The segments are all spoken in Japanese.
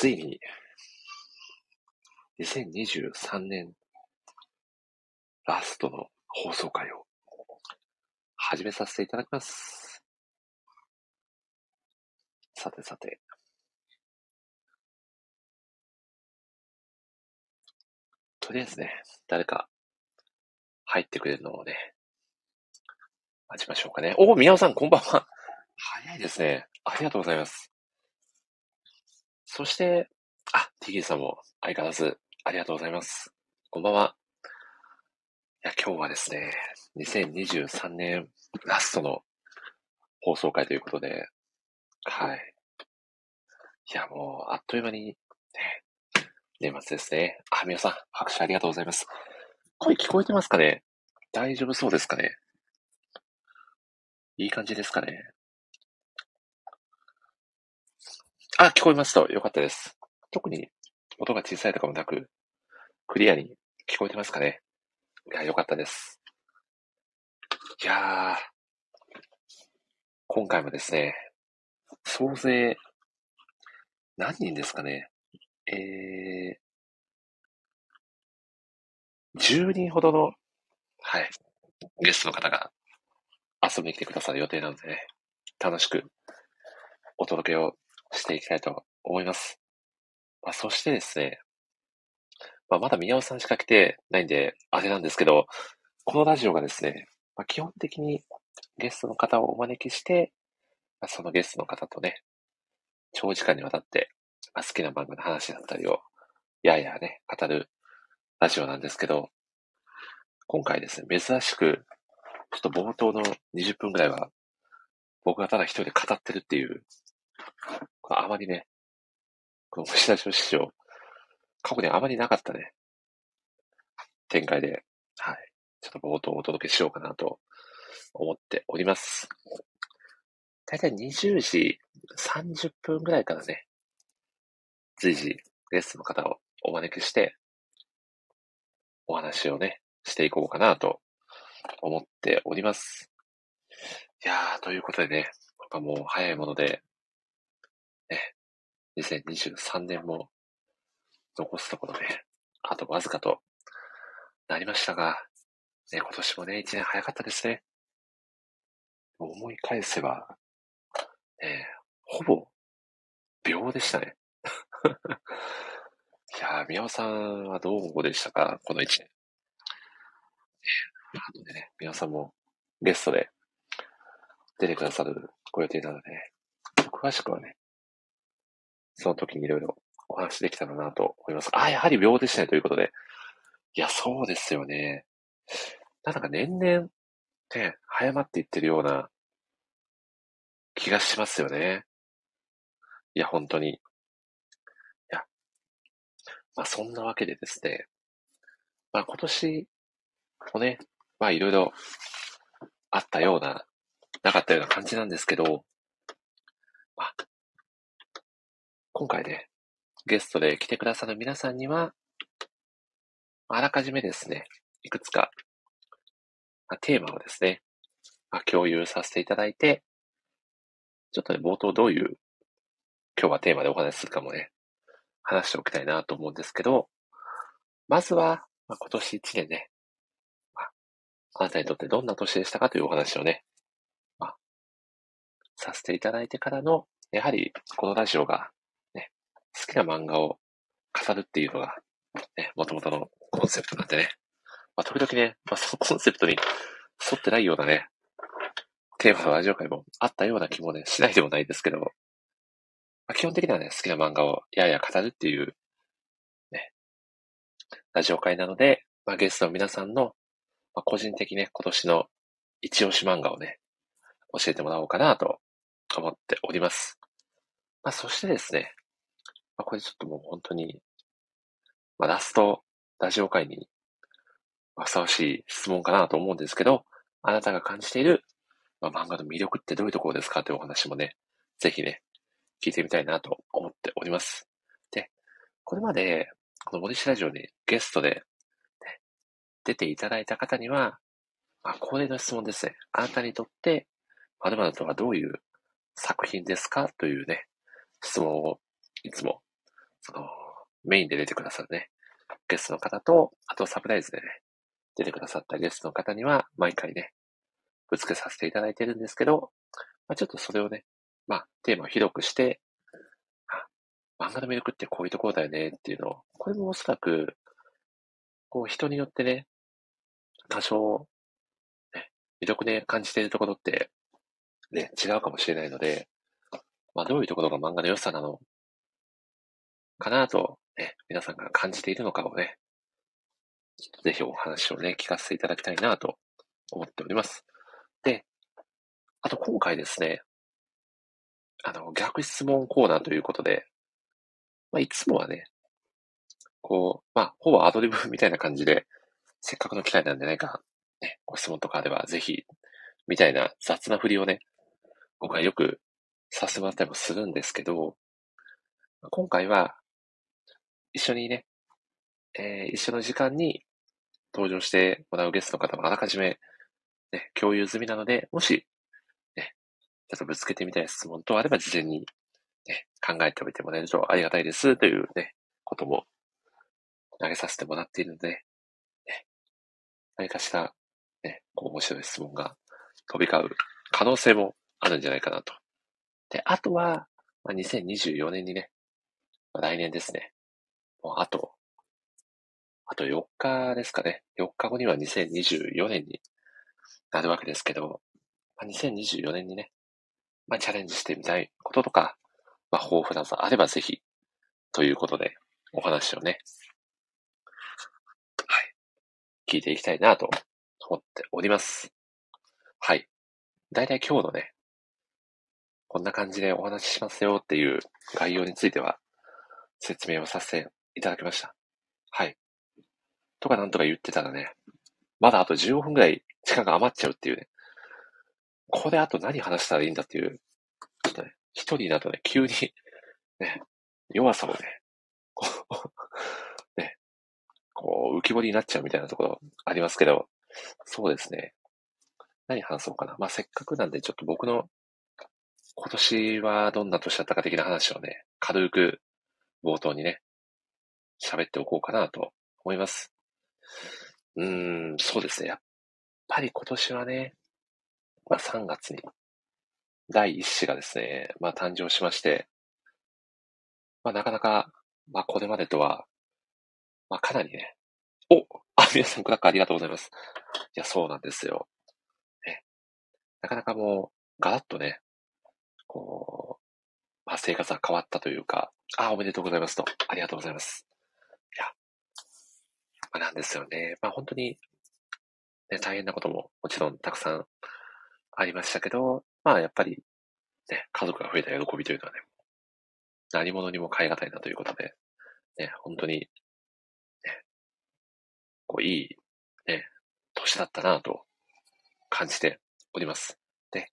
ついに、2023年ラストの放送回を始めさせていただきます。さてさて。とりあえずね、誰か入ってくれるのをね、待ちましょうかね。お、宮尾さん、こんばんは。早いですね。ありがとうございます。そして、あ、ティギーさんも相変わらずありがとうございます。こんばんは。いや、今日はですね、2023年ラストの放送回ということで、はい。いや、もう、あっという間に、ね、年末ですね。あ、皆さん、拍手ありがとうございます。声聞こえてますかね？大丈夫そうですかね？いい感じですかね？あ、聞こえますと。よかったです。特に音が小さいとかもなく、クリアに聞こえてますかねいや、よかったです。いやー、今回もですね、総勢、何人ですかねえー、10人ほどの、はい、ゲストの方が遊びに来てくださる予定なのでね、楽しくお届けをしていきたいと思います。まあ、そしてですね、まあ、まだ宮尾さんしか来てないんで、あれなんですけど、このラジオがですね、まあ、基本的にゲストの方をお招きして、まあ、そのゲストの方とね、長時間にわたって、まあ、好きな番組の話だったりを、ややね、語るラジオなんですけど、今回ですね、珍しく、ちょっと冒頭の20分くらいは、僕がただ一人で語ってるっていう、あまりね、この虫出しの師匠、過去にあまりなかったね、展開で、はい。ちょっと冒頭お届けしようかなと思っております。だいたい20時30分ぐらいからね、随時ゲストの方をお招きして、お話をね、していこうかなと思っております。いやー、ということでね、もう早いもので、ね、2023年も残すところね、あとわずかとなりましたが、ね、今年もね、一年早かったですね。思い返せば、ね、ほぼ、秒でしたね。いやー、宮尾さんはどうでしたか？この一年。あとでね、宮尾さんもゲストで出てくださるご予定なので、ね、詳しくはね、その時にいろいろお話できたらなと思います。あ、やはり秒でしたねということで。いや、そうですよね。なんか年々、ね、早まっていってるような気がしますよね。いや、本当に。いや、まあそんなわけでですね。まあ今年もね、まあいろいろあったような、なかったような感じなんですけど、まあ、今回ね、ゲストで来てくださる皆さんには、あらかじめですね、いくつか、ま、テーマをですね、ま、共有させていただいて、ちょっとね、冒頭どういう今日はテーマでお話しするかもね、話しておきたいなと思うんですけど、まずは、まあ、今年1年ね、まあ、あなたにとってどんな年でしたかというお話をね、まあ、させていただいてからの、やはりこのラジオが好きな漫画を語るっていうのが、ね、もともとのコンセプトなんでね。まあ、時々ね、まあ、そのコンセプトに沿ってないようなね、テーマのラジオ会もあったような気もね、しないでもないですけども、まあ、基本的にはね、好きな漫画をやや語るっていう、ね、ラジオ会なので、まあ、ゲストの皆さんの、まあ、個人的ね、今年の一押し漫画をね、教えてもらおうかなと思っております。まあ、そしてですね、あ、これちょっともう本当に、まあ、ラストラジオ会にふさわしい質問かなと思うんですけど、あなたが感じている、まあ、漫画の魅力ってどういうところですかというお話もね、ぜひね、聞いてみたいなと思っております。で、これまで、この森氏ラジオにゲストで、ね、出ていただいた方には、まあ、恒例の質問ですね。あなたにとって、〇〇とはどういう作品ですかというね、質問をいつもその、メインで出てくださるね、ゲストの方と、あとサプライズでね、出てくださったゲストの方には、毎回ね、ぶつけさせていただいてるんですけど、まあ、ちょっとそれをね、まあ、テーマを広くして、漫画の魅力ってこういうところだよねっていうのを、これもおそらく、こう人によってね、多少、ね、魅力で感じているところって、ね、違うかもしれないので、まあどういうところが漫画の良さなのかなと、ね、皆さんが感じているのかをね、ぜひお話をね、聞かせていただきたいなと思っております。で、あと今回ですね、あの、逆質問コーナーということで、まあ、いつもはね、こう、まあ、ほぼアドリブみたいな感じで、せっかくの機会なんでないか、ね、ご質問とかあればぜひ、みたいな雑な振りをね、僕はよくさせてもらったりもするんですけど、今回は、一緒にね、えー、一緒の時間に登場してもらうゲストの方もあらかじめ、ね、共有済みなので、もし、ね、ちょっとぶつけてみたい質問とあれば事前にね、考えておいてもらえるとありがたいですというね、ことも投げさせてもらっているので、ね、何かしら、ね、こう面白い質問が飛び交う可能性もあるんじゃないかなと。で、あとは、まあ、2024年にね、まあ、来年ですね。もうあと、あと4日ですかね。4日後には2024年になるわけですけど、まあ、2024年にね、まあ、チャレンジしてみたいこととか、まあ、豊富なさあればぜひ、ということで、お話をね、はい、聞いていきたいなと思っております。はい。だいたい今日のね、こんな感じでお話ししますよっていう概要については、説明をさせいただきました。はい。とかなんとか言ってたらね、まだあと15分くらい時間が余っちゃうっていうね。ここであと何話したらいいんだっていう、ちょっとね、一人だとね、急にね、弱さをね、こう ね、こう、浮き彫りになっちゃうみたいなところありますけど、そうですね。何話そうかな。まあ、せっかくなんで、ちょっと僕の今年はどんな年だったか的な話をね、軽く冒頭にね、喋っておこうかなと思います。うーん、そうですね。やっぱり今年はね、まあ3月に第一子がですね、まあ誕生しまして、まあなかなか、まあこれまでとは、まあかなりね、おあ、皆さんクラッカーありがとうございます。いや、そうなんですよ。ね。なかなかもう、ガラッとね、こう、まあ生活が変わったというか、あ、おめでとうございますと。ありがとうございます。まあなんですよね。まあ本当に、ね、大変なことももちろんたくさんありましたけど、まあやっぱり、ね、家族が増えた喜びというのはね、何者にも代え難いなということで、ね、本当に、ね、こういい、ね、年だったなと感じております。で、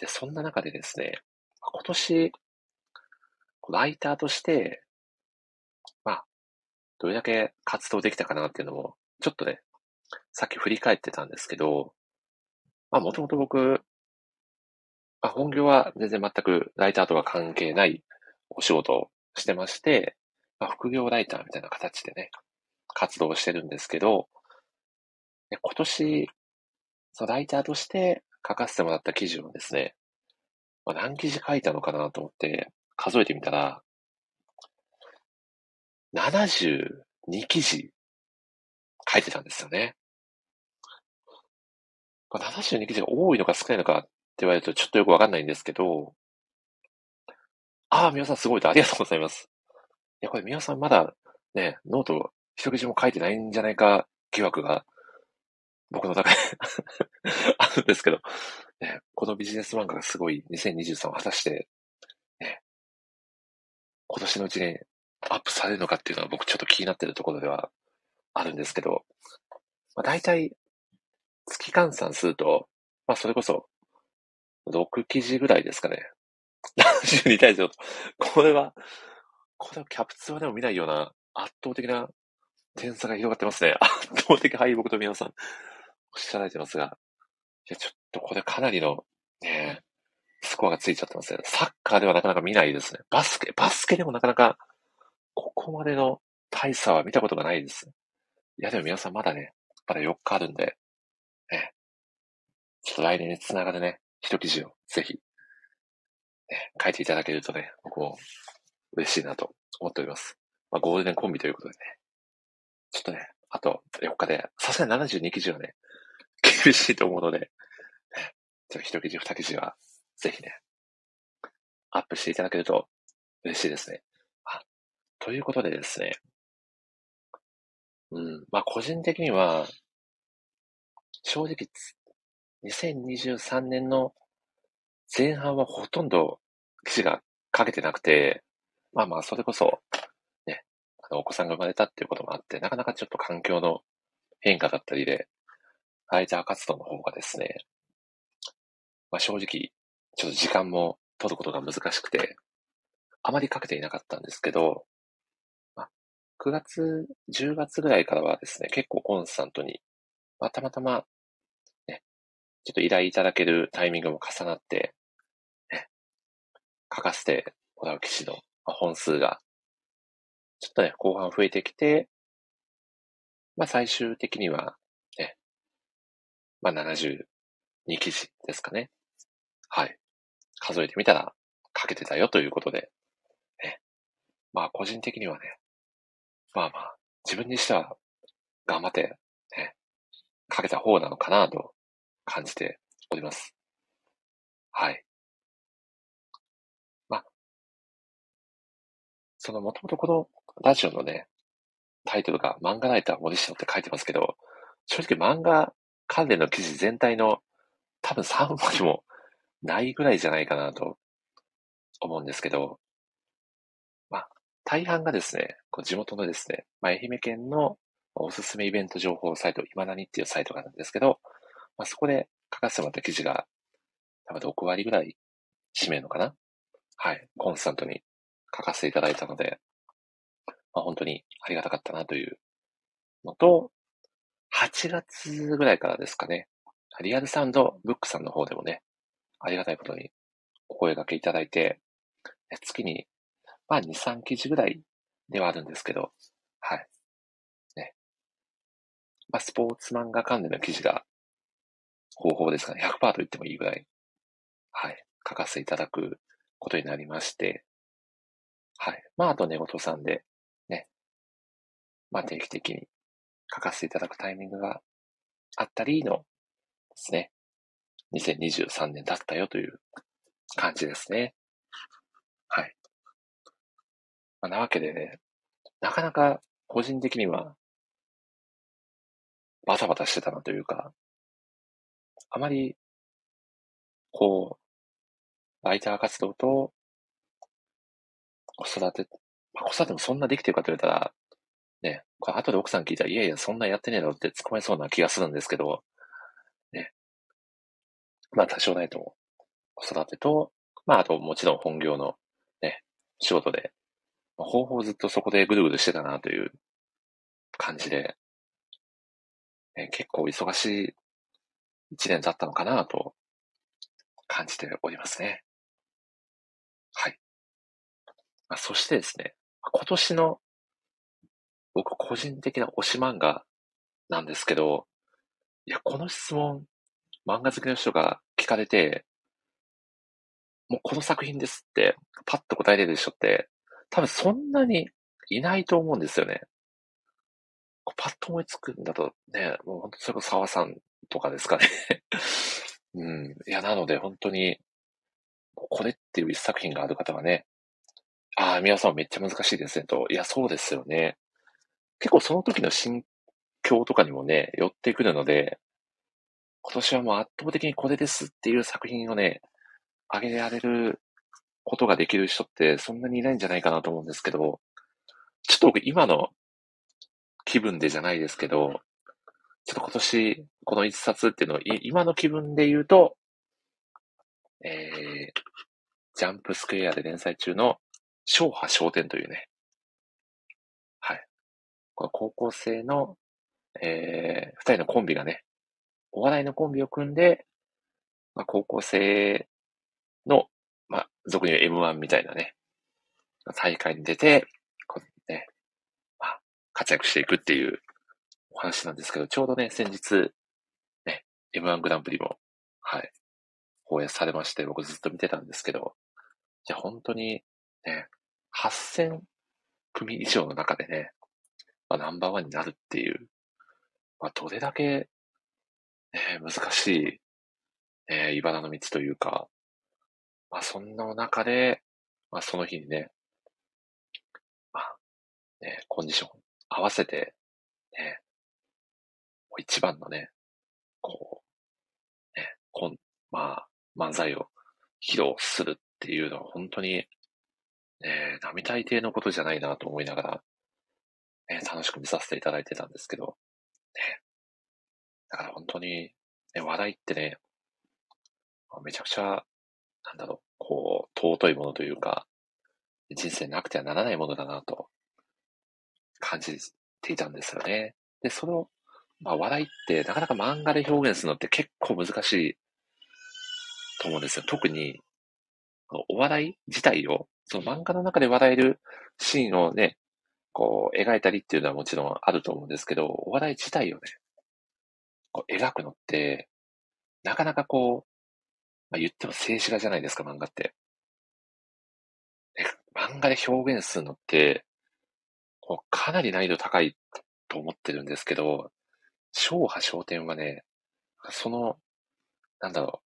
で、そんな中でですね、今年、ライターとして、まあ、どれだけ活動できたかなっていうのも、ちょっとね、さっき振り返ってたんですけど、まあ、もともと僕、まあ、本業は全然全くライターとは関係ないお仕事をしてまして、まあ、副業ライターみたいな形でね、活動してるんですけど、今年、そのライターとして書かせてもらった記事をですね、まあ、何記事書いたのかなと思って数えてみたら、72記事書いてたんですよね。72記事が多いのか少ないのかって言われるとちょっとよくわかんないんですけど、ああ、皆さんすごいとありがとうございます。いや、これ皆さんまだね、ノート一記事も書いてないんじゃないか疑惑が僕の中で あるんですけど、ね、このビジネス漫画がすごい2023を果たして、ね、今年のうちにアップされるのかっていうのは僕ちょっと気になってるところではあるんですけど、まあ、大体月換算すると、まあそれこそ6記事ぐらいですかね。72対0と。これは、これはキャプツアでも見ないような圧倒的な点差が広がってますね。圧倒的敗北と皆さんおっしゃられてますが。いや、ちょっとこれかなりの、ね、スコアがついちゃってますね。サッカーではなかなか見ないですね。バスケ、バスケでもなかなかここまでの大差は見たことがないです。いや、でも皆さんまだね、まだ4日あるんで、ね、ちょっと来年につながるね、一記事をぜひ、ね、書いていただけるとね、僕も嬉しいなと思っております。まあ、ゴールデンコンビということでね、ちょっとね、あと4日で、さすがに72記事はね、厳しいと思うので、ね、ちょっと一記事、二記事は、ぜひね、アップしていただけると嬉しいですね。ということでですね、うん、まあ個人的には、正直、2023年の前半はほとんど記事が書けてなくて、まあまあ、それこそ、ね、あの、お子さんが生まれたっていうこともあって、なかなかちょっと環境の変化だったりで、ライター活動の方がですね、まあ正直、ちょっと時間も取ることが難しくて、あまり書けていなかったんですけど、9月、10月ぐらいからはですね、結構コンスタントに、まあ、たまたま、ね、ちょっと依頼いただけるタイミングも重なって、ね、書かせてもらう記事の本数が、ちょっとね、後半増えてきて、まあ最終的には、ね、まあ72記事ですかね。はい。数えてみたら書けてたよということで、ね。まあ個人的にはね、まあまあ、自分にしては頑張って、ね、書けた方なのかなと感じております。はい。まあ、そのもともとこのラジオのね、タイトルが漫画ライター森下って書いてますけど、正直漫画関連の記事全体の多分3割もないぐらいじゃないかなと思うんですけど、大半がですね、こう地元のですね、まあ、愛媛県のおすすめイベント情報サイト、今何っていうサイトがあるんですけど、まあ、そこで書かせてもらった記事が、多分6割ぐらい占めるのかな？はい。コンスタントに書かせていただいたので、まあ、本当にありがたかったなというのと、8月ぐらいからですかね、リアルサウンドブックさんの方でもね、ありがたいことにお声掛けいただいて、月に、まあ、2、3記事ぐらいではあるんですけど、はい。ね。まあ、スポーツ漫画関連の記事が、方法ですかね、100%と言ってもいいぐらい、はい、書かせていただくことになりまして、はい。まあ、あと寝言さんで、ね、まあ、定期的に書かせていただくタイミングがあったりのですね、2023年だったよという感じですね。はい。まあ、なわけでね、なかなか個人的にはバタバタしてたなというか、あまり、こう、ライター活動と子育て、まあ、子育てもそんなできてるかと言われたら、ね、これ後で奥さん聞いたら、いやいや、そんなやってねえだろって突っ込めそうな気がするんですけど、ね、まあ多少ないとも子育てと、まああともちろん本業のね、仕事で、方法ずっとそこでぐるぐるしてたなという感じで、ね、結構忙しい一年だったのかなと感じておりますね。はい。あ、そしてですね、今年の僕個人的な推し漫画なんですけど、いや、この質問漫画好きの人が聞かれて、もうこの作品ですって、パッと答えれる人って、多分そんなにいないと思うんですよね。パッと思いつくんだとね、もう本当それこそ沢さんとかですかね うん。いや、なので本当に、これっていう一作品がある方がね、ああ、皆さんめっちゃ難しいですねと。いや、そうですよね。結構その時の心境とかにもね、寄ってくるので、今年はもう圧倒的にこれですっていう作品をね、あげられることができる人ってそんなにいないんじゃないかなと思うんですけど、ちょっと僕今の気分でじゃないですけど、ちょっと今年この一冊っていうのを今の気分で言うと、えー、ジャンプスクエアで連載中の昭波商店というね、はい。この高校生の、えー、二人のコンビがね、お笑いのコンビを組んで、まあ、高校生の、まあ、俗に言う M1 みたいなね、大会に出て、こうね、あ活躍していくっていうお話なんですけど、ちょうどね、先日、ね、M1 グランプリも、はい、放映されまして、僕ずっと見てたんですけど、いや、本当に、ね、8000組以上の中でね、まあ、ナンバーワンになるっていう、まあ、どれだけ、ね、難しい、ね、茨の道というか、まあ、そんな中で、まあ、その日にね、まあ、ね、コンディション合わせて、ね、一番のね、こう、ね、こん、まあ、漫才を披露するっていうのは本当に、ね、並大抵のことじゃないなと思いながら、ね、楽しく見させていただいてたんですけど、ね、だから本当に、ね、話題ってね、めちゃくちゃ、なんだろう、こう、尊いものというか、人生なくてはならないものだなと感じていたんですよね。で、その、まあ、笑いってなかなか漫画で表現するのって結構難しいと思うんですよ。特に、お笑い自体を、その漫画の中で笑えるシーンをね、こう、描いたりっていうのはもちろんあると思うんですけど、お笑い自体をね、こう描くのって、なかなかこう、まあ、言っても静止画じゃないですか、漫画って。漫画で表現するのって、こうかなり難易度高いと思ってるんですけど、小波小点はね、その、なんだろ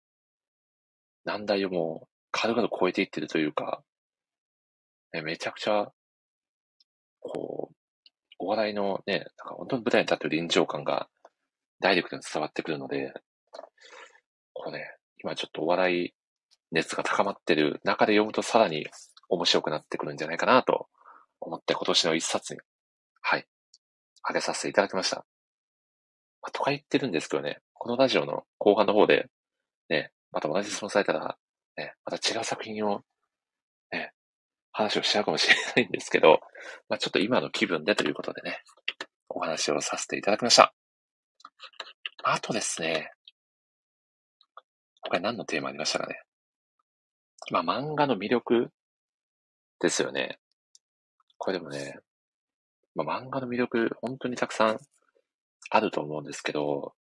う、難題をもう軽々超えていってるというか、ね、めちゃくちゃ、こう、お笑いのね、なんか本当に舞台に立ってる臨場感がダイレクトに伝わってくるので、こうね、今ちょっとお笑い熱が高まってる中で読むとさらに面白くなってくるんじゃないかなと思って今年の一冊に、はい、あげさせていただきました。まあ、とか言ってるんですけどね、このラジオの後半の方で、ね、また同じ質問されたら、ね、また違う作品を、ね、話をしちゃうかもしれないんですけど、まあ、ちょっと今の気分でということでね、お話をさせていただきました。あとですね、他に何のテーマありましたかね。まあ、漫画の魅力ですよね。これでもね、まあ、漫画の魅力、本当にたくさんあると思うんですけど、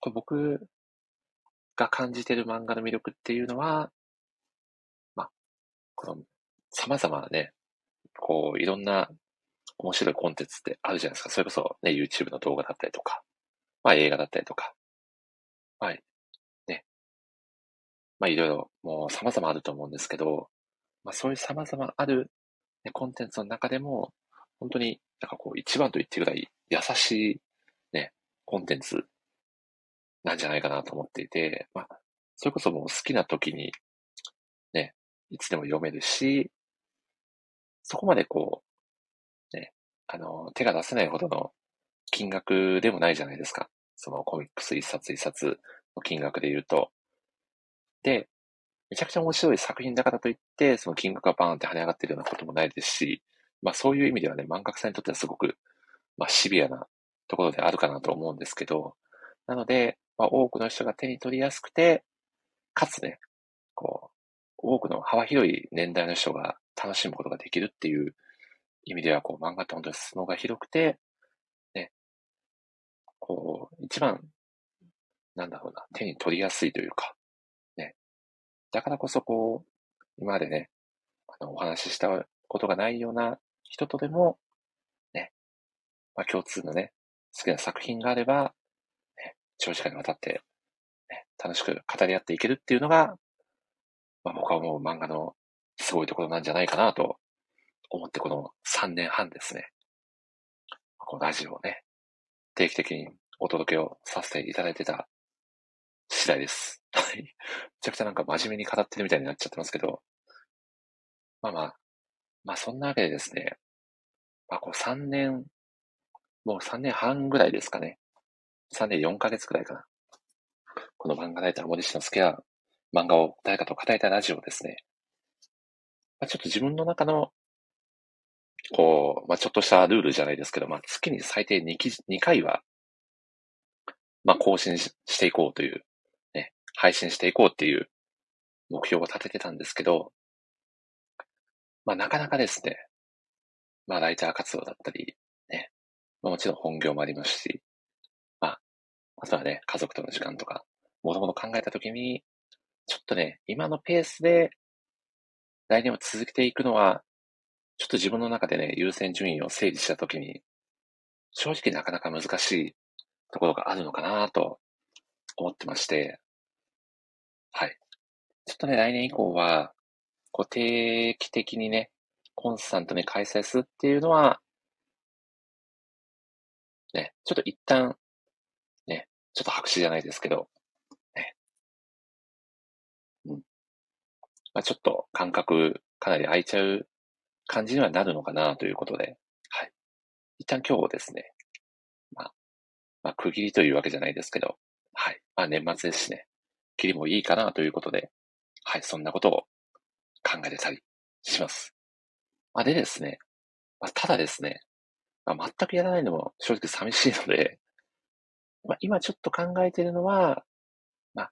これ僕が感じてる漫画の魅力っていうのは、まあ、この、様々なね、こう、いろんな面白いコンテンツってあるじゃないですか。それこそね、YouTube の動画だったりとか、まあ映画だったりとか、はい。ね。まあいろいろもう様々あると思うんですけど、まあそういう様々ある、ね、コンテンツの中でも、本当になんかこう一番と言ってぐらい優しいね、コンテンツなんじゃないかなと思っていて、まあ、それこそもう好きな時にね、いつでも読めるし、そこまでこう、ね、あの、手が出せないほどの金額でもないじゃないですか。そのコミックス一冊一冊の金額で言うと。で、めちゃくちゃ面白い作品だからといって、その金額がバーンって跳ね上がってるようなこともないですし、まあそういう意味ではね、漫画家さんにとってはすごく、まあシビアなところであるかなと思うんですけど、なので、まあ多くの人が手に取りやすくて、かつね、こう、多くの幅広い年代の人が楽しむことができるっていう意味では、こう漫画って本当に裾野が広くて、こう、一番、なんだろうな、手に取りやすいというか、ね。だからこそこう、今までね、あの、お話ししたことがないような人とでも、ね、まあ共通のね、好きな作品があれば、ね、長時間にわたって、ね、楽しく語り合っていけるっていうのが、まあ僕は思う漫画のすごいところなんじゃないかなと思ってこの3年半ですね。このラジオをね、定期的にお届けをさせていただいてた次第です。はい。めちゃくちゃなんか真面目に語ってるみたいになっちゃってますけど、まあまあ、まあそんなわけでですね、まあこう3年、もう3年半ぐらいですかね。3年4ヶ月くらいかな。この漫画ライター森下介は漫画を誰かと語りたラジオですね。まあ、ちょっと自分の中のこう、まあ、ちょっとしたルールじゃないですけど、まあ、月に最低 2, 2回は、まあ、更新していこうという、ね、配信していこうっていう目標を立ててたんですけど、まあ、なかなかですね、まあ、ライター活動だったり、ね。まあ、もちろん本業もありますし、まあ、あとはね、家族との時間とか、もともと考えたときに、ちょっとね、今のペースで、来年を続けていくのは、ちょっと自分の中でね、優先順位を整理したときに、正直なかなか難しいところがあるのかなと思ってまして、はい。ちょっとね、来年以降は、こう定期的にね、コンスタントに開催するっていうのは、ね、ちょっと一旦、ね、ちょっと白紙じゃないですけど、ね。うん。まあ、ちょっと感覚かなり空いちゃう感じにはなるのかなということで、はい。一旦今日ですね、まあ、まあ、区切りというわけじゃないですけど、はい。まあ、年末ですしね、切りもいいかなということで、はい、そんなことを考えてたりします。まあ、でですね、まあ、ただですね、まあ、全くやらないのも正直寂しいので、まあ、今ちょっと考えているのは、まあ、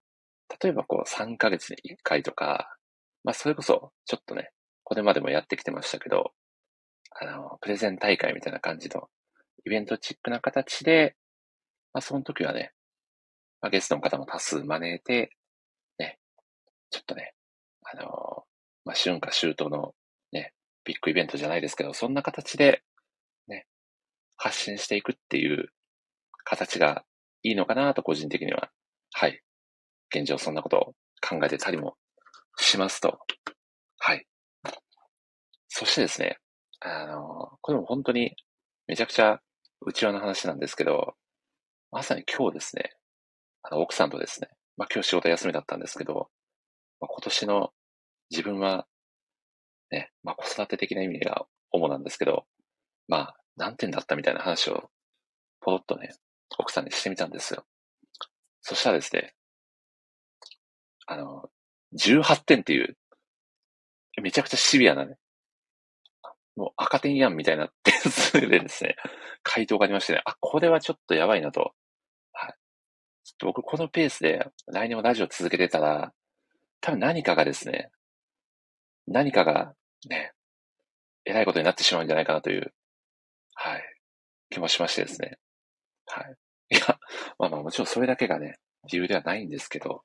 例えばこう3ヶ月に1回とか、まあ、それこそちょっとね、これまでもやってきてましたけど、あの、プレゼン大会みたいな感じのイベントチックな形で、まあ、その時はね、まあ、ゲストの方も多数招いて、ね、ちょっとね、あの、まあ、春夏秋冬のね、ビッグイベントじゃないですけど、そんな形で、ね、発信していくっていう形がいいのかなと個人的には、はい。現状そんなことを考えてたりもしますと、はい。そしてですね、あの、これも本当にめちゃくちゃ内輪の話なんですけど、まさに今日ですね、あの、奥さんとですね、まあ今日仕事休みだったんですけど、まあ、今年の自分は、ね、まあ子育て的な意味が主なんですけど、まあ何点だったみたいな話を、ポロッとね、奥さんにしてみたんですよ。そしたらですね、あの、18点っていう、めちゃくちゃシビアなね、もう赤点やんみたいな点数でですね、回答がありましてね、あ、これはちょっとやばいなと。はい。ちょっと僕このペースで来年もラジオ続けてたら、多分何かがですね、何かがね、偉いことになってしまうんじゃないかなという、はい、気もしましてですね。はい。いや、まあまあもちろんそれだけがね、理由ではないんですけど、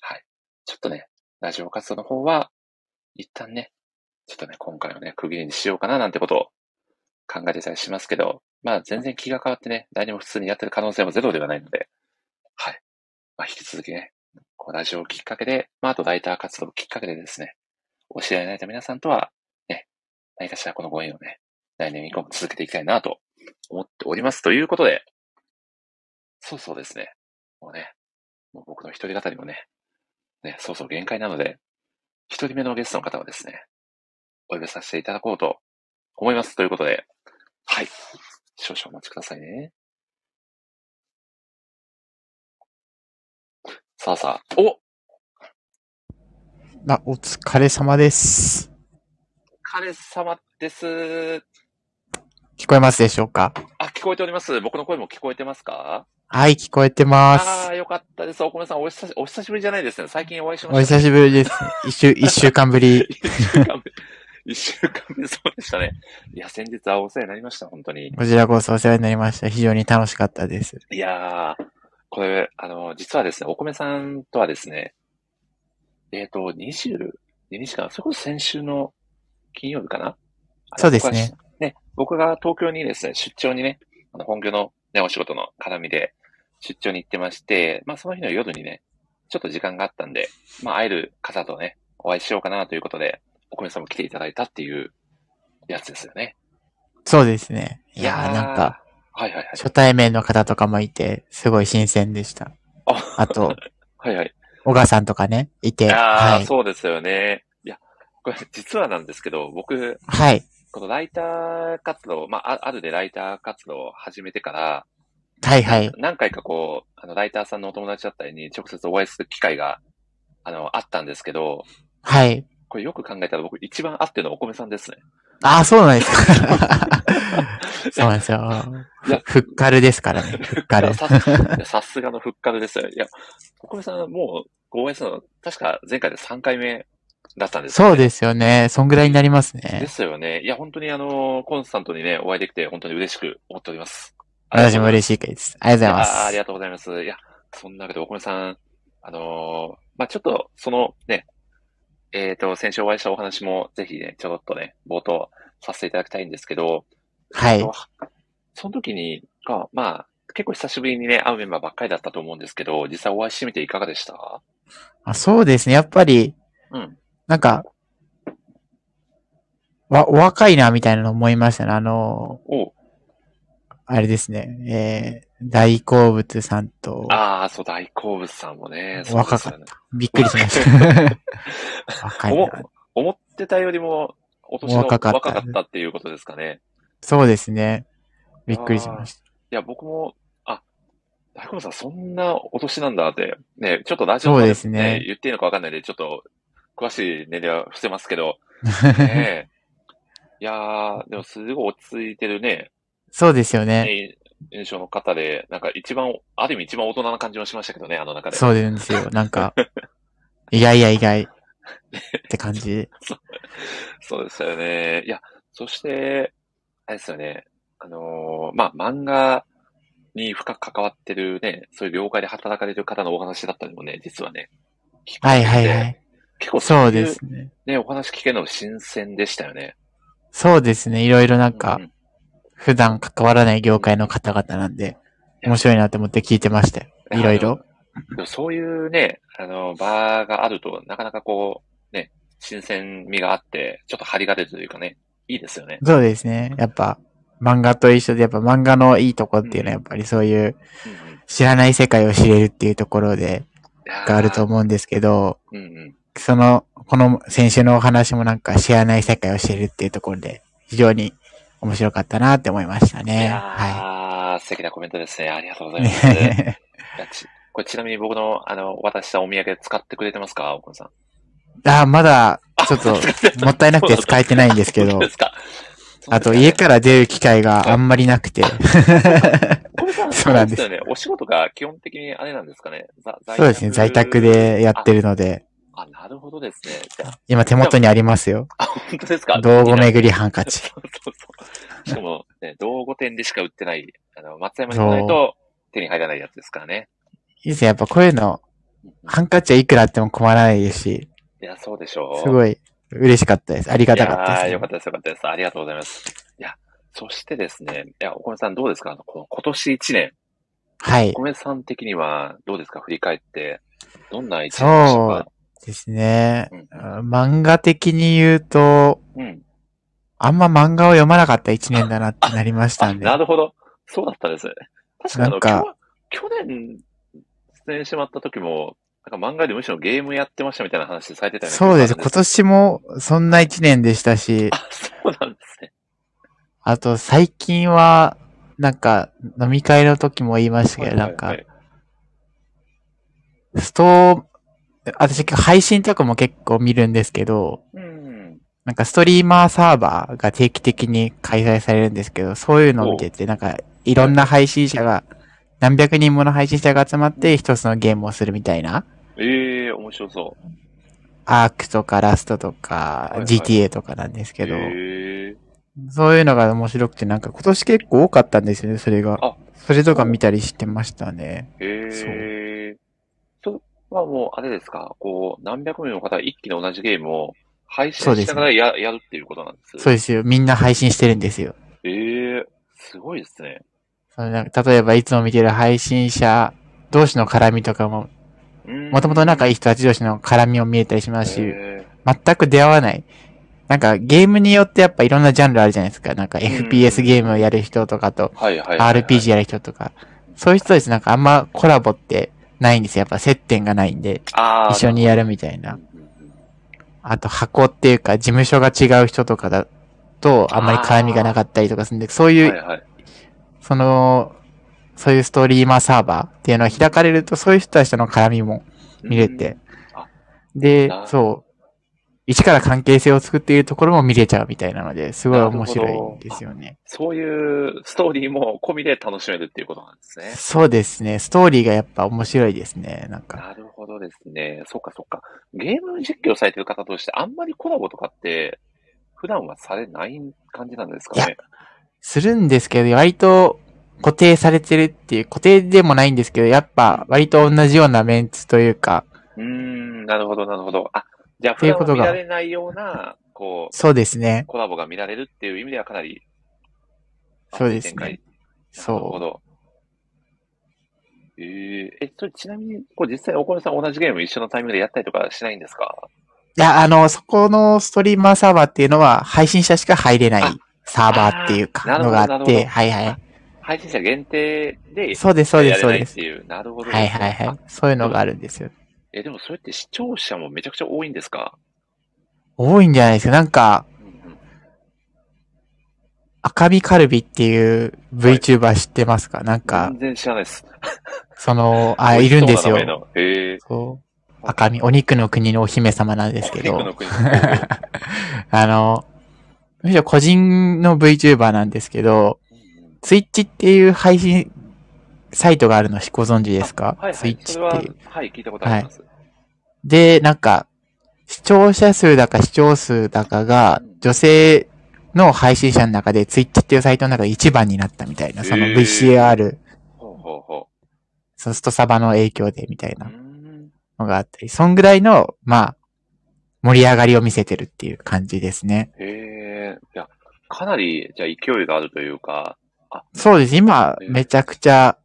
はい。ちょっとね、ラジオ活動の方は、一旦ね、ちょっとね、今回はね、区切りにしようかななんてことを考えてたりしますけど、まあ全然気が変わってね、何も普通にやってる可能性もゼロではないので、はい。まあ引き続きね、このラジオをきっかけで、まああとライター活動をきっかけでですね、お知り合いになれた皆さんとは、ね、何かしらこのご縁をね、来年以降も続けていきたいなと思っております。ということで、そうそうですね。もうね、もう僕の一人語りもね、ね、そうそう限界なので、一人目のゲストの方はですね、お呼びさせていただこうと思います。ということで、はい。少々お待ちくださいね。さあさあ、おあ、お疲れ様です。お疲れ様です。聞こえますでしょうか？あ、聞こえております。僕の声も聞こえてますか？はい、聞こえてます。ああ、よかったです。お米さん、お久し、お久しぶりじゃないですね。最近お会いしました、お久しぶりです。一週、一週間ぶり。一週間ぶり。一週間ぶり、そうでしたね。いや、先日はお世話になりました、本当に。こちらこそお世話になりました。非常に楽しかったです。いやー、これ、あの、実はですね、お米さんとはですね、えっ、ー、と、20、日かなそれこそ先週の金曜日かな？そうですね。ね、僕が東京にですね、出張にね、あの本業のね、お仕事の絡みで出張に行ってまして、まあその日の夜にね、ちょっと時間があったんで、まあ会える方とね、お会いしようかなということで、お米さんも来ていただいたっていうやつですよね。そうですね。いやーなんか、はいはいはい。初対面の方とかもいて、すごい新鮮でした。ああと、はいはい。小川さんとかね、いて。ああ、はい、そうですよね。いや、これ実はなんですけど、僕、はい。このライター活動、まあ、あるでライター活動を始めてから、はいはい。何回かこう、あの、ライターさんのお友達だったりに直接お会いする機会が、あの、あったんですけど、はい。これよく考えたら僕一番会ってるのはお米さんですね。ああ、そうなんですか。そうなんですよ。ふっかるですからね。ふっかる。さすがのふっかるですよ。いや、お米さんもうご応援するの、確か前回で3回目だったんですそうですよね。そんぐらいになりますでね。すよね。いや、本当にあの、コンスタントにね、お会いできて、本当に嬉しく思っております。私も嬉しいです。ありがとうございます。あーありがとうございます。いや、そんなわけで、お米さん、あのーまあ、ちょっと、そのね、えっ、と、先週お会いしたお話も、ぜひね、ちょろっとね、冒頭させていただきたいんですけど、はいえっとその時に、がまあ、結構久しぶりにね、会うメンバーばっかりだったと思うんですけど、実際お会いしてみていかがでした？あそうですね。やっぱり、うん。なんか、わ、お若いな、みたいなの思いましたね。あの、おあれですね。えー、大好物さんと、ああ、そう、大好物さんもね、そう若かっですよね。びっくりしました。若い思な。思ってたよりも、お年の若かった若かったっていうことですかね。そうですね。びっくりしましいや、僕も、あ、大根さんそんなお年なんだって、ね、ちょっとラジオそうですね言っていいのかわかんないんで、ちょっと、詳しい年齢は伏せますけど、た。ねえいやー、でもすごい落ち着いてるね、そうですよね。ね印象の方で、なんか一番、ある意味一番大人な感じもしましたけどね、あの中で。そうですよ。なんか、意外や意外って感じ。そうですよね。いや、そして、あれですよね。あのーまあ、漫画に深く関わってるね、そういう業界で働かれる方のお話だったりもね、実はね。はいはいはい。結構そういですね。ね、お話聞けるの新鮮でしたよね。そうですね。いろいろなんかうん、うん普段関わらない業界の方々なんで、面白いなって思って聞いてましたよ。いろいろ。そういうね、あの、場があると、なかなかこう、ね、新鮮味があって、ちょっと張りが出るというかね、いいですよね。そうですね。やっぱ、漫画と一緒で、やっぱ漫画のいいとこっていうのは、やっぱりそういう知らない世界を知れるっていうところで、があると思うんですけど、うんうん。その、この先週のお話もなんか知らない世界を知れるっていうところで、非常に面白かったなって思いましたいね。やはー、素敵なコメントですね。ありがとうござい。います。これちなみに僕の、あの、渡したお土産使ってくれてますか奥野さん？あ、まだ、ちょっと、もったいなくて使えてないんですけどそうで、すか。あと家から出る機会があんまりなくて、そうなんですよね。お仕事が基本的にあれなんですかね。ざそうですね、在宅。でやってるので、あ、なるほどですね。今手元にありますよ。あ本当ですか？道後巡りハンカチ。そうそう。しかも、ね、道後店でしか売ってない、あの、松山に来ないと手に入らないやつですからね。いいですね、やっぱこういうの、ハンカチはいくらあっても困らないですし、いや、そうでしょう。すごい嬉しかったです。ありがたかったいやーです、よかったです、よかったです。ありがとうございます。いや、そしてですね、いや、お米さんどうですか？この今年1年、はいお。米さん的にはどうですか？振り返って、どんな1年でしたか？ですねうん。漫画的に言うと、うん。あんま漫画を読まなかった一年だなってなりましたあ、んで。なるほど。そうだったですね。確かになんか去去年出演してもらった時も、なんか漫画でむしろゲームやってましたみたいな話されてたよね。そうです。今年もそんな一年でしたし、あ、そうなんですね。あと最近は、なんか飲み会の時も言いましたけど、なんかはい、ストー、私配信とかも結構見るんですけど、うん。なんかストリーマーサーバーが定期的に開催されるんですけど、そういうのを見てて、なんかいろんな配信者が、何百人もの配信者が集まって一つのゲームをするみたいな、ええ面白そアークとかラストとはいかはい。GTA とかなんですう。けど、ええそういうのが面白くて、なんか今年結構多かったんですよね、それが。あ。それとか見たりしてましたね。ええそれはもう、あれですか、こう、何百名の方が一気に同じゲームを配信しながらや,、やるっていうことなんです。そうですよ。みんな配信してるんですよ。ええすごいですね。そのなんか例えばいつも見てる配信者同士の絡みとかも、もともと仲いい人たち同士の絡みを見えたりしますし、え全く出会わない。なんかゲームによってやっぱいろんなジャンルあるじゃないですか。なんか FPS ゲームをやる人とかと。RPG やる人とか。そういう人たちなんかあんまコラボってないんですよ。やっぱ接点がないんで、一緒にやるみたいな。うんうんうんあと箱っていうか事務所が違う人とかだとあんまり絡みがなかったりとかするんで、そういう、はいはい。その、そういうストリーマーサーバーっていうのが開かれるとそういう人たちとの絡みも見れてあ。でな、そう。一から関係性を作っているところも見れちゃうみたいなので、すごい面白いんですよね。そういうストーリーも込みで楽しめるっていうことなんですね。そうですね。ストーリーがやっぱ面白いですね。なんか。なるほどですね。そっかそっか。ゲーム実況されてる方としてあんまりコラボとかって普段はされない感じなんですかね？するんですけど、割と固定されてるっていう、固定でもないんですけど、やっぱ割と同じようなメンツというか、うーん、なるほどなるほど。あ、じゃあ普段っていうことがは見られないような、こう、そうですね。コラボが見られるっていう意味ではかなり、そうですね。なるほそう。ど。えー、え、それちなみに、こう実際お米さん同じゲーム一緒のタイミングでやったりとかしないんですか？いや、あの、そこのストリーマーサーバーっていうのは、配信者しか入れないあサーバーっていうか、のがあって、はいはい。配信者限定で、そうです、そうです、そうですなるほどはいはいはい。そういうのがあるんですよ。え、でもそれって視聴者もめちゃくちゃ多いんですか？多いんじゃないですか。なんか、赤身カルビっていう VTuber 知ってますか？なんか全、然知らないです。その、あ、いるんですよそう。赤身、お肉の国のお姫様なんですけどお肉の、国 あの、むしろ個人の VTuber なんですけど、ツイッチっていう配信サイトがあるのご存知ですか？はいはい。ツイッチっていう。、はい、聞いたことあります。で、なんか、視聴者数だか視聴数だかが、女性の配信者の中でツイッチっていうサイトの中で一番になったみたいな、その VCR、ほうほうほそのストサバの影響でみたいなのがあったり、そんぐらいの、まあ、盛り上がりを見せてるっていう感じですね。へえ。いや、かなり、じゃあ勢いがあるというか、あ、そうです。今、めちゃくちゃ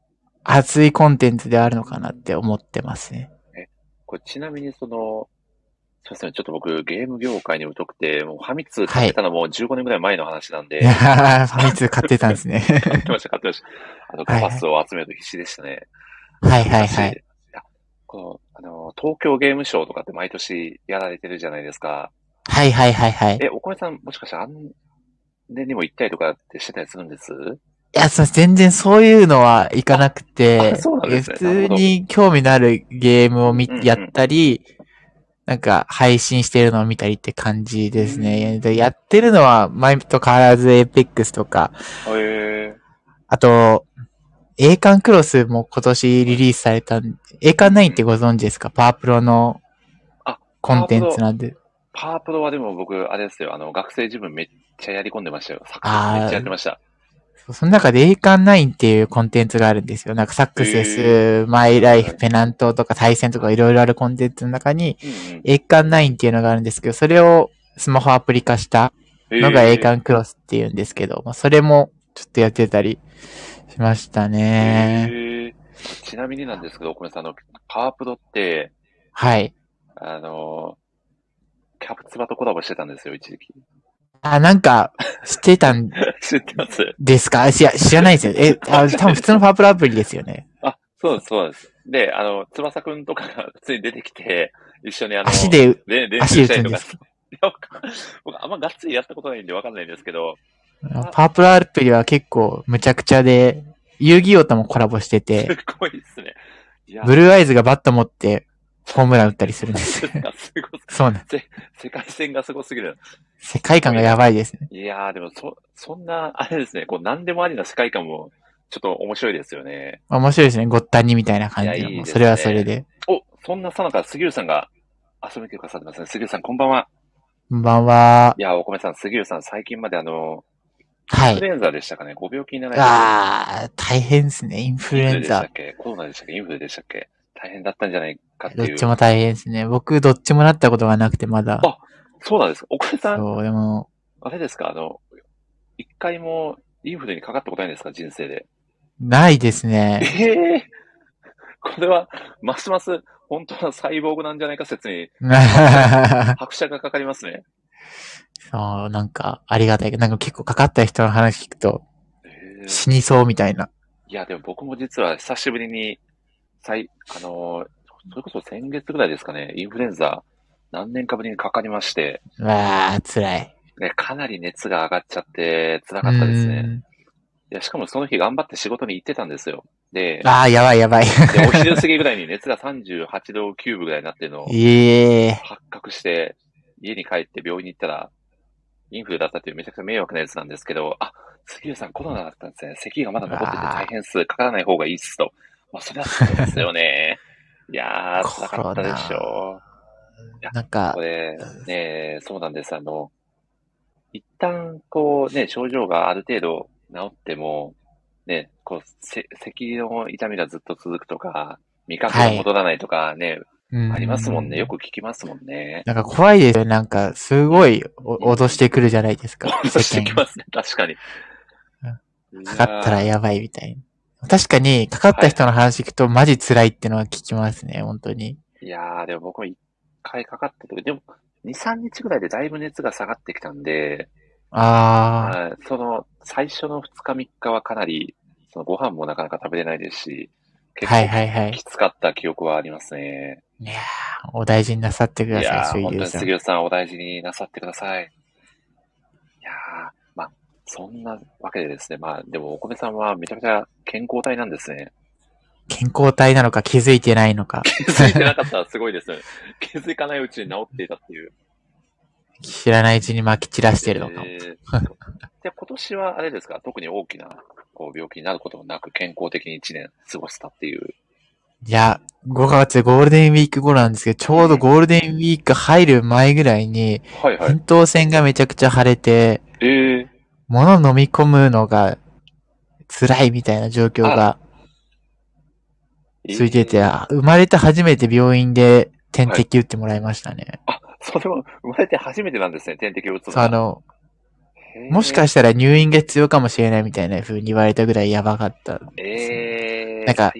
熱いコンテンツであるのかなって思ってますね。これちなみにその、すいません、ちょっと僕ゲーム業界に疎くて、もうファミ通買ってたのも15年ぐらい前の話なんで、いやー ファミ通買ってたんですね。買ってました、買ってました。あの、はいガパスを集めると必死でしたね。はいはいはい。この、あの、東京ゲームショウとかって毎年やられてるじゃないですか。はいはいはいはい。いえ、お米さん、もしかしてあんでにも行ったりとかってしてたりするんです？や、そう、全然そういうのはいかなくてあそうなんですね普通に興味のあるゲームを見うんうんやったり、なんか配信してるのを見たりって感じですね。でやってるのは前と変わらずエーペックスとか、へえ。あと、栄冠クロスも今年リリースされたん、栄冠9ってご存知ですか？パワープロのあコンテンツなんで。パワープロはでも僕、あれですよ、あの、学生自分めっちゃやり込んでましたよ。サッめっちゃやってました。その中で栄冠9っていうコンテンツがあるんですよ。なんかサックセス、マイライフ、ペナントとか対戦とかいろいろあるコンテンツの中に、栄冠9っていうのがあるんですけど、それをスマホアプリ化したのが栄冠クロスっていうんですけど、まあ、それもちょっとやってたりしましたね。ちなみになんですけど、お米さん、あの、パワープロって、はい。あの、キャプツバとコラボしてたんですよ、一時期。あ、なんか、知ってたん知ってます？ですか？いや、知らないですよ。え、あ、多分普通のパワープロアプリですよね。あ、そうです、そうです。で、あの、翼くんとかが普通に出てきて、一緒にあの、足で、で練足習したりとか 僕、あんまがっつりやったことないんでわかんないんですけど、パワープロアプリは結構むちゃくちゃで、遊戯王ともコラボしてすて、ごいですね。ブルーアイズがバット持ってホームラン打ったりするんですよ。すごいそうなん世界線がすごすぎる。世界観がやばいですね。いやー、でも、そ、そんな、あれですね、こう、何でもありな世界観も、ちょっと面白いですよね。面白いですね。ごったにみたいな感じの。いやいいですねそれはそれで。お、そんなさなか、杉浦さんが遊びに来てくださってますね。杉浦さん、こんばんは。こんばんは。いやー、お米さん、杉浦さん、最近まであの、はい。インフルエンザでしたかね、ご病気になられてあー、大変ですね。インフルエンザインフルでしたっ。け？コロナでしたっけ？インフルでしたっけ？大変だったんじゃないかっていう。どっちも大変ですね。僕、どっちもなったことがなくて、まだ。あそうなんですか。お米さん、そう、でも、あれですか？あの、一回もインフルにかかったことないんですか？人生で。ないですえね。えこれは、ますます本当なサイボーグなんじゃないか説に 拍車がかかりますね。そう、なんか、ありがたいけど、なんか結構かかった人の話聞くと、えー死にそうみたいな。いや、でも僕も実は久しぶりに、最、あのーそれこそ先月ぐらいですかね、インフルエンザ何年かぶりにかかりまして、うわー、辛い。ね、かなり熱が上がっちゃって辛かったですね。うんいや、しかもその日頑張って仕事に行ってたんですよ。で、あー、やばいやばい。でお昼過ぎぐらいに熱が38度9分ぐらいになってるの をええ発覚して、家に帰って病院に行ったら、インフルだったっていうめちゃくちゃ迷惑なやつなんですけど、あ、杉浦さんコロナだったんですね。咳がまだ残ってて大変っす。かからない方がいいっすと。まあ、それはそうですよね。いやー、辛かったでしょう。なんかこ、れ、ね、そうなんです。あの、一旦、こうね、症状がある程度治っても、ね、こう、せ咳の痛みがずっと続くとか、味覚が戻らないとかね、うんありますもんね。よく聞きますもんね。なんか怖いですよ。なんか、すごいお脅してくるじゃないですか。脅してきますね、確かに。かかったらやばいみたいな。確かに、かかった人の話聞くとマジ辛いってのは聞きますね、本当に。いやー、でも僕も一回かかった時、でも、2、3日ぐらいでだいぶ熱が下がってきたんで、あはいその、最初の2日3日はかなり、そのご飯もなかなか食べれないですし、あ、結はいはいはいき。つかった記憶はありますね。いやーお大事になさってくだいやさい、ー、本ん。杉尾さんお大事になさってください。そんなわけでですね、まあ、でもお米さんはめちゃくちゃ健康体なんですね。健康体なのか気づいてないのか。気づいてなかったらすごいですね。気づかないうちに治っていたっていう。知らないうちに撒き散らしてるのかも。えーで、今年はあれですか、特に大きなこう病気になることもなく健康的に1年過ごせたっていう。いや、5月ゴールデンウィーク頃なんですけど、ちょうどゴールデンウィーク入る前ぐらいに、はいはい。扁桃腺がめちゃくちゃ腫れて、えー、物飲み込むのが辛いみたいな状況が続いてて、えーあ生まれて初めて病院で点滴打ってもらいましたね。あ、それは生まれて初めてなんですね、点滴を打つのあの、もしかしたら入院が必要かもしれないみたいな風に言われたぐらいやばかった。えー、なんか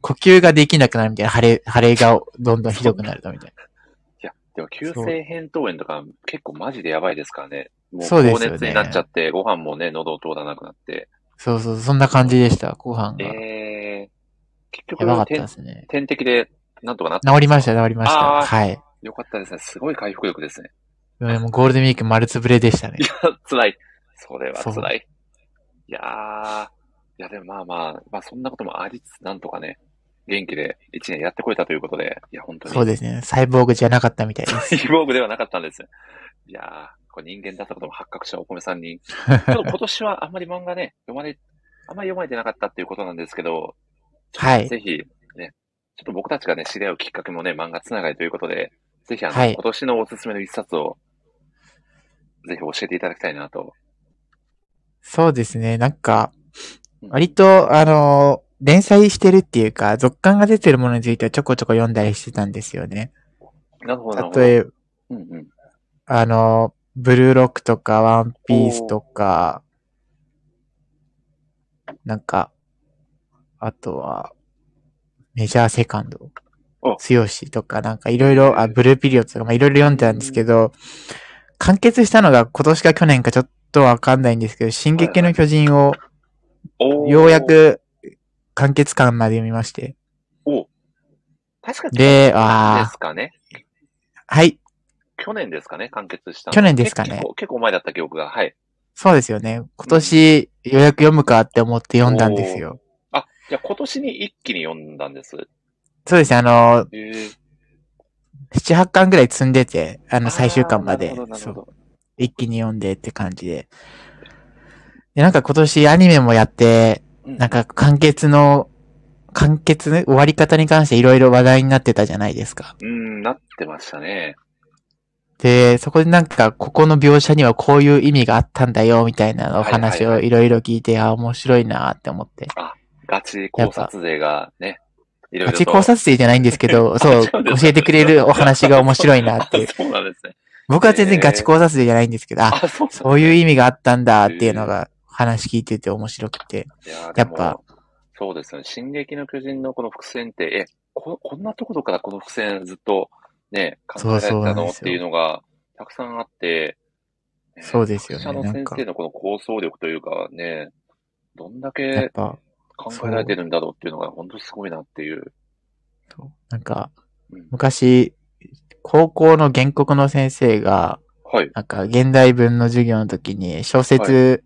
呼吸ができなくなるみたいな、腫れ、腫れがどんどんひどくなるとみたいや、でも急性扁桃炎とか結構マジでやばいですからね。もうそうですよね高熱になっちゃって、ご飯もね、喉を通らなくなって。な。そうそう、そんな感じでした、後半が。えー、結やばかったですね。点滴でなんとかなった治りました、治りました。あーはい。よかったですね。すごい回復力ですね。でもゴールデンウィーク丸つぶれでしたねい。や、辛い。それはそう辛い。いやー、いやでもまあまあ、まあそんなこともありつつ、なんとかね、元気で一年やってこれたということで、いや本当に。そうですね。サイボーグじゃなかったみたいです。サイボーグではなかったんですよ。いやー、これ人間だったことも発覚したお米さんに、ちょっと今年はあんまり漫画ね、読まれ、あんまり読まれてなかったっていうことなんですけど、はい。ぜひ、ね、ちょっと僕たちがね、知り合うきっかけもね、漫画つながりということで、ぜひあの、はい今年のおすすめの一冊を、ぜひ教えていただきたいなと。そうですね。なんかうん、割と、あの、連載してるっていうか、続刊が出てるものについてはちょこちょこ読んだりしてたんですよね。なるほど、なるほど。例えば、うんうん。あの、ブルーロックとか、ワンピースとか、なんか、あとは、メジャーセカンドお、つよしとか、なんかいろいろ、あ、ブルーピリオドとか、まあいろいろ読んでたんですけど、完結したのが今年か去年かちょっとわかんないんですけど、進撃の巨人をようや、く完結感まで読みまして。お確かに、であーですかね。はい。去年ですかね、完結したの去年ですかね結構結構前だった記憶が。はい。そうですよね。今年、ようやく読むかって思って読んだんですよ。あ、じゃあ今年に一気に読んだんです。そうですね、あの、えー、7、8巻ぐらい積んでて、あの最終巻までそう。一気に読んでって感じで。で、なんか今年アニメもやって、うんなんか完結の、完結終わり方に関していろいろ話題になってたじゃないですか。うん、なってましたね。で、そこでなんか、ここの描写にはこういう意味があったんだよ、みたいなお話をいろいろ聞いて、あ、面白いなって思って。ガチ考察勢がね、いろいろと。ガチ考察生じゃないんですけど、そう、教えてくれるお話が面白いなっていう。そうなんですね。僕は全然ガチ考察生じゃないんですけど、あ、あ、そういう意味があったんだっていうのが話聞いてて面白くて。いややっぱ、そうですよね。進撃の巨人のこの伏線って、え、ここんなところからこの伏線ずっとね、考えたのっていうのがたくさんあって、ねそうですよね。の先生のこの構想力というかね、どんだけぱ、考えられてるんだろうっていうのが本当すごいなっていう。そう。なんかうん、昔、高校の原告の先生が、はい、なんか現代文の授業の時に小説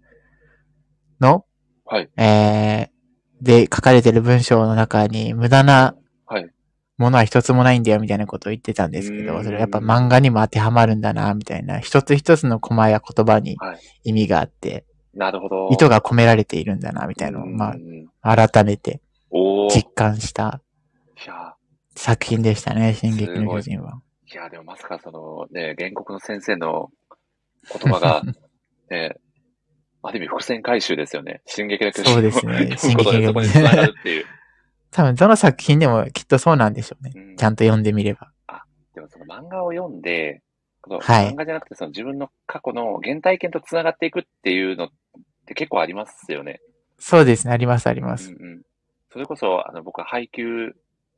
の、はい、えー、で書かれてる文章の中に無駄なはい。ものは一つもないんだよみたいなことを言ってたんですけど、うんそれやっぱ漫画にも当てはまるんだな、みたいな。一つ一つのコマや言葉にはい。意味があって、なるほど。意図が込められているんだな、みたいなのを、まうんあ、改めて実感したや、作品でしたね、進撃の巨人は。いや、でもまさかそのね、原告の先生の言葉が、ね、ある意味伏線回収ですよね。進撃の巨人そうですねを読むことでそこに繋がるっていう。多分どの作品でもきっとそうなんでしょうね。うんちゃんと読んでみれば。でもその漫画を読んで、はい漫画じゃなくてその自分の過去の原体験と繋がっていくっていうのって結構ありますよね。そうですね、ありますあります。うんうん。それこそ、あの、僕は配給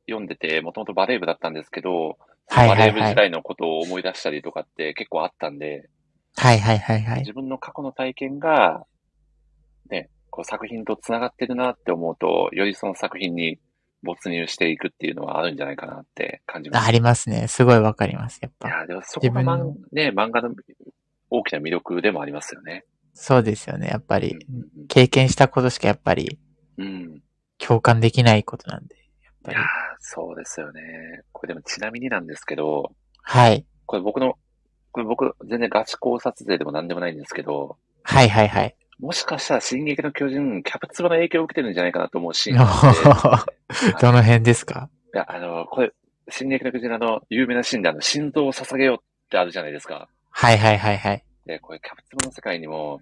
読んでて、もともとバレー部だったんですけど、バレー部時代のことを思い出したりとかって結構あったんで、はいはいはいはい。自分の過去の体験が、ね、こう作品と繋がってるなって思うと、よりその作品に没入していくっていうのはあるんじゃないかなって感じます。ありますね。すごいわかります、やっぱ。いや、でもそこが漫自分の、ね、漫画の大きな魅力でもありますよね。そうですよね、やっぱり。うん経験したことしかやっぱりうんうん。共感できないことなんで。やっぱりいやー、そうですよね。これでもちなみになんですけど、はい。これ僕の、これ僕、全然ガチ考察勢でも何でもないんですけど、はいはいはい。もしかしたら進撃の巨人、キャプツバの影響を受けてるんじゃないかなと思うシーンが どの辺ですか？いや、あの、これ、進撃の巨人のあの、有名なシーンであの、心臓を捧げようってあるじゃないですか。はいはいはいはい。で、これ、キャプツバの世界にも、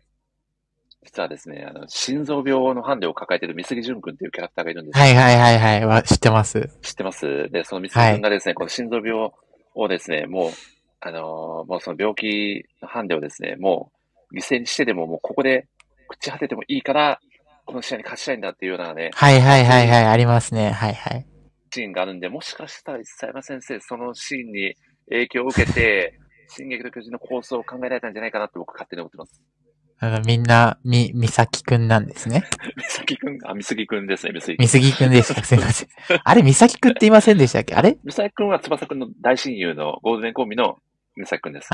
実はですね、あの、心臓病のハンデを抱えている三杉淳君っていうキャラクターがいるんですよはいはいはいはい。わ知ってます。知ってます？で、その三杉君がですね、この心臓病をですね、もう、あのーもうその病気のハンデをですね、もう犠牲にしてでももうここで朽ち果ててもいいから、この試合に勝ちたいんだっていうようなね、はいはいはいはい。ありますね。はいはい。シーンがあるんで、もしかしたら佐山先生、そのシーンに影響を受けて、進撃の巨人の構想を考えられたんじゃないかなって僕勝手に思ってます。あのみんな、み、みさきくんなんですね。三崎くん、あ、三杉くんですね、三杉くみん。すぎくんでした。すいません。あれ、みさきくんって言いませんでしたっけ？あれ？三崎くんは翼くんの大親友のゴールデンコンビの三崎くんです。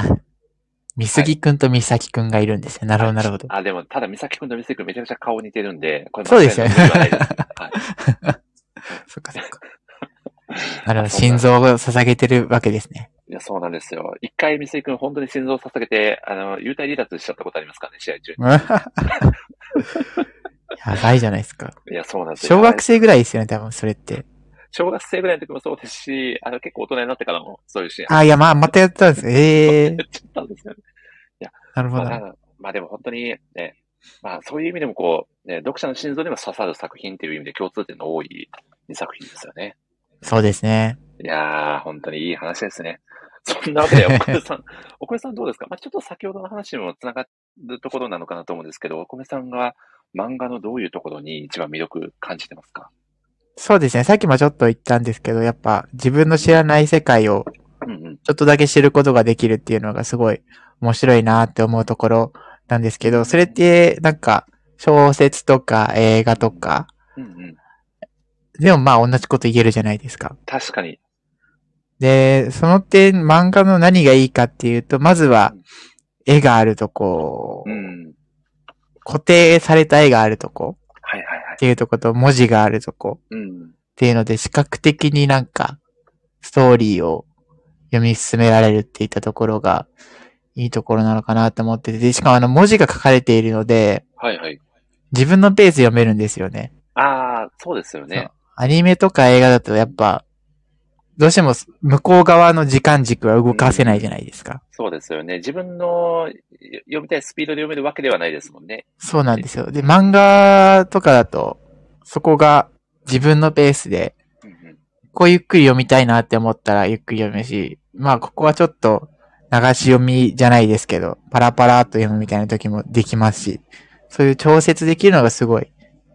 みすぎくんとみさきくんがいるんですよ。なるほどなるほど。あ、でも、ただ、美咲くんと美咲くんめちゃくちゃ顔似てるんで、これそうですよねはい。そっかそっか。なるほど。心臓を捧げてるわけですね。いや、そうなんですよ。一回美咲くん本当に心臓を捧げて、あの、幽体離脱しちゃったことありますからね、試合中 やばいじゃないですか。に。いや、そうなんですよ。小学生ぐらいですよね、多分それって。小学生ぐらいの時もそうですし、あの、結構大人になってからもそういうシーンあ、いや、まあ、またやったんです。ええやっちゃったんですよね。なるほど。まあ、まあでも本当にね、まあそういう意味でもこう、ね、読者の心臓にも刺さる作品っていう意味で共通点の多い2作品ですよね。そうですね。いやー、本当にいい話ですね。そんなわけで、お米さん、お米さんどうですか？まあ、ちょっと先ほどの話にも繋がるところなのかなと思うんですけど、お米さんが漫画のどういうところに一番魅力感じてますか？そうですね。さっきもちょっと言ったんですけど、やっぱ自分の知らない世界を。ちょっとだけ知ることができるっていうのがすごい面白いなって思うところなんですけど、それってなんか小説とか映画とか、うんうん。でもまあ同じこと言えるじゃないですか。確かに。で、その点漫画の何がいいかっていうと、まずは絵があるとこ、うん。固定された絵があるとこっ。ていうとこと文字があるとこうん。っていうので視覚的になんかストーリーを読み進められるっていったところがいいところなのかなと思ってて、でしかもあの文字が書かれているので、はいはい。自分のペースで読めるんですよね。ああ、そうですよね。アニメとか映画だとやっぱ、どうしても向こう側の時間軸は動かせないじゃないですか。そうですよね。自分の読みたいスピードで読めるわけではないですもんね。そうなんですよ。で、漫画とかだと、そこが自分のペースで、うんうん。こうゆっくり読みたいなって思ったらゆっくり読めるし、まあここはちょっと流し読みじゃないですけど、パラパラっと読むみたいな時もできますし、そういう調節できるのがすごい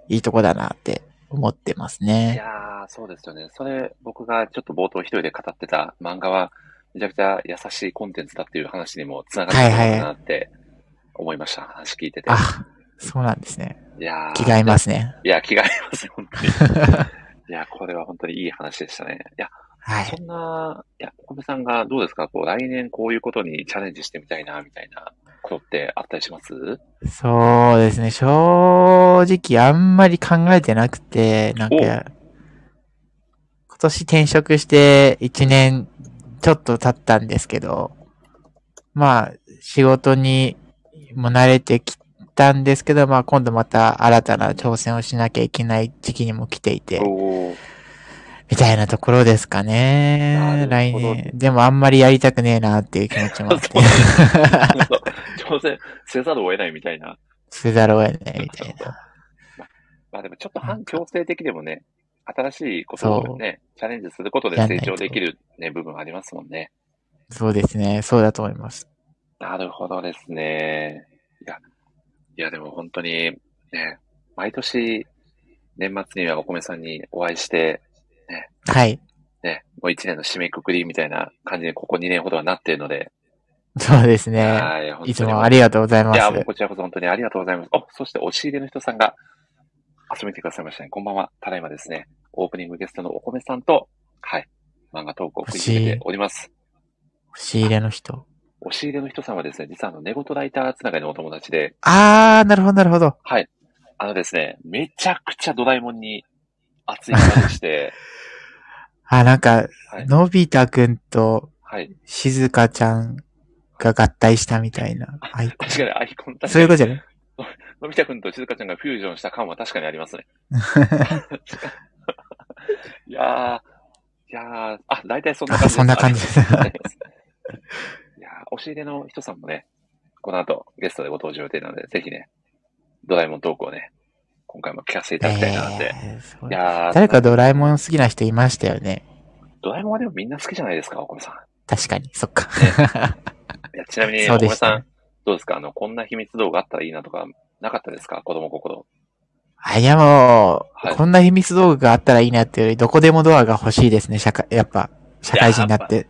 いいとこだなって思ってますいね。やー、そうですよね。それ、僕がちょっと冒頭一人で語ってた漫画は、めちゃくちゃ優しいコンテンツだっていう話にも繋がってるのかなって思いました。話聞いてて。あ、そうなんですね。いやー気が合いますね。いや、気が合いますよ、本当に。いや、これは本当にいい話でしたね。いや、はい。そんな、いや、お米さんがどうですか？こう、来年こういうことにチャレンジしてみたいな、みたいなことってあったりします？そうですね。正直あんまり考えてなくて、なんか、年転職して1年ちょっと経ったんですけど、まあ、仕事にも慣れてきたんですけど、まあ今度また新たな挑戦をしなきゃいけない時期にも来ていて、みたいなところですかなね。来年。でもあんまりやりたくねえなっていう気持ちもあって挑戦せざるを得ないみたいな。せざるを得ないみたいな。まあでもちょっと反強制的でもね、新しいことをね、チャレンジすることで成長できるね、部分ありますもんね。そうですね。そうだと思います。なるほどですね。いや、いやでも本当にね、毎年年末にはお米さんにお会いして、はい。ね、もう一年の締めくくりみたいな感じでここ2年ほどはなっているので、そうですね。はい、いつもありがとうございます。いや、もうこちらこそ本当にありがとうございます。お、そして押し入れの人さんが遊びに来てくださいましたね。こんばんは。ただいまですね、オープニングゲストのお米さんと、はい、漫画トークを繰り広げております。押し入れの人。押し入れの人さんはですね、実はあの、寝言ライターつながりのお友達で、あー、なるほど、なるほど。はい。あのですね、めちゃくちゃドラえもんに熱い方でして、あ、なんかはい、のび太くんとはい。しずかちゃんが合体したみたいなアイコン。確かにアイコン、確かにそういうことじゃない？のび太くんとしずかちゃんがフュージョンした感は確かにありますね。いやー、いやー、あ、大体そんな感じです。あそんな感じです いやー、押し入れの人さんもね、この後ゲストでご登場予定なので、ぜひね、ドラえもんトークをね、今回も聞かせていただきたいなって。えーいやー、誰かドラえもん好きな人いましたよね。ドラえもんはでもみんな好きじゃないですか、お米さん。確かに、そっか。いやちなみに、お米さん、どうですか？あの、こんな秘密動画あったらいいなとか、なかったですか？子供心。あ、いやもう、はいこんな秘密道具があったらいいなっていうより、どこでもドアが欲しいですね、社会、やっぱ、社会人になって。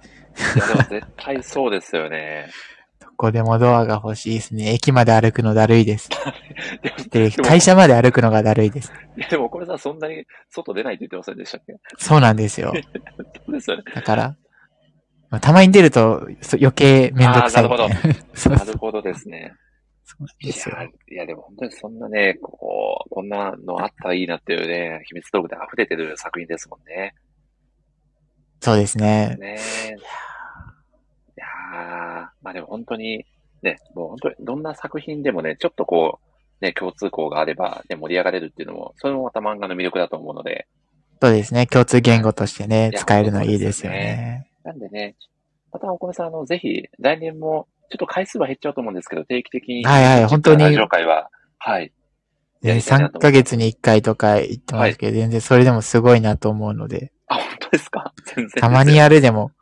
いや、でも絶対そうですよね。どこでもドアが欲しいですね。駅まで歩くのだるいです。でもで、でも会社まで歩くのがだるいです。いや、でも、お米さん、そんなに外出ないって言ってませんでしたっけ？そうなんですよ。そうですよね。だから、まあたまに出るとそ余計めんどくさいみたいな。そうそうなるほどですね。そうなんいですよ。や、いや、でも本当にそんなね、こう、こんなのあったらいいなっていうね、秘密道具で溢れてる作品ですもんね。そうですね。ねえ。いやーまあでも本当に、ね、もう本当にどんな作品でもね、ちょっとこう、ね、共通項があれば、ね、盛り上がれるっていうのも、それもまた漫画の魅力だと思うので、そうですね。共通言語としてね使えるのはいいですよね。なんでね、またお米さん、あの、ぜひ、来年も、ちょっと回数は減っちゃうと思うんですけど、定期的に、はいはい本当にラジオ会は、はい。やでりたいなと思います3ヶ月に1回とか言ってますけど、全然それでもすごいなと思うので、あ、本当ですか？全然。たまにやるでも、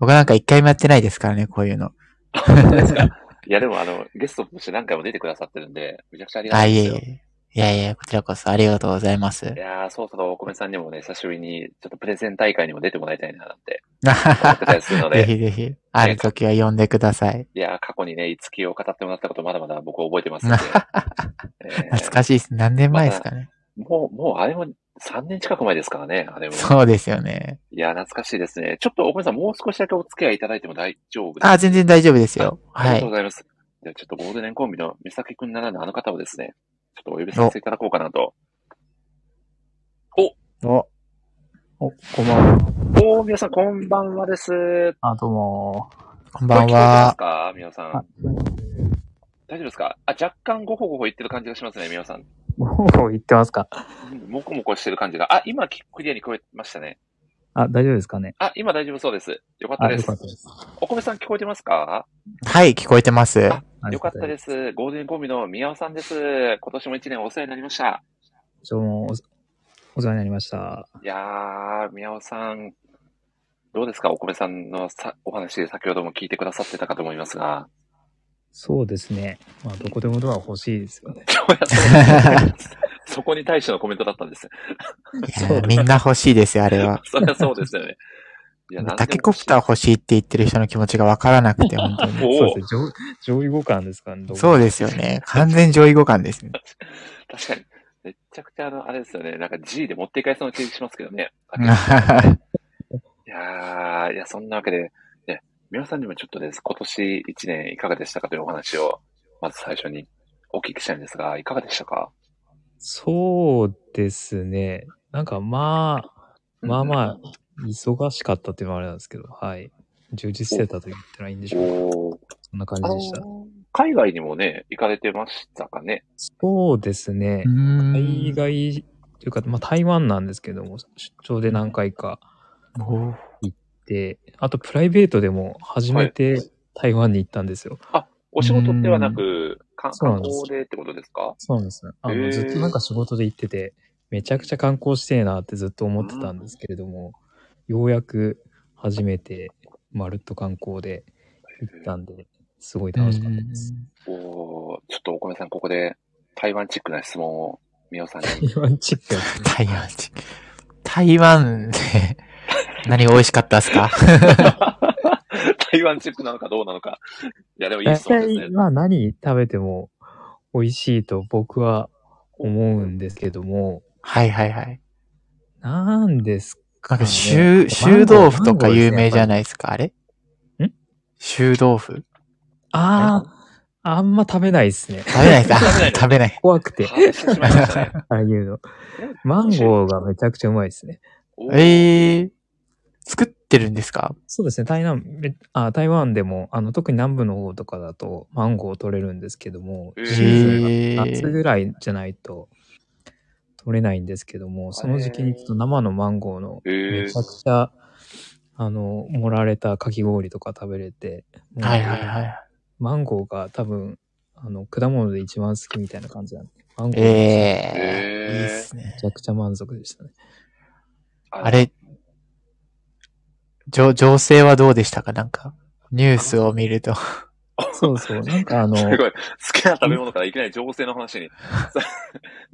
僕なんか1回もやってないですからね、こういうの。本当ですか？いや、でもあの、ゲストとして何回も出てくださってるんで、めちゃくちゃありがあ、たいですよ。いえいえ。いやいや、こちらこそありがとうございますい。やー、そうそう、お米さんにもね、久しぶりに、ちょっとプレゼン大会にも出てもらいたいな、なんて 思ってたりするのぜで、ひぜひ、ある時は呼んでください。いやー、過去にね、五木を語ってもらったことまだまだ僕覚えてますので、えー懐かしいです。何年前ですかね。もう、もうあれも3年近く前ですからね、あれも。そうですよね。いや、懐かしいですね。ちょっとお米さん、もう少しだけお付き合いいただいても大丈夫ですかあ、全然大丈夫ですよ。はい。ありがとうございます。ではちょっとゴールデンコンビの美咲くんならぬあの方をですね、ちょっとお呼びさせていただこうかなと。お、お、こんばんは。おー、皆さんこんばんはです。あ、どうも。こんばん聞こえてますは。か皆さんあ。大丈夫ですか？あ、若干ごほごほ言ってる感じがしますね、皆さん。おお、言ってますか？うんもこもこしてる感じが。あ、今クリアに聞こえましたね。あ、大丈夫ですかね？あ、今大丈夫そうです。よかったあ、ですよか。ったです。お米さん聞こえてますか？はい、聞こえてます。あよかったですす。ゴールデンコンビの宮尾さんです。今年も一年お世話になりました。ちょ、もうお、お世話になりました。いやー、宮尾さん、どうですか？お米さんのさお話、先ほども聞いてくださってたかと思いますが。そうですね。まあ、どこでもドア欲しい ですよね。そこに対してのコメントだったんです。いやみんな欲しいですよ、あれは。そりゃそうですよね。いやタケコプター欲しいって言ってる人の気持ちがわからなくて、本当に。そうですね。上上位互換ですかね。どそうですよね。完全上位互換ですね。確かに。めっちゃくちゃあの、あれですよね。なんか G で持っていかれそうな気がしますけどね。いやー、いや、そんなわけで、ね、皆さんにもちょっとです、今年1年いかがでしたかというお話を、まず最初にお聞きしたいんですが、いかがでしたか？そうですね。なんかまあ、まあまあ、忙しかったっていうのはあれなんですけど、はい。充実してたと言ったらいいんでしょうか。そんな感じでした。海外にもね、行かれてましたかね？そうですね海外というか、まあ台湾なんですけども、出張で何回かおーで、あとプライベートでも初めて台湾に行ったんですよ。お仕事ではなく、か観光でってことですか？そうなんですね。あの、ずっとなんか仕事で行ってて、めちゃくちゃ観光してえなってずっと思ってたんですけれども、ようやく初めてまるっと観光で行ったんで、すごい楽しかったです。おーちょっとお米さん、ここで台湾チックな質問を、みおさんに。台湾チック。台湾チ台湾で何が美味しかったですか？台湾チックなのかどうなのか。いや、でもいいですね体、。まあ何食べても美味しいと僕は思うんですけども、はいはいはい。なんですかね。なんか、臭、臭豆腐とか有名じゃないですか？あれ？ん？臭豆腐？ああ、あんま食べないですね。食べないです 食べない。怖くて。ああいうの。マンゴーがめちゃくちゃうまいですね。ええー、作ってるんですか？そうですね、台湾、めあ台湾でも、あの、特に南部の方とかだとマンゴー取れるんですけども、シー。ズンが夏ぐらいじゃないと取れないんですけども、その時期に行くと生のマンゴーのめちゃくちゃ、あの、盛られたかき氷とか食べれて、はいはいはい。マンゴーが多分、あの、果物で一番好きみたいな感じなんで、マンゴーえー、いいっすね。ちゃくちゃ満足でしたね。あれ、情、情勢はどうでしたか？なんか、ニュースを見ると。そうそう、なんかあの、すごい。好きな食べ物からいきなり情勢の話に。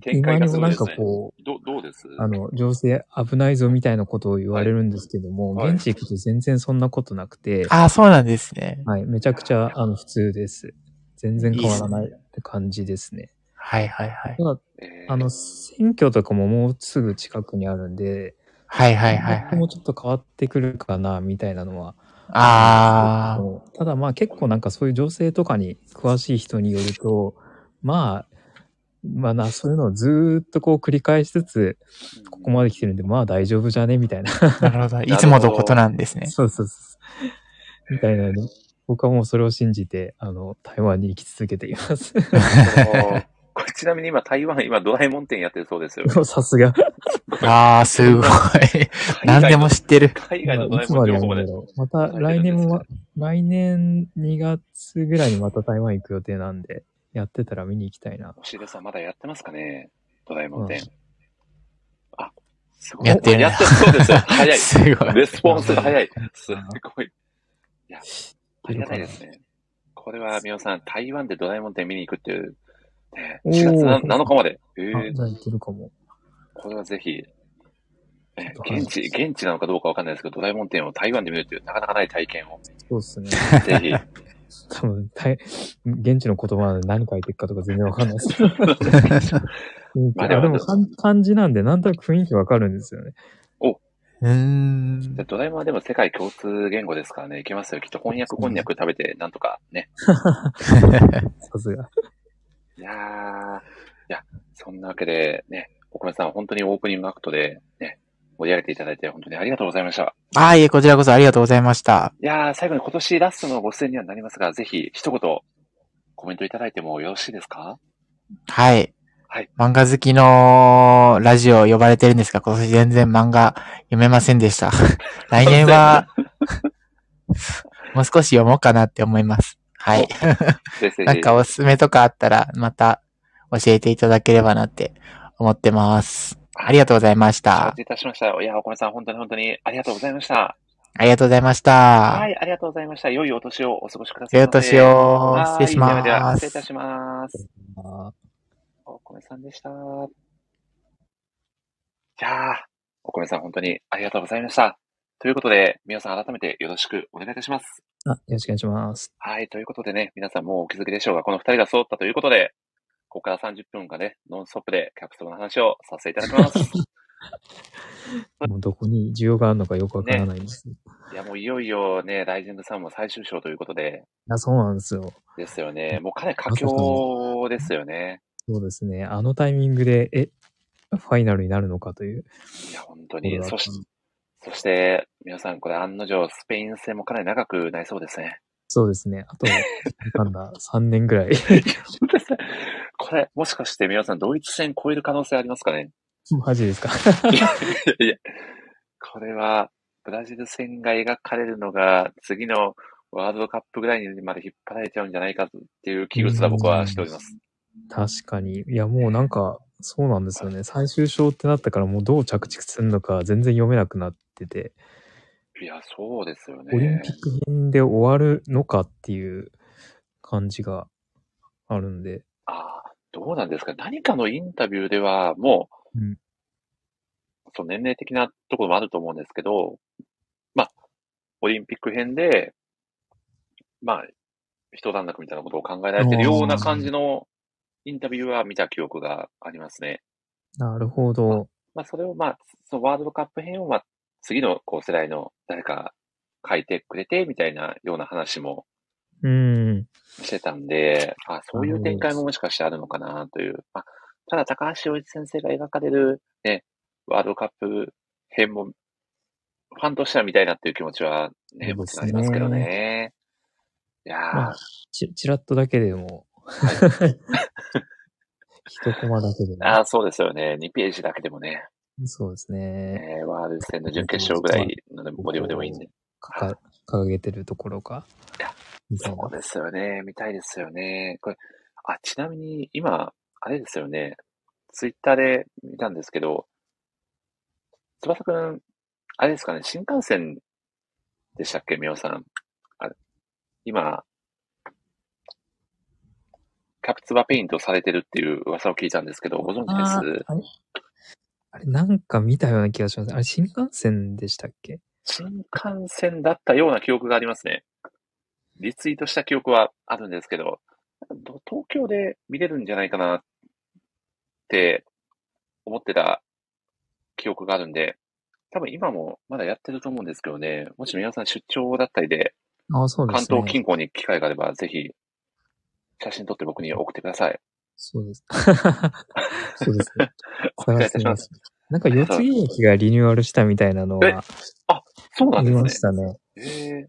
展開が今にもなん すごいですね。かこう、どどうです？あの、情勢危ないぞみたいなことを言われるんですけども、はいはい現地行くと全然そんなことなくて、ああ、そうなんですね。はい、めちゃくちゃ、あの、普通です。全然変わらないって感じですね。はいはいはい。ただ、えーあの、選挙とかももうすぐ近くにあるんで、はいはいはいはい。もちょっと変わってくるかな、みたいなのは。ああ、ただまあ結構なんかそういう情勢とかに詳しい人によると、まあ、まあな、そういうのをずーっとこう繰り返しつつ、ここまで来てるんで、まあ大丈夫じゃね？みたいな。なるほど。いつものことなんですね。そうそうそう。みたいなね。僕はもうそれを信じて、あの、台湾に生き続けています。これちなみに今台湾、今ドラえもん店やってるそうですよ。さすが。ああ、すごい。何でも知ってる。海外のドラえもん情報まで。るんだろう。また来年も、来年2月ぐらいにまた台湾行く予定なんで、やってたら見に行きたいな。星出さんまだやってますかねドラえもん店。うんあ、すごい。やってるやってるそうですよ。早い。すごい。レスポンスが早い。すごい。いや、ありがたいですね。これは、みおさん、台湾でドラえもん店見に行くっていう、ね、おー4月な7日まで。えあ、ーじゃあ行けるかも。これはぜひ、ねちょっと現地、現地なのかどうかわかんないですけど、ドラえもん店を台湾で見るっていうなかなかない体験を、そうですね。ぜひ。多分、たい現地の言葉で何書いてるかとか全然わかんないですけど。まあでも漢漢字なんで、なんとなく雰囲気わかるんですよね。うーん。でドラえもんはでも世界共通言語ですからね、いけますよ。きっと翻訳こんにゃく食べて、なんとかね。さすが。いやー、いや、そんなわけで、ね、お米さん、本当にオープニングアクトで、ね、盛り上げていただいて、本当にありがとうございました。ああ、いえ、こちらこそありがとうございました。いやー、最後に今年ラストのご出演にはなりますが、ぜひ一言コメントいただいてもよろしいですか？はい。はい。漫画好きのラジオ呼ばれてるんですが、今年全然漫画読めませんでした。来年は、もう少し読もうかなって思います。はい。なんかおすすめとかあったら、また教えていただければなって思ってます。ありがとうございまし承た知。いたしました。いや、お米さん、本当に本当にありがとうございました。ありがとうございました。はい、ありがとうございました。良いお年をお過ごしください。良いお年をはい失礼しますではでは失礼いたします。あお米さんでした。いやー、お米さん本当にありがとうございました。ということで、皆さん改めてよろしくお願いいたします。あ、よろしくお願いします。はい、ということでね、皆さんもうお気づきでしょうが、この二人が揃ったということで、ここから30分間ね、ノンストップでキャプの話をさせていただきます。もうどこに需要があるのかよくわからないんです。いいや、もういよいよね、ライジングさんも最終章ということで、や、そうなんですよ。ですよね。もうかなり佳境ですよね。そうですね。あのタイミングで、え、ファイナルになるのかという。いや、本当に。そしそして、皆さん、これ案の定、スペイン戦もかなり長くなりそうですね。そうですね。あと、なんだ、3年ぐらい。これ、もしかして皆さん、ドイツ戦超える可能性ありますかね？マジですか？いやいや、これは、ブラジル戦が描かれるのが、次のワールドカップぐらいにまで引っ張られちゃうんじゃないかっていう危惧すら僕はしております。確かに。いや、もうなんか、そうなんですよね。最終章ってなったから、もうどう着地するのか全然読めなくなってて、いや、そうですよね。オリンピック編で終わるのかっていう感じがあるんで。ああ、どうなんですか？何かのインタビューでは、もう、うんそう、年齢的なところもあると思うんですけど、まあ、オリンピック編で、まあ、一段落みたいなことを考えられてるような感じのインタビューは見た記憶がありますね。なるほど。まあ、それをまあ、そのワールドカップ編をまあ、次のこう世代の誰か書いてくれて、みたいなような話もうん。してたんで、あ、そういう展開ももしかしてあるのかなという。まあ、ただ高橋洋一先生が描かれるね、ワールドカップ編も、ファンとしては見たいなっていう気持ちはね、もちろんありますけどね。いやー、まあち、ちらっとだけでも、一コマだけでも。あーそうですよね。2ページだけでもね、そうですね。えーワールド戦の準決勝ぐらいのボリュームでもいいんで。か掲げてるところがいや。みたいなそうですよね。見たいですよね。これ、あ、ちなみに今、あれですよね。ツイッターで見たんですけど、翼くん、あれですかね、新幹線でしたっけ、みおさん。あれ今、キャプツバペイントされてるっていう噂を聞いたんですけど、ご存知あです？ーあれなんか見たような気がします。あれ、新幹線でしたっけ？新幹線だったような記憶がありますね。リツイートした記憶はあるんですけど、ど東京で見れるんじゃないかなって思ってた記憶があるんで、多分今もまだやってると思うんですけどね、もし皆さん出張だったりで、ああ、そうでね。東近郊に機会があれば、ぜひ写真撮って僕に送ってください。そうです。そうですね。お願いいたします。なんか、四つ木駅がリニューアルしたみたいなのはそうなんですね。したね。へえ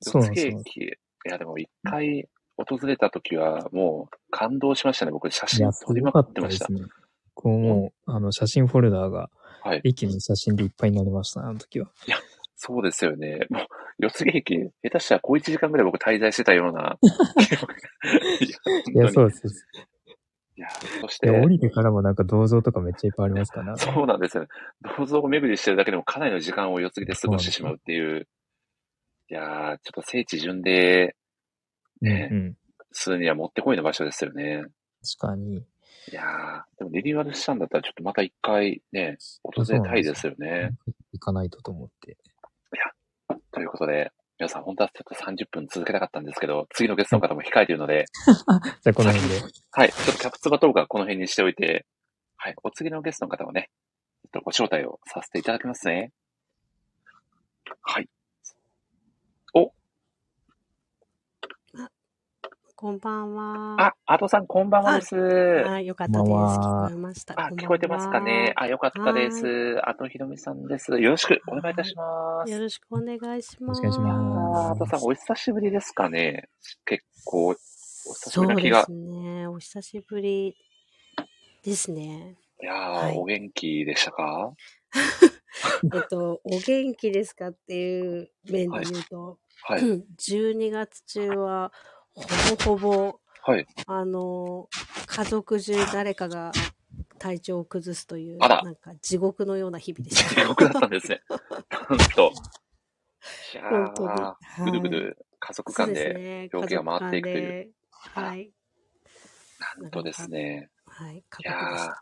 そうなんですよ四つ。木駅。いや、でも一回訪れた時はもう感動しましたね。僕写いや、す真撮りまくってました。ったですね。こうもう、あの、写真フォルダーが、はい。駅の写真でいっぱいになりました、あの時は。そうですよね。もう、四つ木駅、下手したら小1時間ぐらい僕滞在してたような。いや、そう。です。いや、そしいや、降て、りてからもなんか銅像とかめっちゃいっぱいありますから。そうなんですよね。銅像を巡りしてるだけでもかなりの時間を四つ木で過ごしてしまうっていう。いやー、ちょっと聖地巡礼うんねうん。するにはもってこいの場所ですよね。確かに。いやー、でもリニューアルしたんだったらちょっとまた一回ね、訪れたいですよね。行かないとと思って。ということで、皆さん本当はちょっと30分続けたかったんですけど、次のゲストの方も控えているので、じゃあ、この辺で。はい、ちょっとキャプツバトークはこの辺にしておいて、はい、お次のゲストの方をね、ちょっとご招待をさせていただきますね。はい。お、こんばんは。あ、アドさんこんばんはです。あ、よかったです。聞こえました。あ、聞こえてますかねあ、よかったです。あとひろみさんです。よろしくお願いいたします。よろしくお願いします。よろしくお願いしますアドさんお久しぶりですかね結構、お久しそうでぶりな気が。すね。お久しぶりですね。いやー、はいお元気でしたか？えっと、お元気ですかっていう面で言うと、はい。12月中は、ほぼほぼ、はい。あの、家族中誰かが体調を崩すという、なんか地獄のような日々でし地た。獄だったんですね。なんと。いや本当に。ー、はいぐるぐる家族間で。病気が回っていくというはい。なんとですね。はい。過いや。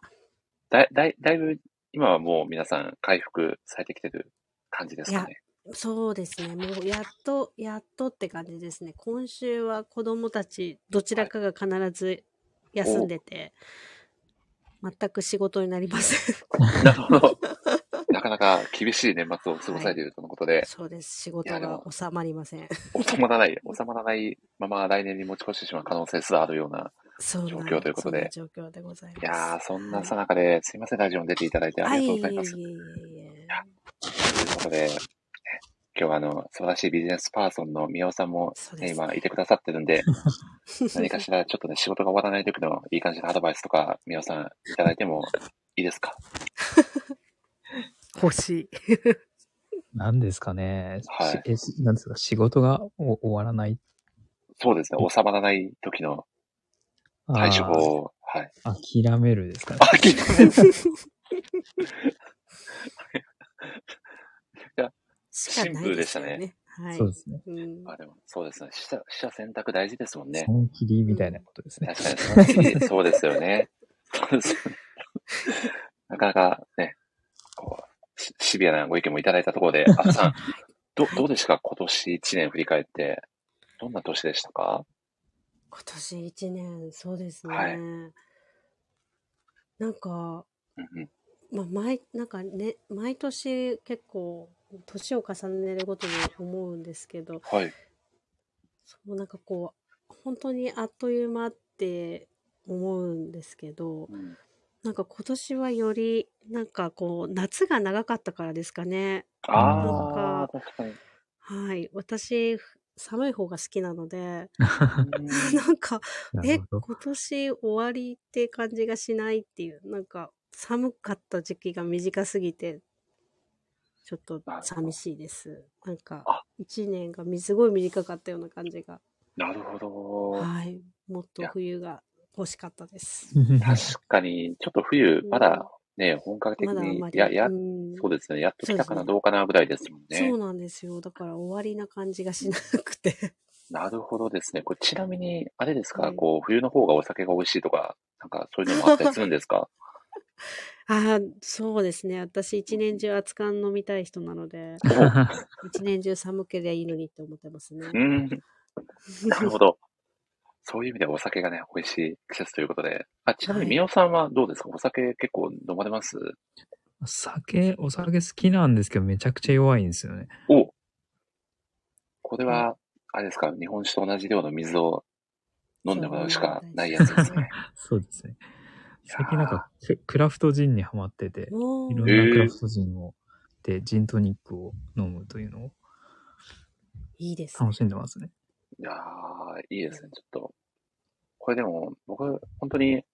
だい、だい、だいぶ、今はもう皆さん回復されてきてる感じですかね。そうですね。もうやっと、やっとって感じですね。今週は子供たち、どちらかが必ず休んでて、全く仕事になりません。なるほど。なかなか厳しい年末を過ごされているとのことで、そうです。仕事いやでもが収まりません。収まらない、収まらないまま来年に持ち越してしまう可能性すらあるような。そう状況ということでそんな状況でございます。いやー、そんなさなかですいません、ラジオに出ていただいてありがとうございます。はい、いえいえいえいえ。いうことで、ね今日はあの、素晴らしいビジネスパーソンの宮尾さんも、ね、今いてくださってるんで、何かしらちょっとね、仕事が終わらない時のいい感じのアドバイスとか、宮尾さんいただいてもいいですか？欲しい。何ですかね。はいしえしなんですか、仕事がお終わらない。そうですね、収まらない時の対処法を、はい。諦めるですかね。あ、聞いてないシンプルでしたね。はい。そうですね。うんあでもそうですね。死者、死者選択大事ですもんね。損切りみたいなことですね。確かにその次、そうですよね。そうですよね。なかなかね、こう、シシビアなご意見もいただいたところで、あさん、ど、どうでしたか？今年1年振り返って。どんな年でしたか？今年一年、そうですね。はいなんか、うんうん。まあ、毎、なんかね、毎年結構、年を重ねるごとに思うんですけど、はい。そう、なんかこう、本当にあっという間って思うんですけど、うんなんか今年はより、なんかこう、夏が長かったからですかね。ああ、確かに。はい。私、寒い方が好きなので、うん なんか、え、なるほど。今年終わりって感じがしないっていう、なんか寒かった時期が短すぎて、ちょっと寂しいです。なんかあ、一年がみすごい短かったような感じが。なるほど。はい。もっと冬が欲しかったです。確かに、ちょっと冬、まだね、本格的にま。や、やう、んそうですね。やっと来たかな、ねどうかなぐらいですもんね。そうなんですよ。だから終わりな感じがしなくて。なるほどですね。これちなみに、あれですか、はいこう、冬の方がお酒が美味しいとか、なんかそういうのもあったりするんですか？ああ、そうですね。私一年中熱燗飲みたい人なので、一年中寒ければいいのにって思ってますね。うん。なるほど。そういう意味ではお酒がね、美味しい季節ということで。あ、ちなみに、はいみおさんはどうですか？お酒結構飲まれます？酒、お酒好きなんですけど、めちゃくちゃ弱いんですよね。おこれは、あれですか？日本酒と同じ量の水を飲んでもらうしかないやつですね。そうですね。最近なんか、ククラフトジンにハマってて、おいろんーなクラフトジンを、で、ジントニックを飲むというのをいいですね楽。しんでますね。いやー、いいですね、ちょっと。これでも、僕、本当に、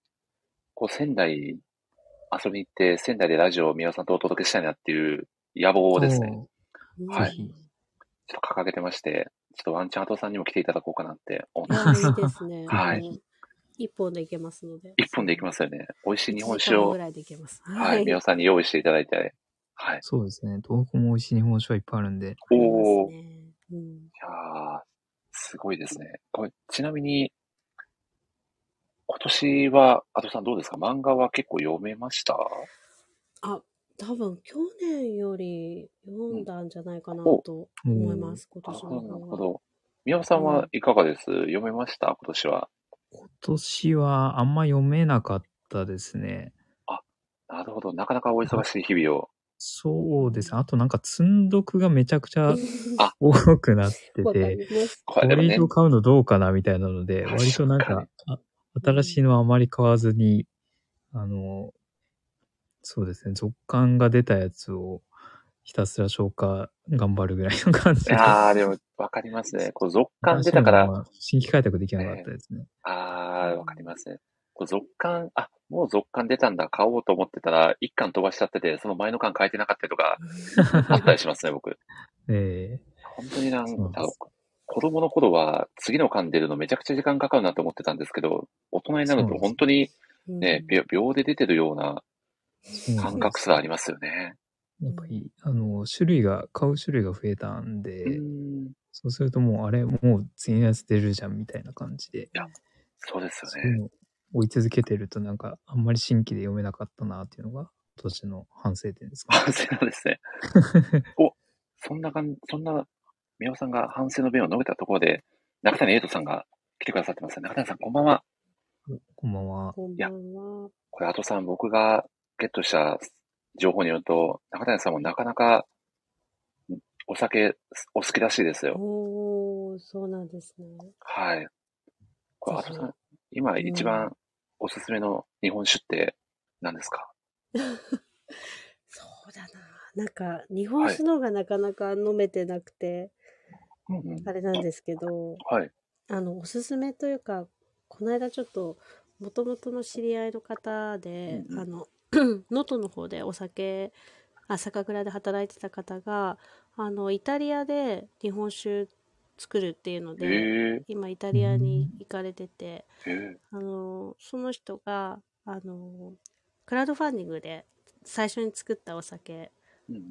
こう、仙台遊びに行って、仙台でラジオを宮尾さんとお届けしたいなっていう野望をですね、はいちょっと掲げてまして、ちょっとワンチャン後さんにも来ていただこうかなって思っていや、ます。いいですね。はい一本でいけますので。一本でいきますよね。美味しい日本1酒をぐ、らいでいけます。はい、宮尾さんに用意していただいて、はい。そうですね。どこも美味しい日本酒はいっぱいあるんで、おー、いありますねうんやー、すごいですね。これ、ちなみに、今年は、アトさんどうですか？漫画は結構読めました？あ、多分去年より読んだんじゃないかなおと思います、今なるほど、年の方は。なるほど。宮尾さんはいかがです？読めました？今年は。今年はあんま読めなかったですね。なるほど。なかなかお忙しい日々を。そうですね。あとなんか積んどくがめちゃくちゃあ多くなってわかて、ります。これ以上、買うのどうかなみたいなので、割となんか、あ新しいのはあまり買わずに、あの、そうですね、続刊が出たやつをひたすら消化頑張るぐらいの感じいで。やー、でも、わかりますね。こう、続刊出たから、新規開拓できなかったですね。あー、わかりますね。こう続刊、あ、もう続刊出たんだ、買おうと思ってたら、一巻飛ばしちゃってて、その前の巻書いてなかったりとか、あったりしますね、僕。え本当になんか子供の頃は、次の巻出るのめちゃくちゃ時間かかるなと思ってたんですけど、大人になると本当にうんね、秒秒で出てるようなえ感覚すらありますよね。やっぱり、あの、種類が、買う種類が増えたんうで、ーん、そうするともう、あれ、もう次のやつ出るじゃんみたいな感じで、そうですよね。追い続けてるとなんか、あんまり新規で読めなかったなっていうのが、今年の反省点ですかね。反省なんですね。お、そんな感じ、そんな、宮尾さんが反省の弁を述べたところで、中谷瑛人さんが来てくださってます。中谷さん、こんばんは。こんばんは。こんばんは。これ、あとさん、僕がゲットした情報によると、中谷さんもなかなか、お酒、お好きらしいですよ。おー、そうなんですね。はい。これ、さん、今一番おすすめの日本酒って何ですか？そうだな。なんか、日本酒の方がなかなか飲めてなくて、うんうん。あれなんですけど、はい。あの、おすすめというか、この間ちょっと、もともとの知り合いの方で、うんうんあの、能登の方でお酒、あ、酒蔵で働いてた方が、あの、イタリアで日本酒作るっていうのえで、ー、今イタリアに行かれてて、え。ー、あの、その人が、あの、クラウドファンディングで最初に作ったお酒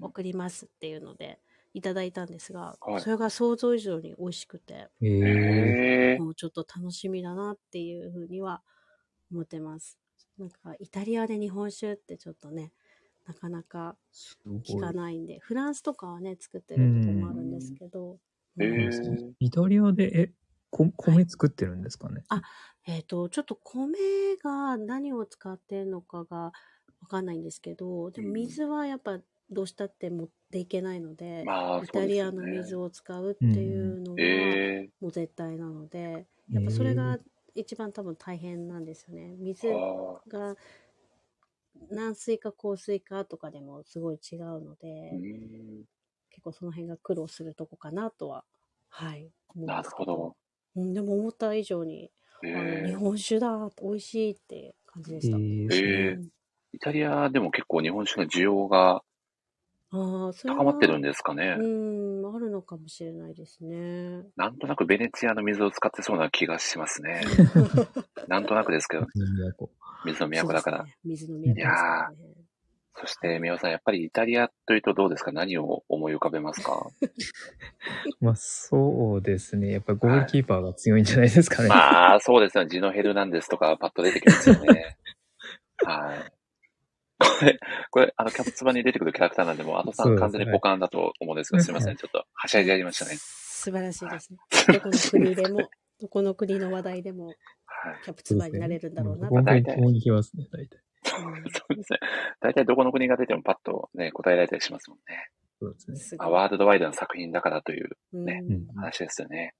送りますっていうのでいただいたんですが、はい。それが想像以上に美味しくて、もうちょっと楽しみだなっていうふうには思ってます。なんかイタリアで日本酒ってちょっとね、なかなか聞かないんで、フランスとかはね、作ってるとこもあるんですけど、えー。イタリアで、え、こ米作ってるんですかね、えっ、と、ちょっと米が何を使ってるのかがわかんないんですけど、でも水はやっぱどうしたって持っていけないので、まあ、イタリアのね。水を使うっていうのはえもう絶対なので、やっぱそれが一番多分大変なんですよね。水が軟水か硬水かとかでもすごい違うので、結構その辺が苦労するとこかなとは、はい、思うんなですけるほど。うん、でも思った以上に、あのえー、日本酒だ、美味しいって感じでした。ええーうんイタリアでも結構日本酒の需要が高まってるんですかね。うん、あるのかもしれないですね。なんとなくベネツィアの水を使ってそうな気がしますね。なんとなくですけど、都水の都だから。ね水の都ですからね。そして、宮尾さん、やっぱりイタリアというとどうですか？何を思い浮かべますか？まあそうですね。やっぱりゴールキーパーが強いんじゃないですかね。まあ、そうですよ。ジノヘルナンデスとかパッと出てきますよね。はい。これ、これ、あの、キャプツバに出てくるキャラクターなんで、もう、アトさん完全にポカンだと思うんですが、すいません。ちょっと、はしゃいでやりましたね。素晴らしいですね。どこの国でも、どこの国の話題でもはい。キャプツバーになれるんだろうな。本当に大体ここに来ますね、大体。うんそうですね。大体どこの国が出てもパッとね、答えられたりしますもんね。そうですね。まあ、ワールドワイドな作品だからといううんねうん話ですよね。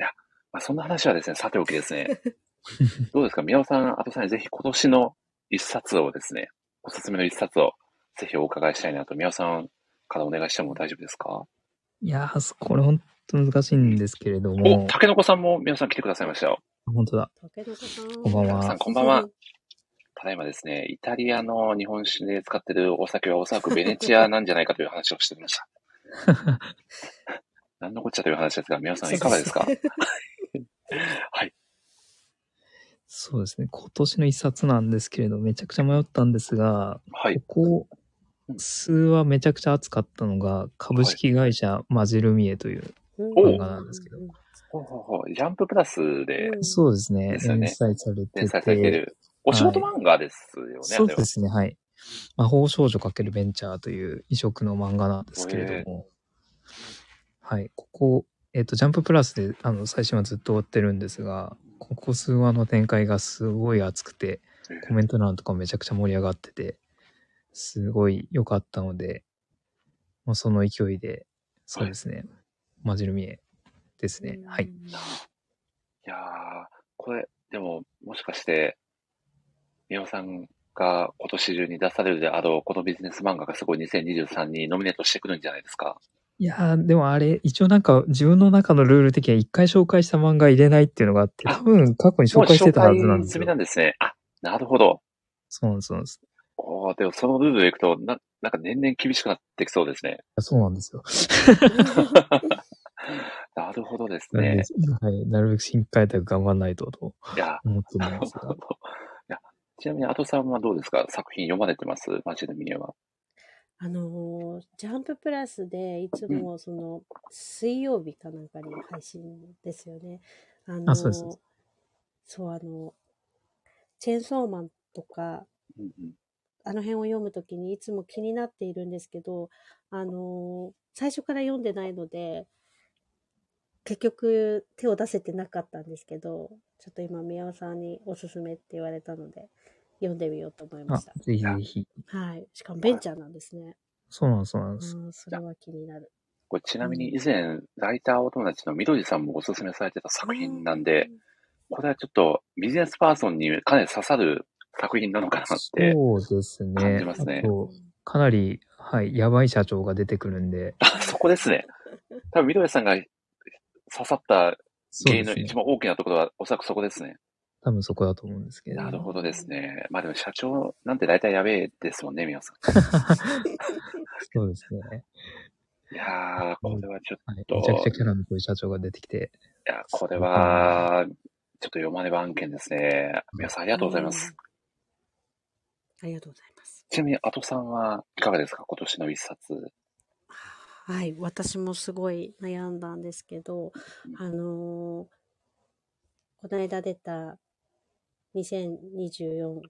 いや、まあ、そんな話はですね、さておきですね。どうですか？宮尾さん、アトさんにぜひ今年の一冊をですね、おすすめの一冊をぜひお伺いしたいなと、宮尾さんからお願いしても大丈夫ですか？いやー、これ本当難しいんですけれどお、も、竹の子さんも宮尾さん来てくださいましたよ。本当だ。竹中さん。こんばんはさん、こんばんは。ただいまですね、イタリアの日本酒で使ってるお酒はおそらくベネチアなんじゃないかという話をしてみました。何のこっちゃという話ですが、宮尾さんいかがですか？はい。そうですね。今年の一冊なんですけれど、めちゃくちゃ迷ったんですが、はい。ここ数はめちゃくちゃ熱かったのが、株式会社マジルミエという、うん漫画なんですけど。うんほうほうほうジャンププラスでうんそうですね、連載されて連載されていて、る、お仕事漫画ですよね、そうあれはですね、はい。魔法少女×ベンチャーという異色の漫画なんですけれども、はい、ここ、えっ、と、ジャンププラスで、あの、最新はずっと追ってるんですが、ここ数話の展開がすごい熱くて、コメント欄とかもめちゃくちゃ盛り上がってて、すごい良かったので、まあ、その勢いで、そうですね、マジルミエですね。はい。。いやー、これ、でも、もしかして、宮尾さんが今年中に出されるであろう、このビジネス漫画がすごい2023にノミネートしてくるんじゃないですか？いやー、でもあれ、一応なんか自分の中のルール的には一回紹介した漫画入れないっていうのがあって、多分過去に紹介してたはずなんですよもうな。んですね。あ、なるほど。そうなんです、そうなんです。おーでもそのルールでいくと、な、なんか年々厳しくなってきそうですね。そうなんですよ。なるほどですね。はい。なるべく新開拓頑張らないとといや、思ってなるんですが。い。や、ちなみに、アトさんはどうですか？作品読まれてます？マジでミネは。あのージャンププラスでいつもその水曜日かなんかに配信ですよね。あのーあそうです。そうあの、チェーンソーマンとか、うんうん。あの辺を読むときにいつも気になっているんですけど、あのー最初から読んでないので、結局手を出せてなかったんですけど、ちょっと今宮尾さんにおすすめって言われたので、読んでみようと思いまあした。、ぜひぜひ。はい。しかもベンチャーなんですね。そうなんです、そうなんです。うん、それは気になる。これちなみに以前、ライターお友達のみどりさんもおすすめされてた作品なんで、これはちょっとビジネスパーソンにかなり刺さる作品なのかなって。そうです感ね。じますねかなりはい、やばい社長が出てくるんで、あ、そこですね。多分、緑さんが刺さった原因の一番大きなところは、おそらくそこですね。多分そこだと思うんですけれども。なるほどですね。まあでも社長なんて大体やべえですもんね、皆さん。そうですね。いやー、これはちょっはい、と、めちゃくちゃキャラの濃い社長が出てきて、いや、これは、ちょっと読まねば案件ですね。皆さんありがとうございます。ありがとうございます。ちなみに、アトさんはいかがですか今年の一冊。はい、私もすごい悩んだんですけど、あのーこの間出た2024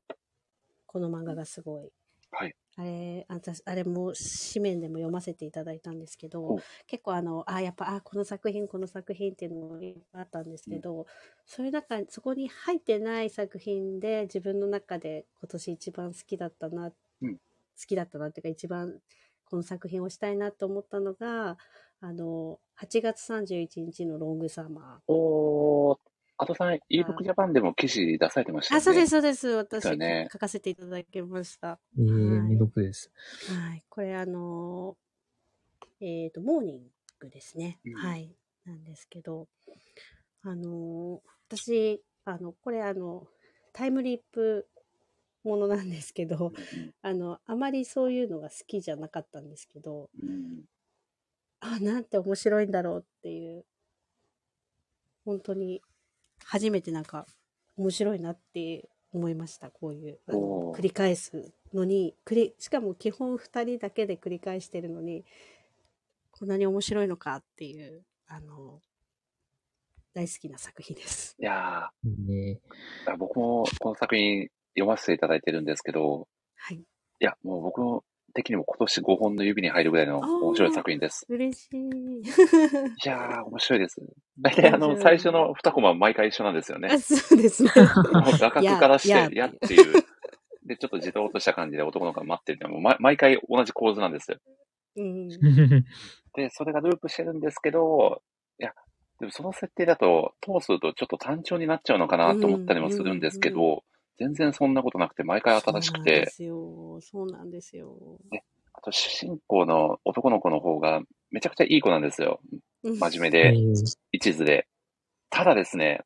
この漫画がすごい。はい。あれ、私、あれも紙面でも読ませていただいたんですけおど、結構あの、あ、やっぱ、あ、この作品、この作品っていうのもあったんですけど、そういう中、そこに入ってない作品で自分の中で今年一番好きだったな、うん。好きだったなっていうか一番この作品をしたいなと思ったのが、あの、8月31日のロングサマおー、アトさん、ebook ジャパンでも記事出されてましたー。よね。あ、そうです、そうです。私、ね書かせていただきました。えー、はい未読です。はい。これあのーえっ、と、モーニングですね。うんはい。なんですけど、あのー私、あの、これあの、タイムリープものなんですけど、あの、あまりそういうのが好きじゃなかったんですけど、うんうんあ、なんて面白いんだろうっていう、本当に、初めてなんか、面白いなって思いました。こういう、繰り返すのに、繰り、しかも基本二人だけで繰り返してるのに、こんなに面白いのかっていう、あの、大好きな作品です。いやねー、僕もこの作品読ませていただいてるんですけど、はい。いや、もう僕の的にも今年5本の指に入るぐらいの面白い作品です。嬉しい。いやー、面白いです。大体あの、最初の2コマは毎回一緒なんですよねあ。そうですね。画角からして、やっていう。で、ちょっとじとっとした感じで男の子が待ってるのはも毎回同じ構図なんですよ。うん。で、それがループしてるんですけど、いや、でもその設定だと、通するとちょっと単調になっちゃうのかなと思ったりもするんですけうんど、全然そんなことなくて、毎回新しくて、そうなんですよ。そうなんですよ。あと主人公の男の子の方がめちゃくちゃいい子なんですよ。うん真面目で、えー一途で。ただですね、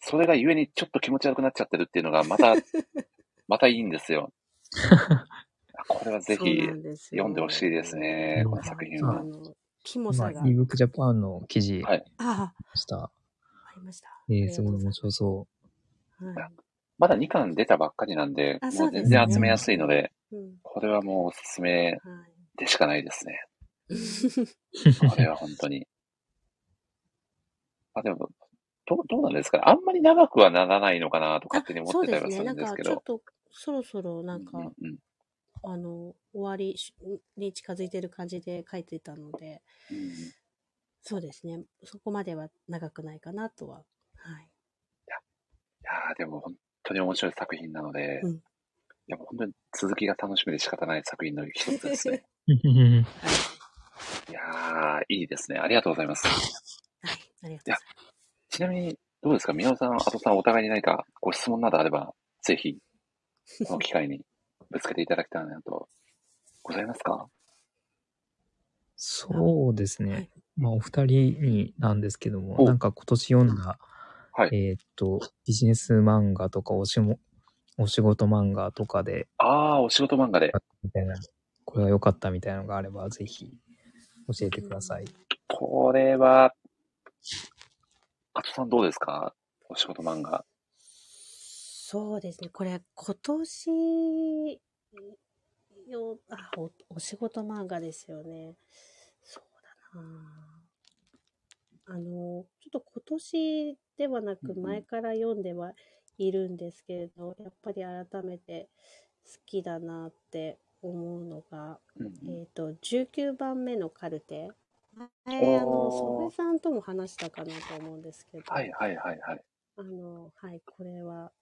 それが故にちょっと気持ち悪くなっちゃってるっていうのがまた、またいいんですよ。これはぜひ読んでほしいですね、うんこの作品は。あの、キモ今、さが。ebook Japan の記事はいあした。あ、ありました。えー、すごい面白そはい。まだ2巻出たばっかりなんで、もううですね全然集めやすいので、うん。これはもうおすすめはい。でしかないですね。う。これは本当に。あ、でも、どうどうなんですかねあんまり長くはならないのかなと勝手に思ってたりはするんですけど。なんかちょっと、そろそろなんか、うんうんあの、終わりしに近づいてる感じで書いてたので、うんそうですね。そこまでは長くないかなとは。はい。いやーでも本当に面白い作品なので、うんいやもう本当に続きが楽しみで仕方ない作品の一つですね。いやーいいですね。ありがとうございます。はい。ありがとうございます。ちなみに、どうですか？宮尾さん、アトさん、お互いに何かご質問などあれば、ぜひ、この機会にぶつけていただきたいなと、ございますか？そうですね。はいまあ、お二人になんですけども、おなんか今年読んだ、はい。えーっと、ビジネス漫画とかおしも、お仕事漫画とかで、あー、お仕事漫画で。みたいな、これが良かったみたいなのがあれば、ぜひ教えてください。これは、アトさんどうですか？お仕事漫画。そうですね。これ、今年よ、あ、お、お仕事漫画ですよね。そうだなあの、ちょっと今年ではなく前から読んではいるんですけれど、やっぱり改めて好きだなって思うのが、えっ、と、19番目のカルテ。前、あの、曽根さんとも話したかなと思うんですけど、はいはいはいはい。あの、はい、これは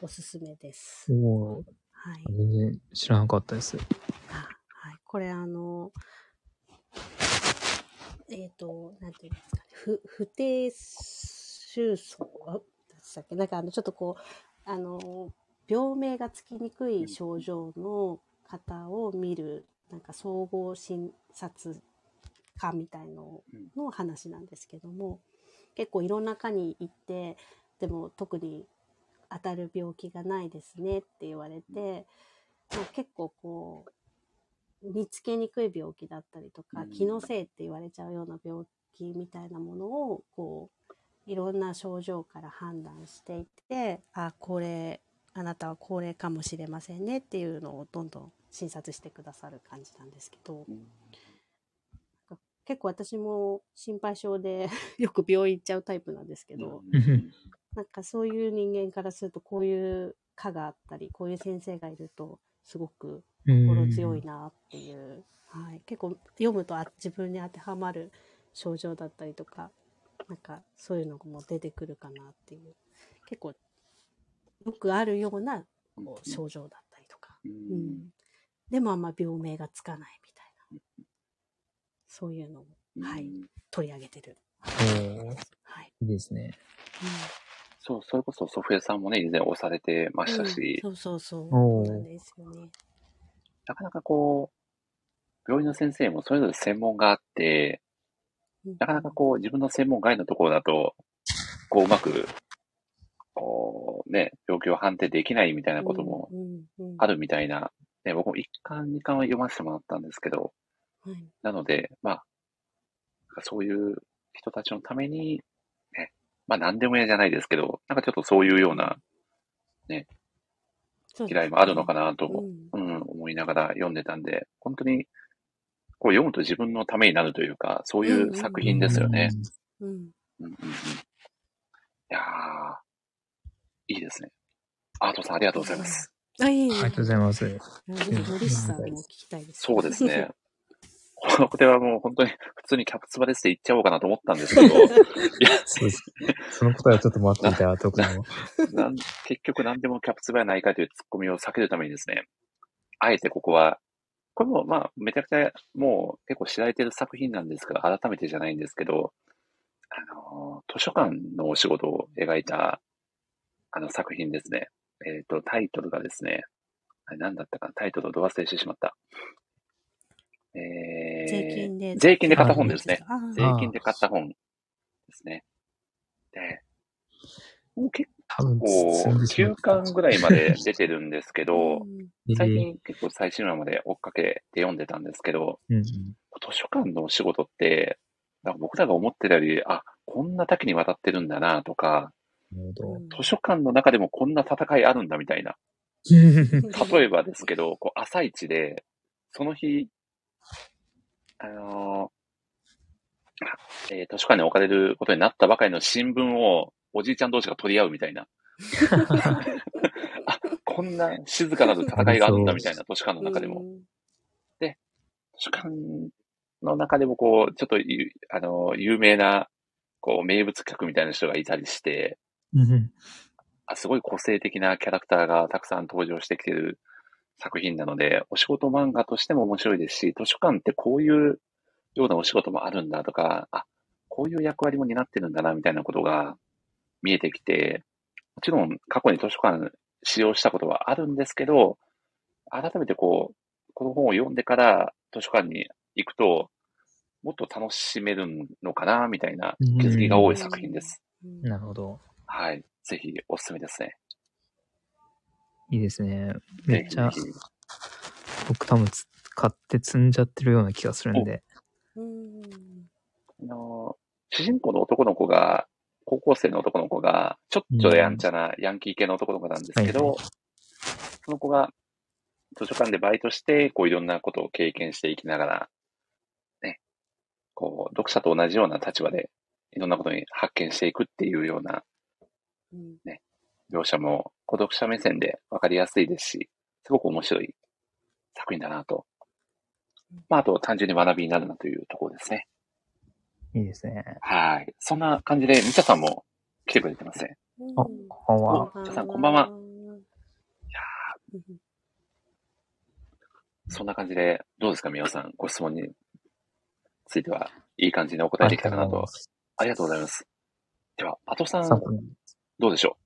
おすすめです。はい。全然知らなかったです。あはい。これあの、えっ、と、なんていうんですかね。不、不定収束あでしたっけ？なんかあの、ちょっとこう、あの、病名がつきにくい症状の方を見るなんか総合診察科みたいのの話なんですけども、結構いろんな科に行って、でも特に当たる病気がないですねって言われて、まあ、結構こう、見つけにくい病気だったりとかうん、気のせいって言われちゃうような病気みたいなものを、こう、いろんな症状から判断していって、あ、これ、あなたは高齢かもしれませんねっていうのをどんどん診察してくださる感じなんですけど、うん。結構私も心配性で よく病院行っちゃうタイプなんですけど、うん。なんかそういう人間からするとこういう科があったり、こういう先生がいるとすごく心強いなっていう、はい、結構読むとあ自分に当てはまる症状だったりとか、なんかそういうのも出てくるかなっていう、結構よくあるようなこう症状だったりとか、ううん。ん、でもあんま病名がつかないみたいな、そういうのを、はい、取り上げてる。はい。いいですね。そう、それこそソフィアさんもね、以前押されてましたうん。し、そうそうそう。そうなんですよね。なかなかこう、病院の先生もそれぞれ専門があって、うんなかなかこう、自分の専門外のところだと、こう、うまく、こう、ね、病気を判定できないみたいなこともある。るみたいな、ね、僕も1巻、2巻は読ませてもらったんですけど、はいなので、まあ、そういう人たちのために、ね、まあ何でも嫌じゃないですけど、なんかちょっとそういうようなそうです嫌いもあるのかなとも、うんうん、思いながら読んでたんで、本当に、こう読むと自分のためになるというか、そういう作品ですよね。うん。うんうんうん。いやー、いいですね。アートさんありがとうございます。あ、い。ありがとうございます。さんも聞きたいです。そうですね。。これはもう本当に普通にキャプツバですって言っちゃおうかなと思ったんですけど、いや、そうです。その答えはちょっと待って いた、特に結局何でもキャプツバやないかというツッコミを避けるためにですね、あえてここは、これもまあめちゃくちゃもう結構知られてる作品なんですけど、改めてじゃないんですけど、あの、図書館のお仕事を描いたあの作品ですね。えっ、と、タイトルがですね、あれ何だったかなタイトルをど忘れしてしまった。えー、税金で。税金で買った本ですね。税金で買った本ですね。で、もう結構積んでしま9った巻ぐらいまで出てるんですけど、うん最近結構最新話まで追っかけて読んでたんですけど、うんうん。図書館のお仕事って、なんか僕らが思ってたより、あ、こんな多岐にわたってるんだなとか、なるほ図書館の中でもこんな戦いあるんだみたいな。ど。例えばですけど、こう朝一で、その日、あのーえー図書館に置かれることになったばかりの新聞をおじいちゃん同士が取り合うみたいな。あ、こんな静かなる戦いがあるんだみたいな図書館の中でも。うん図書館の中でもこう、ちょっとゆ、あのー有名な、こう、名物客みたいな人がいたりして、うんあすごい個性的なキャラクターがたくさん登場してきてる作品なので、お仕事漫画としても面白いですし、図書館ってこういうようなお仕事もあるんだとか、あ、こういう役割も担ってるんだな、みたいなことが見えてきて、もちろん過去に図書館使用したことはあるんですけど、改めてこう、この本を読んでから図書館に行くと、もっと楽しめるのかな、みたいな気づきが多い作品です。うんなるほど。はい。ぜひおすすめですね。いいですね。めっちゃ僕多分つ買って積んじゃってるような気がするんで。うん。あの、主人公の男の子が、高校生の男の子が、ちょっとやんちゃなヤンキー系の男の子なんですけど、はいはい。その子が図書館でバイトして、こういろんなことを経験していきながら、ね、こう、読者と同じような立場で、いろんなことに発見していくっていうようなうん描写も、こう読者目線でわかりやすいですし、すごく面白い作品だなと。まあ、あと単純に学びになるなというところですね。いいですね。はい。そんな感じで、みちゃさんも来てくれてますね。あ、こんばんは。皆さんこんばんは。うんそんな感じで、どうですか、皆さん。ご質問については、いい感じにお答えできたかなと。ありがとうございます。では、パトさん、どうでしょう？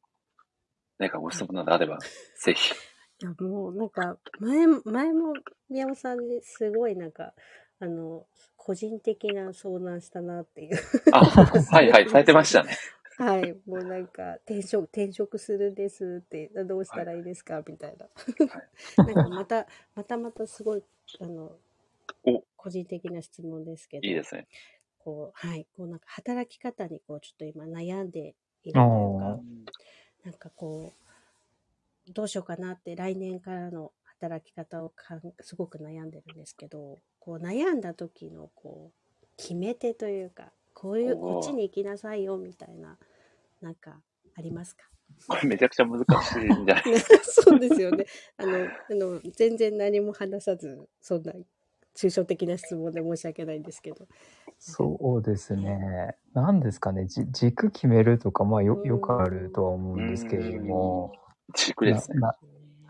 何かご質問などあれば、ぜひ。いや、もうなんか、前、前も宮尾さんにすごいなんか、あの、個人的な相談したなっていう。あ、はいはい、されてましたね。はい。もうなんか、転職、転職するんですって、どうしたらいいですか？みたいな。なんかまた、またまたすごい、あのお、個人的な質問ですけど、いいですね。こう、はい。こうなんか働き方にこう、ちょっと今悩んでいるというあか、なんかこう、どうしようかなって来年からの働き方をかんすごく悩んでるんですけど、こう悩んだ時のこう、決め手というか、こういう、こっちに行きなさいよみたいな、なんかありますか？これめちゃくちゃ難しいんじゃない そうですよね。あの、あの、全然何も話さず、そんな抽象的な質問で申し訳ないんですけど。そうですね。何ですかね。じ軸決めるとか、まあよ、よくあるとは思うんですけれども、軸ですね。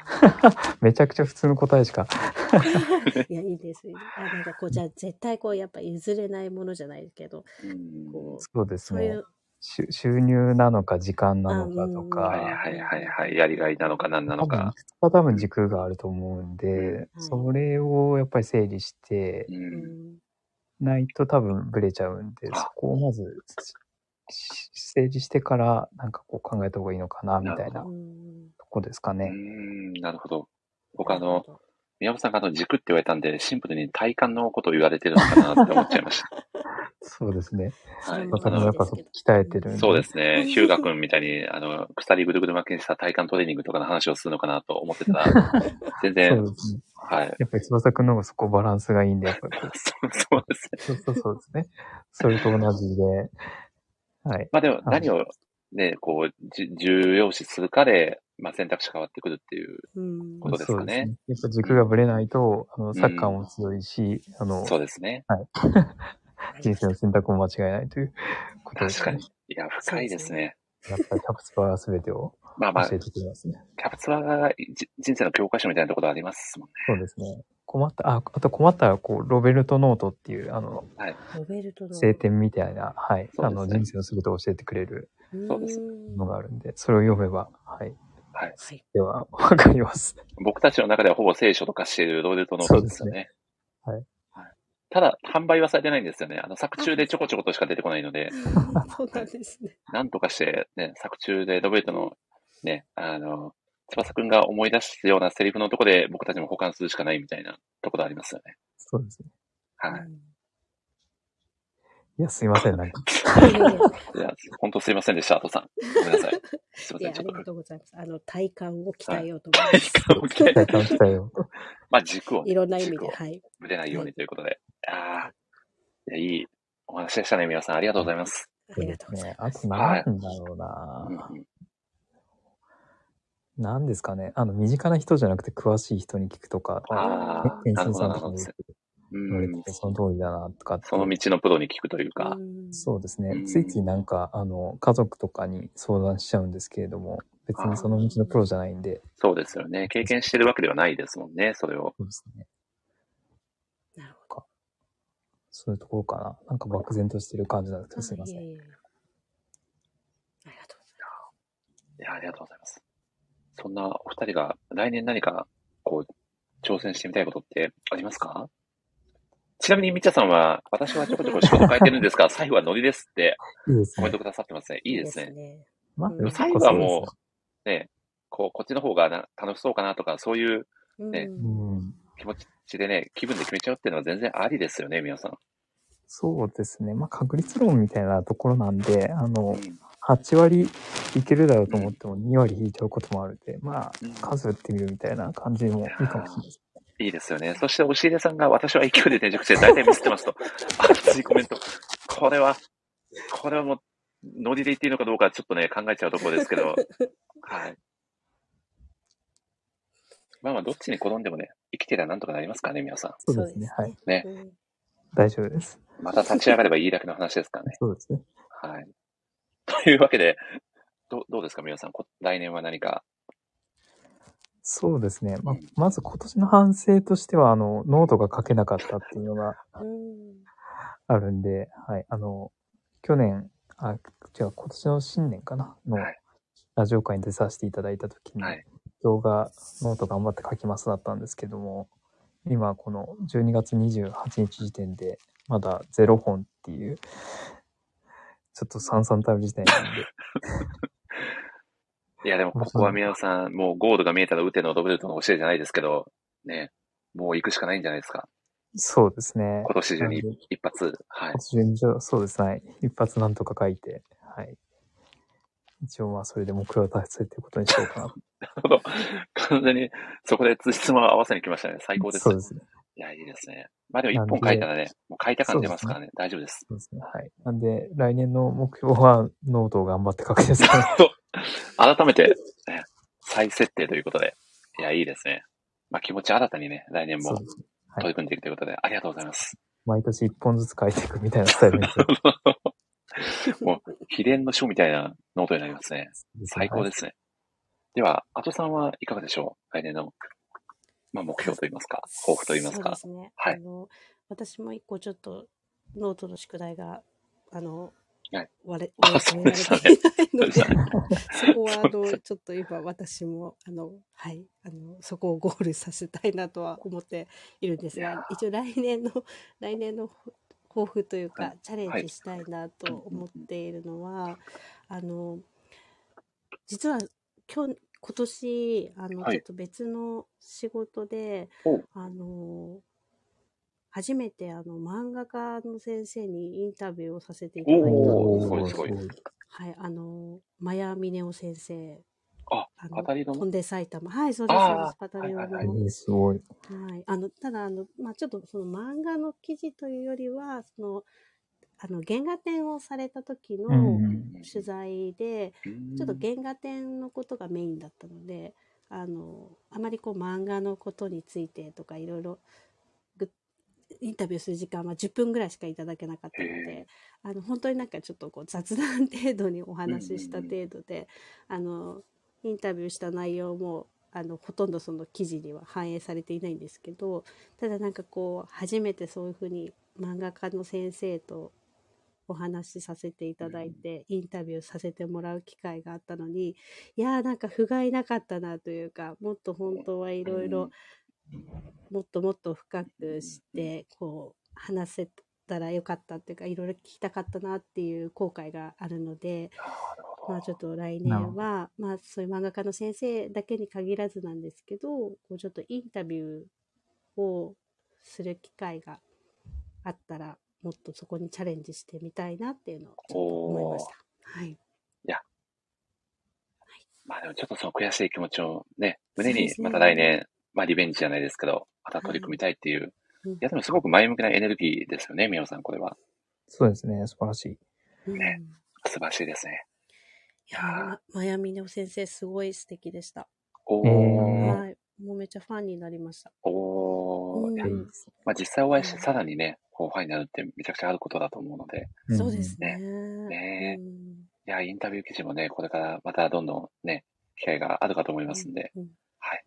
めちゃくちゃ普通の答えしか。いや、いいです。あなんかこう、じゃあ絶対こう、やっぱ譲れないものじゃないけど、うんこう、そうですねそういう。、収収入なのか時間なのかとか、はいはいはいはい。やりがいなのか何なの多分多分軸があると思うんで、うん。それをやっぱり整理してう。うん。ん、ないと多分ブレちゃうんで、あ。そこをまずし整理してからなんかこう考えた方がいいのかなみたいなとこですかうね。ん、なるほど。僕あの宮本さんがあの軸って言われたんで、シンプルに体感のことを言われてるのかなって思っちゃいました。そうですね。はいやっぱ鍛えてるんで。そうですね。ヒューガ君みたいに、あの、鎖ぐるぐる巻きにした体幹トレーニングとかの話をするのかなと思ってたら、全そう然、ですね。はい。やっぱり翼くんの方がそこバランスがいいんで、やっぱりそう そうですね。そうそうそうですね。それと同じで、はい。まあでも、何をね、こう、じ重要視するかで、まあ選択肢変わってくるっていううんことですかねそうですやっぱ軸がぶれないと、あの、サッカーも強いし、あの、そうですね。人生の選択も間違えないということですね確かに。。いや、深いですね。やっぱりキャプツバーが全てをまあまあ、教えてくれますね。キャプツバがじ人生の教科書みたいなところありますもんね。そうですね。困った、あ、あと困ったら、こう、ロベルトノートっていう、あの、ロベルトの。聖典みたいな、はい、そうですねあの、人生の全てを教えてくれるそうですんのがあるんで、それを読めば、はい。はい。はい。では、わかります。僕たちの中ではほぼ聖書と化しているローデルトノートですよね。そうですはい。ただ、販売はされてないんですよね。あの、作中でちょこちょことしか出てこないので、そうなんですね。なんとかして、ね、作中でロベルトの、ね、あの、翼くんが思い出すようなセリフのとこで僕たちも保管するしかないみたいなところありますよね。そうですね。はい。いや、すいません、なんか。いや本当すいませんでした、アトさん。ごめんなさい。すいませや、ん、ちょっとありが。とうございます。あの、体感を鍛えようと思いま体す。感を鍛え体感したよ。まあ、軸をね、いろんな意味で、はい。ぶれないようにということで。ああ、いや、いいお話でしたね、皆さん。ありがとうございます。ありがとうございね。あとます。何だろうな、うんうん何ですかね。あの、身近な人じゃなくて詳しい人に聞くとか、ああ、天なるほど、心さんとかになるほど。うん。その通りだな、とかってその道のプロに聞くというか。うんそうですねう。んついついなんか、あの、家族とかに相談しちゃうんですけれども、別にその道のプロじゃないんで、そうですよね。経験してるわけではないですもんね、それを。そうですね。なるほそういうところかな。なんか漠然としてる感じなんですけど。ど、すいません。ありがとうございます。いや、ありがとうございます。そんなお二人が来年何か、こう、挑戦してみたいことってありますか？ちなみに、みっちゃさんは、私はちょこちょこ仕事変えてるんですが、最後はノリですってコメント。くださってますね。いいですね。ね。まあ、うんでも最後はもう、ね、こう、こっちの方がな楽しそうかなとか、そういうね。気持ちでね、気分で決めちゃうっていうのは全然ありですよね、皆さん。そうですね。まあ、確率論みたいなところなんで、あのう、ん8割いけるだろうと思っても2割引いちゃうこともあるんで、まあうん、数打ってみるみたいな感じもいいかもしれないです。いいですよね。そして、押入さんが、私は勢いで転職して大体ミスってますと。熱いコメント。これは、これはもう、ノリで言っていいのかどうかちょっとね、考えちゃうところですけど。はい。まあまあ、どっちに転んでもね、生きてりゃなんとかなりますからね、皆さそうですね。はい。ねうん大丈夫です。ん。また立ち上がればいいだけの話ですからね。そうですね。はい。というわけで、どどうですか、皆さん？こ来年は何か？そうですね。まあ、まず今年の反省としては、あの、ノートが書けなかったっていうのがうん。あるんで、はい。あの、去年、あ、違う、今年の新年かな？のはいラジオ会に出させていただいたときに、はい動画、ノート頑張って書きますだったんですけども、今この12月28日時点で、まだ0本っていう、ちょっと惨憺たる時点なんで、いや、でもここは皆さん、もうゴールが見えたら打てのドブルトの教えじゃないですけど、ね、もう行くしかないんじゃないですか。そうですね。今年中に一発。はい。今年中にそうですね。一発なんとか書いて、はい。一応まあそれで目標を達成ということにしようかなと。なるほど。完全に、そこで通知も合わせに来ましたね。最高です。そうですね。いや、いいですね。まあでも一本書いたらね、もう書いた感出ますからね。大丈夫です。そうですね。はい。なんで、来年の目標はノートを頑張って書くですね。改めて、ね、再設定ということで。いや、いいですね。まあ気持ち新たにね、来年も取り組んでいくということで、ありがとうございます。毎年一本ずつ書いていくみたいなスタイルにしてもう、秘伝の書みたいなノートになりますね。最高ですね。では、アトさんはいかがでしょう？来年の、まあ、目標といいますか、抱負といいますか。そうで。すね。はい。あの、私も一個ちょっとノートの宿題が、あの、はい。割れ、あ 割そうでしたね。れていないので、そ そこはあの、ちょっと今私も、あの、はい、あの、そこをゴールさせたいなとは思っているんですが、一応来年の、来年の抱負というか、はい。チャレンジしたいなと思っているのは、あの、実は今日、今年、あの、はいちょっと別の仕事で、あの、初めてあの漫画家の先生にインタビューをさせていただいたんですすごいすごいはい、あの、マヤミネオ先生。あ、の語りの？飛んで埼玉。はい、そうです、そうあです。語りの、はいはいえーすごい。はい。あの、ただ、あの、まあちょっとその漫画の記事というよりは、その、あの、原画展をされた時のうん取材で、うん。ちょっと原画展のことがメインだったので、あの、あまりこう漫画のことについてとかいろいろぐインタビューする時間は10分ぐらいしかいただけなかったのへで、あの、本当になんかちょっとこう雑談程度にお話しした程度で、あの、インタビューした内容も、あの、ほとんどその記事には反映されていないんですけど、ただなんかこう、初めてそういうふうに漫画家の先生とお話しさせていただいて、インタビューさせてもらう機会があったのに、いやーなんか不甲斐なかったなというか、もっと本当はいろいろ、もっともっと深くして、こう、話せたらよかったっていうか、いろいろ聞きたかったなっていう後悔があるので、まあちょっと来年は、まあそういう漫画家の先生だけに限らずなんですけど、こうちょっとインタビューをする機会があったら、もっとそこにチャレンジしてみたいなっていうのをちょっと思いました。はい。まあでもちょっとその悔しい気持ちをね、胸にまた来年、まあリベンジじゃないですけど、また取り組みたいっていう。うんいやでもすごく前向きなエネルギーですよね、みおさん、これは。そうですね。素晴らしい。うんね素晴らしいですね。いやマヤミネオ先生すごい素敵でした。おー、えーはい。もうめっちゃファンになりました。おー、うんいやまあ実際お会いしてさらにね、こうファンになるってめちゃくちゃあることだと思うので、そうですね。ねうんいや、インタビュー記事もね、これからまたどんどんね、機会があるかと思いますんで、うんはい。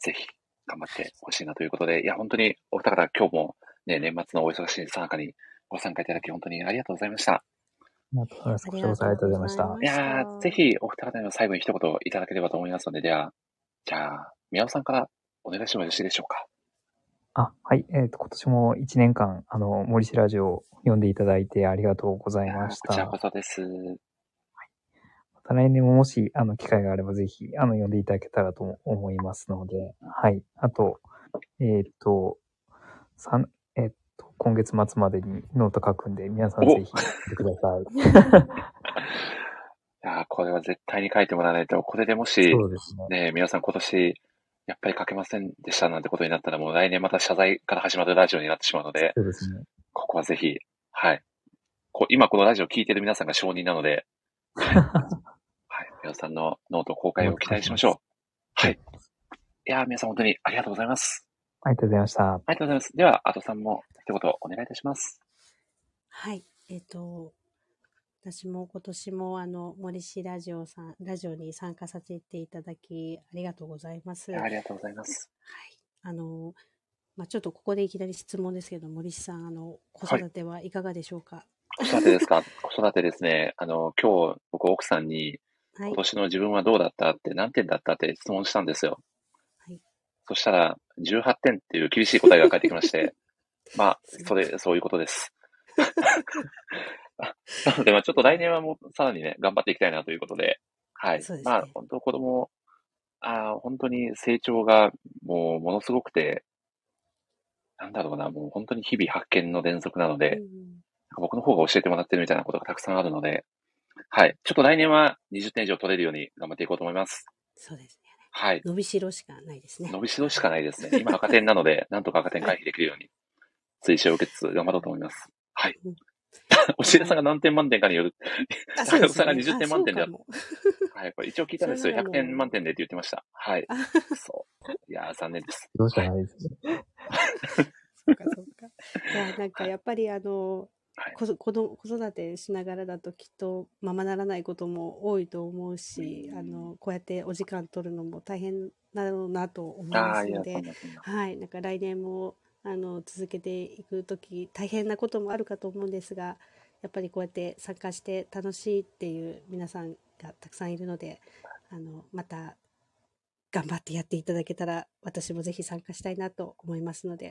ぜひ、頑張ってほしいなということで、いや、本当にお二方今日もね、年末のお忙しいさなかにご参加いただき本当にありがとうございました。ありがとうございます。こちらこそありがとうございました。あいやー、ぜひお二方にも最後に一言いただければと思いますので、では、じゃあ、宮尾さんからお願いしてもよろしいでしょうか。あ、はい。えっ、と、今年も1年間、あの、森氏ラジオを読んでいただいてありがとうございましたこちらこ。そです。また来年ももし、あの、機会があればぜひ、あの、読んでいただけたらと思いますので、はい。あと、えっ、と、三えっ、と、今月末までにノート書くんで、皆さんおぜひ読んでください。いやー、これは絶対に書いてもらわないと、これでもし、そうですね。ね、皆さん今年、やっぱり書けませんでしたなんてことになったら、もう来年また謝罪から始まるラジオになってしまうので、そうですね。ここはぜひ、はい。こ今このラジオを聞いてる皆さんが証人なので、はい。はい。皆さんのノート公開を期待しましょう。はい。いやー、皆さん本当にありがとうございます。ありがとうございました。ありがとうございます。では、アトさんも一言お願いいたします。はい。えっ、と、私も今年もあの、森氏ラジオさん、ラジオに参加させていただき、ありがとうございます。ありがとうございます。はい。あの、まあ、ちょっとここでいきなり質問ですけど、森氏さん、あの、子育てはいかがでしょうか、子育てですか？子育てですね。あの、今日、僕奥さんに、今年の自分はどうだったって何点だったって質問したんですよ。はいそしたら、18点っていう厳しい答えが返ってきまして、まあ、それ、そういうことです。な ので、まあちょっと来年はもうさらにね、頑張っていきたいなということで、はい。そうですねまあ、本当子供、あー本当に成長がもうものすごくて、なんだろうな、もう本当に日々発見の連続なので、うん僕の方が教えてもらってるみたいなことがたくさんあるので、はい。ちょっと来年は20点以上取れるように頑張っていこうと思います。そうですね。はい。伸びしろしかないですね。伸びしろしかないですね。今赤点なので、なんとか赤点回避できるように、追試を受けつつ頑張ろうと思います。はいうん。おしらさんが何点満点かによる。あ、そうですさがね。20点満点で はい。これ一応聞いたんですよ。100それならもう点満点でって言ってました。はいあ。そう。いやー、残念です。どうじゃないですね。そうか、そうか。いや、なんかやっぱりあの、はい子供子育てしながらだときっとままならないことも多いと思うし、あのこうやってお時間取るのも大変だろうなと思いますので。はい、なんか来年もあの続けていくとき大変なこともあるかと思うんですが、やっぱりこうやって参加して楽しいっていう皆さんがたくさんいるので、あのまた頑張ってやっていただけたら私もぜひ参加したいなと思いますので、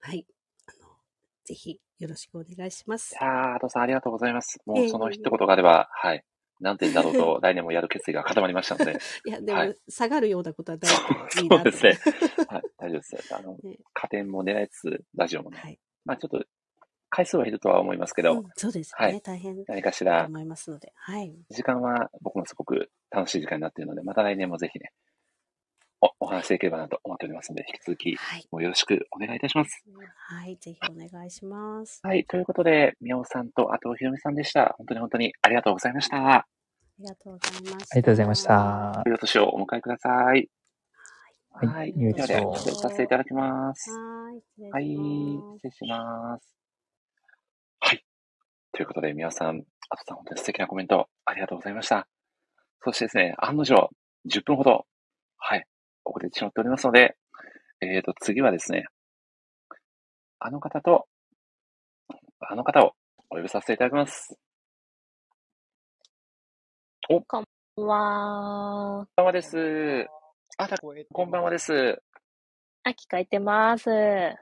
はい。あの、ぜひよろしくお願いしますい。やー、アトさんありがとうございます。もうえその一言があれば、はい。何点だろうと 来年もやる決意が固まりましたので、いや、でも、はい下がるようなことは大そういいなと。そうですね。はい、大丈夫です。あのね、加点も狙いつつ、ラジオもね、はい。まあちょっと、回数は減るとは思いますけど、うん、そうですね。はい大変だ何かしとら、思いますので。はい。時間は僕もすごく楽しい時間になっているので、また来年もぜひね、お、お話しできればなと思っておりますので、引き続き、はい。もうよろしくお願いいたします。はい。ぜひお願いします。はい、ということで、みおさんと、あとひろみさんでした。本当に本当にありがとうございました。ありがとうございました。ありがとうございました。良いお年をお迎えください。はい良いではでは、お年を失礼させていただきます。はい。失礼しますはい、失礼します。はい。ということで、皆さん、あとさん、本当に素敵なコメント、ありがとうございました。そしてですね、案の定、10分ほど、はい、遅れてしまっておりますので、えーと、次はですね、あの方と、あの方をお呼びさせていただきます。こんばんは。こんばんはです。あ、たこんばんはです。あ、聞こえてます。はい、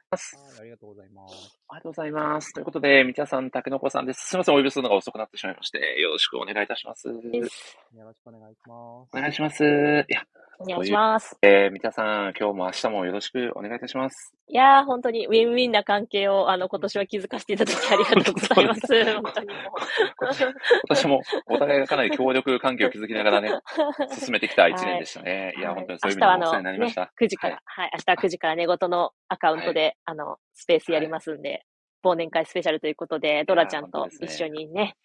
ありがとうございます。ありがとうございます。ということで、みちゃさん、たけのこさんです。すみません、お呼びするのが遅くなってしまいまして、よろしくお願いいたします。よろしくお願いします。お願いします。いや、お願いします。えー、みちゃさん、今日も明日もよろしくお願いいたします。いやー、本当にウィンウィンな関係を、あの、今年は気づかせていただきありがとうございます。本当にも今年もお互いがかなり協力関係を築きながらね、う。進めてきた一年でしたね。い、や、はい本当にそういう意味でもお世話になりまねした。、9時から、はい、明日は9時から寝言のアカウントで、あの、スペースやりますんで、忘年会スペシャルということで、ドラちゃんと一緒にね、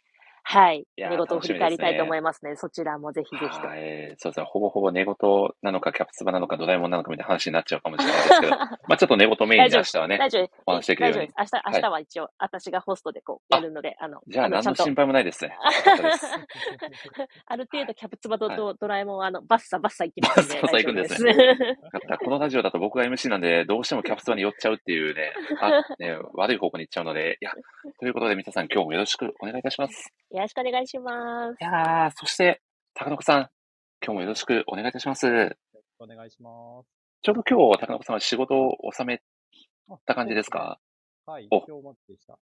はい、い寝言を振り返りたいと思いまますので、そちらもぜひぜひと。はい、そうですね。ほぼほぼ寝言なのか、キャプツバなのか、ドラえもんなのかみたいな話になっちゃうかもしれないですけど、まあちょっと寝言メインに明日はね、大丈夫です。お話しできるように大丈夫です。明日、明日は一応、私がホストでこう、やるので、あの、じゃあ何の心配もないですね。ある程度キャプツバとはいドドラえもんはあのバッサバッサ行きますんで。バッサバッサ行くんですねこのラジオだと僕が MC なんで、どうしてもキャプツバに寄っちゃうっていうね、あね悪い方向に行っちゃうので、いや、ということで、皆さん今日もよろしくお願いいたします。よろしくお願いしますい。やー、そして、高野さん、今日もよろしくお願いいたします。お願いします。ちょうど今日、高野さんは仕事を収めあた感じですか？はい、お今日まででした。い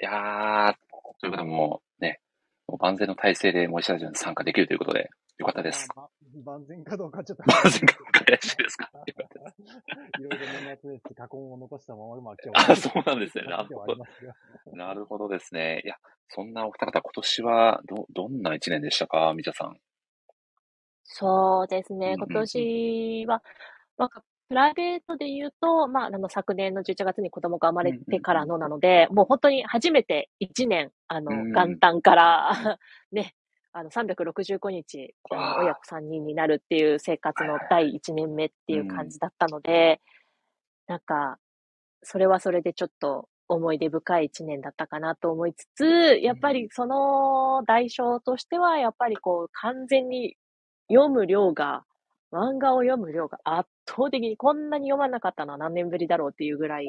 やー、ということでもうね、もう万全の体制で森下ラジオに参加できるということで、よかったです。万全かどうかちょっと。万全かどうか怪しいですか？よかったです。いろいろ年末年始過去を残したまま、まあ今あ、日そうなんですね。なるほど。なるほどですね。いや、そんなお二方、今年はど、どんな一年でしたか？みちゃさん。そうですね。今年は、なんか、プライベートで言うと、まあ、あの、昨年の11月に子供が生まれてからのなので、もう本当に初めて1年、あの、うん元旦から、ね、あの、365日、あわあ。の親子3人になるっていう生活の第1年目っていう感じだったので、なんか、それはそれでちょっと思い出深い一年だったかなと思いつつ、やっぱりその代償としては、やっぱりこう完全に読む量が、漫画を読む量が圧倒的にこんなに読まなかったのは何年ぶりだろうっていうぐらい、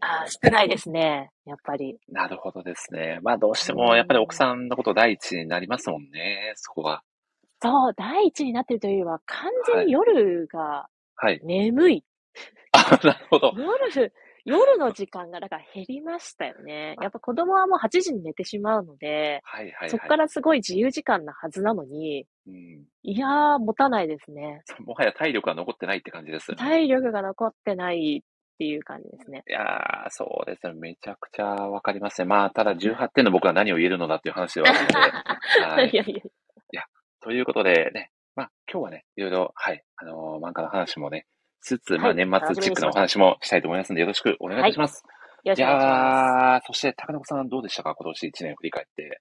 あー少ないですね。やっぱり。なるほどですね。まあどうしてもやっぱり奥さんのこと第一になりますもんね、そこは。そう、第一になってるというよりは、完全に夜がはい。眠い。あ、なるほど。夜、夜の時間がだから減りましたよね。やっぱ子供はもう8時に寝てしまうので、はいはいはい。そこからすごい自由時間なはずなのに、うん。いやー、持たないですね。もはや体力が残ってないって感じです。体力が残ってないっていう感じですね。いやー、そうですね。めちゃくちゃわかりますね。まあ、ただ18点の僕は何を言えるのだっていう話ではあるので。はいいやいや、ということでね、まあ、今日はね、いろいろ、はい、あのー漫画の話もね、しつつ、まあ、はい年末チックなお話もしたいと思いますので、よろしくお願いいたします。いよろしくお願いしまやー、そして、高野さんどうでしたか？今年1年振り返って。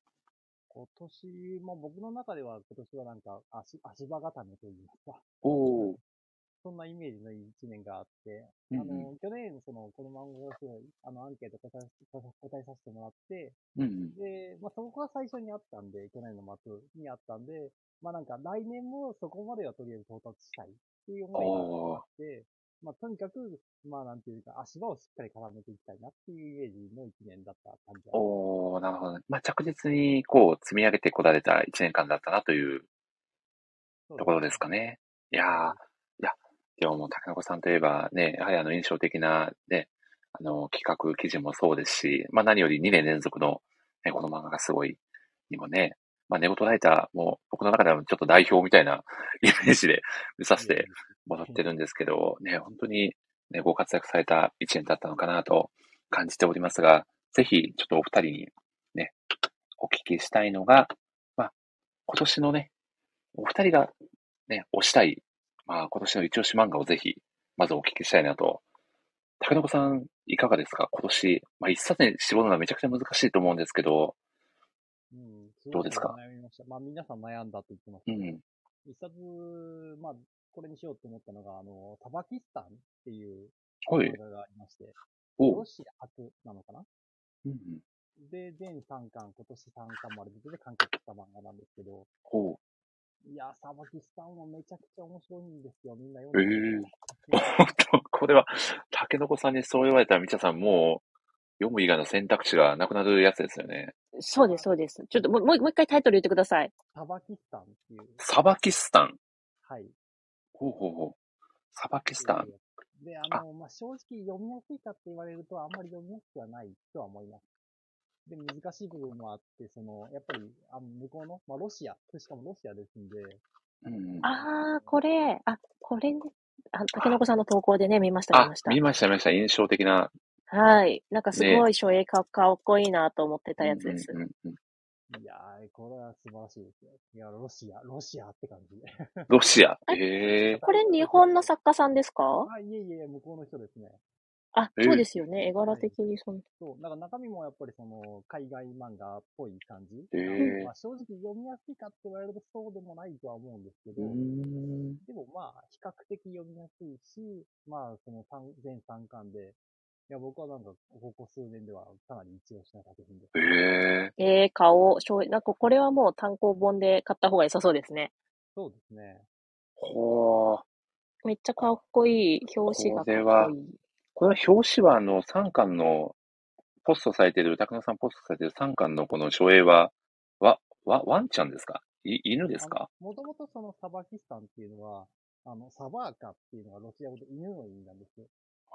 今年、まあ僕の中では今年はなんか足、足場固めといいますか。おー。そんなイメージのいい一年があって、うんうんあの、去年、その、この漫画がすごい、あの、アンケート答え答えさせてもらって、うんうん。で、まあそこが最初にあったんで、去年の末にあったんで、まあなんか来年もそこまではとりあえず到達したいっていう思いがあって、まあとにかく、まあなんていうか、足場をしっかり固めていきたいなっていうイメージの一年だった感じはおー、なるほどね。まあ、着実に、こう、積み上げてこられた1年間だったなというところですかね。いやー、いや、でももう、竹中さんといえばね、やはりあの、印象的なね、あの、企画記事もそうですし、まあ何より2年連続の、ね、この漫画がすごい、にもね、まあ、ネゴトライターも僕の中ではちょっと代表みたいな イメージで見させてもらってるんですけど、ね、本当にね、ご活躍された一年だったのかなと感じておりますが、ぜひちょっとお二人にね、お聞きしたいのが、まあ、今年のね、お二人がね、推したい、まあ、今年の一押し漫画をぜひ、まずお聞きしたいなと。竹の子さん、いかがですか？今年、まあ、一冊に絞るのはめちゃくちゃ難しいと思うんですけど、うん、どうですか？悩みました。まあ皆さん悩んだと言ってますけど、うん。一冊、まあ、これにしようと思ったのが、あの、タバキスタンっていうはい漫。画がありまして、おロシア初なのかな？うんうん。で、全3巻、今年3巻まで出て完結した漫画なんですけど、ほう。いや、タバキスタンはめちゃくちゃ面白いんですよ。みんなえ読んでえみて本当これは、竹の子さんにそう言われたら、みちゃさんもう、読む以外の選択肢がなくなるやつですよね。す。そうです、そうです。ちょっともう、もうもう一回タイトル言ってください。タバキスタンっていう、サバキスタン。はい。ほうほうほう。サバキスタン。で、あの、まあ、正直読みやすいかって言われると、あんまり読みやすくはないとは思います。で、難しい部分もあって、その、やっぱり、あの向こうの、まあ、ロシア、しかもロシアですんで、うんうん。あー、これ、あ、これね、あ、竹の子さんの投稿でね、見ました、見あまし、た見。ました、見ました。印象的な。はい。なんかすごい書影かかっこいいなと思ってたやつです。うんうんうんいやー、これは素晴らしいですよ。いや、ロシア、ロシアって感じで。ロシア。へえ。これ日本の作家さんですか？あ、いえいえ、向こうの人ですね。あ、えーそうですよね。絵柄的にそんそう、なんか中身もやっぱりその、海外漫画っぽい感じ。へーまあ、正直読みやすいかって言われるとそうでもないとは思うんですけど。でもまあ、比較的読みやすいし、まあ、その三全3巻で、いや、僕はなんか、ここ数年ではかなり一押しな作品です。へえ。えー、顔、しょうなんかこれはもう単行本で買った方が良さそうですね。そうですね。ほー。めっちゃかっこいい。表紙がかっこれはこいい。これは表紙はあの3巻のポストされてる、高野さんポストされてる3巻のこの書影は、わ、わ、ワンちゃんですか？い、犬ですか？もともとそのサバキスタンっていうのは、あの、サバーカっていうのがロシア語で犬の意味なんですよ。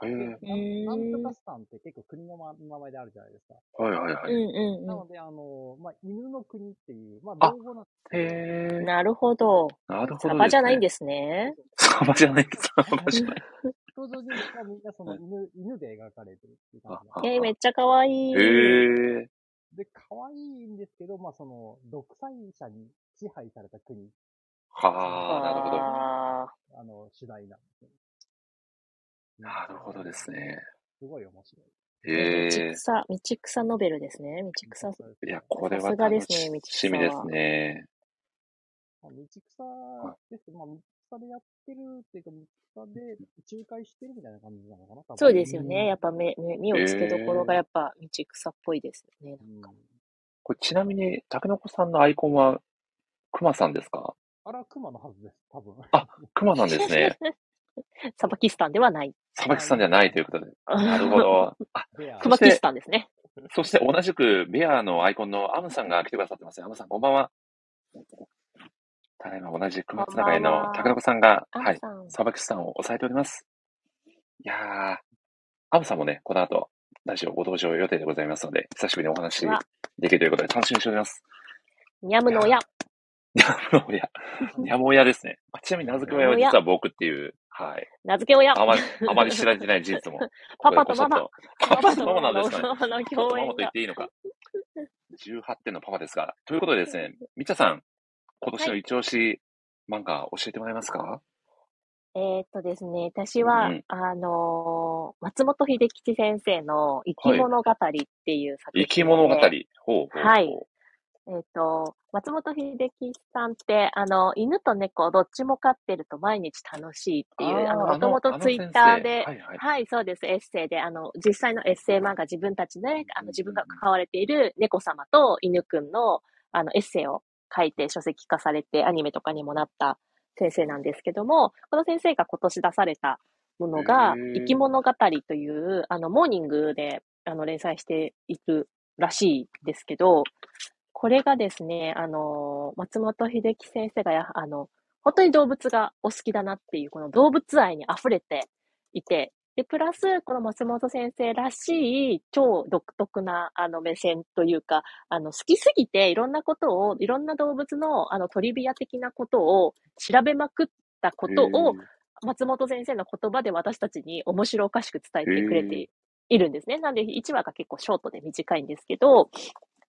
へえ。うなんと。かスタンって結構国のま名前であるじゃないですか。はいはいはい。うんうんうなので、あの、まあ、犬の国っていう、まああ、道語なんですへえん。。なるほど。なるほどね。サバじゃないんですね。サバじゃない。サバじゃない。登場人物はみんなその犬、犬で描かれてるっていう感じなんえー、めっちゃかわいい。へえ。で、可愛いんですけど、まあ、その、独裁者に支配された国、はあ、なるほど。ああの、主題なんですよ。なるほどですね。すごい面白い。へえ。ー道草、道草ノベルですね。道草。いや、これはさすがで楽すね道草しみですね。まあ、道草ですまあ、でやってるっていうか、道草で仲介してるみたいな感じなのかなそうですよね。やっぱ目、目、目をつけどころがやっぱ道草っぽいですよね。うん。これちなみに、竹の子さんのアイコンは、熊さんですか？あら、熊のはずです、多分。あ熊なんですね。サバキスタンではない。サバキスタンじゃないということで。なるほど。あ、クマキスタンですね。そして同じくベアのアイコンのアムさんが来てくださってます。アムさん、こんばんは。ただいま同じ熊つながりの高野さんが、アはい、ンさん。サバキスタンを抑えております。いやー、アムさんもね、この後、ラジオご登場予定でございますので、久しぶりにお話できるということで楽しみにしております。ニャムの親。ニャムの親。ニャム親ですね。あちなみに名付け親は実は僕っていう、はい。名付け親。あまり、あまり知られてない事実も。パパとママ。パパとママなんですかね。パパとママと言っ。ていいのか。18点のパパですが。ということでですね、みちゃさん、今年の一押し漫画教えてもらえますか、えーっとですね、私は、うんあのー松本秀吉先生の生き物語っていう作品で、生き物語。ほうほうほう。はいえーっと、松本秀吉さんって、あの、犬と猫どっちも飼ってると毎日楽しいっていう、あの、もともとツイッターで、はいはい。はい、そうです。エッセイで、あの、実際のエッセイ漫画、自分たちで、あの、自分が関われている猫様と犬くんの、あの、エッセイを書いて書籍化されて、アニメとかにもなった先生なんですけども、この先生が今年出されたものが生き物語という、あの、モーニングで、あの、連載していくらしいですけど、これがですね、あの、松本秀樹先生がや、あの、本当に動物がお好きだなっていう、この動物愛に溢れていて、で、プラス、この松本先生らしい超独特なあの目線というか、あの、好きすぎていろんなことを、いろんな動物のあのトリビア的なことを調べまくったことを、松本先生の言葉で私たちに面白おかしく伝えてくれているんですね。なんで1話が結構ショートで短いんですけど、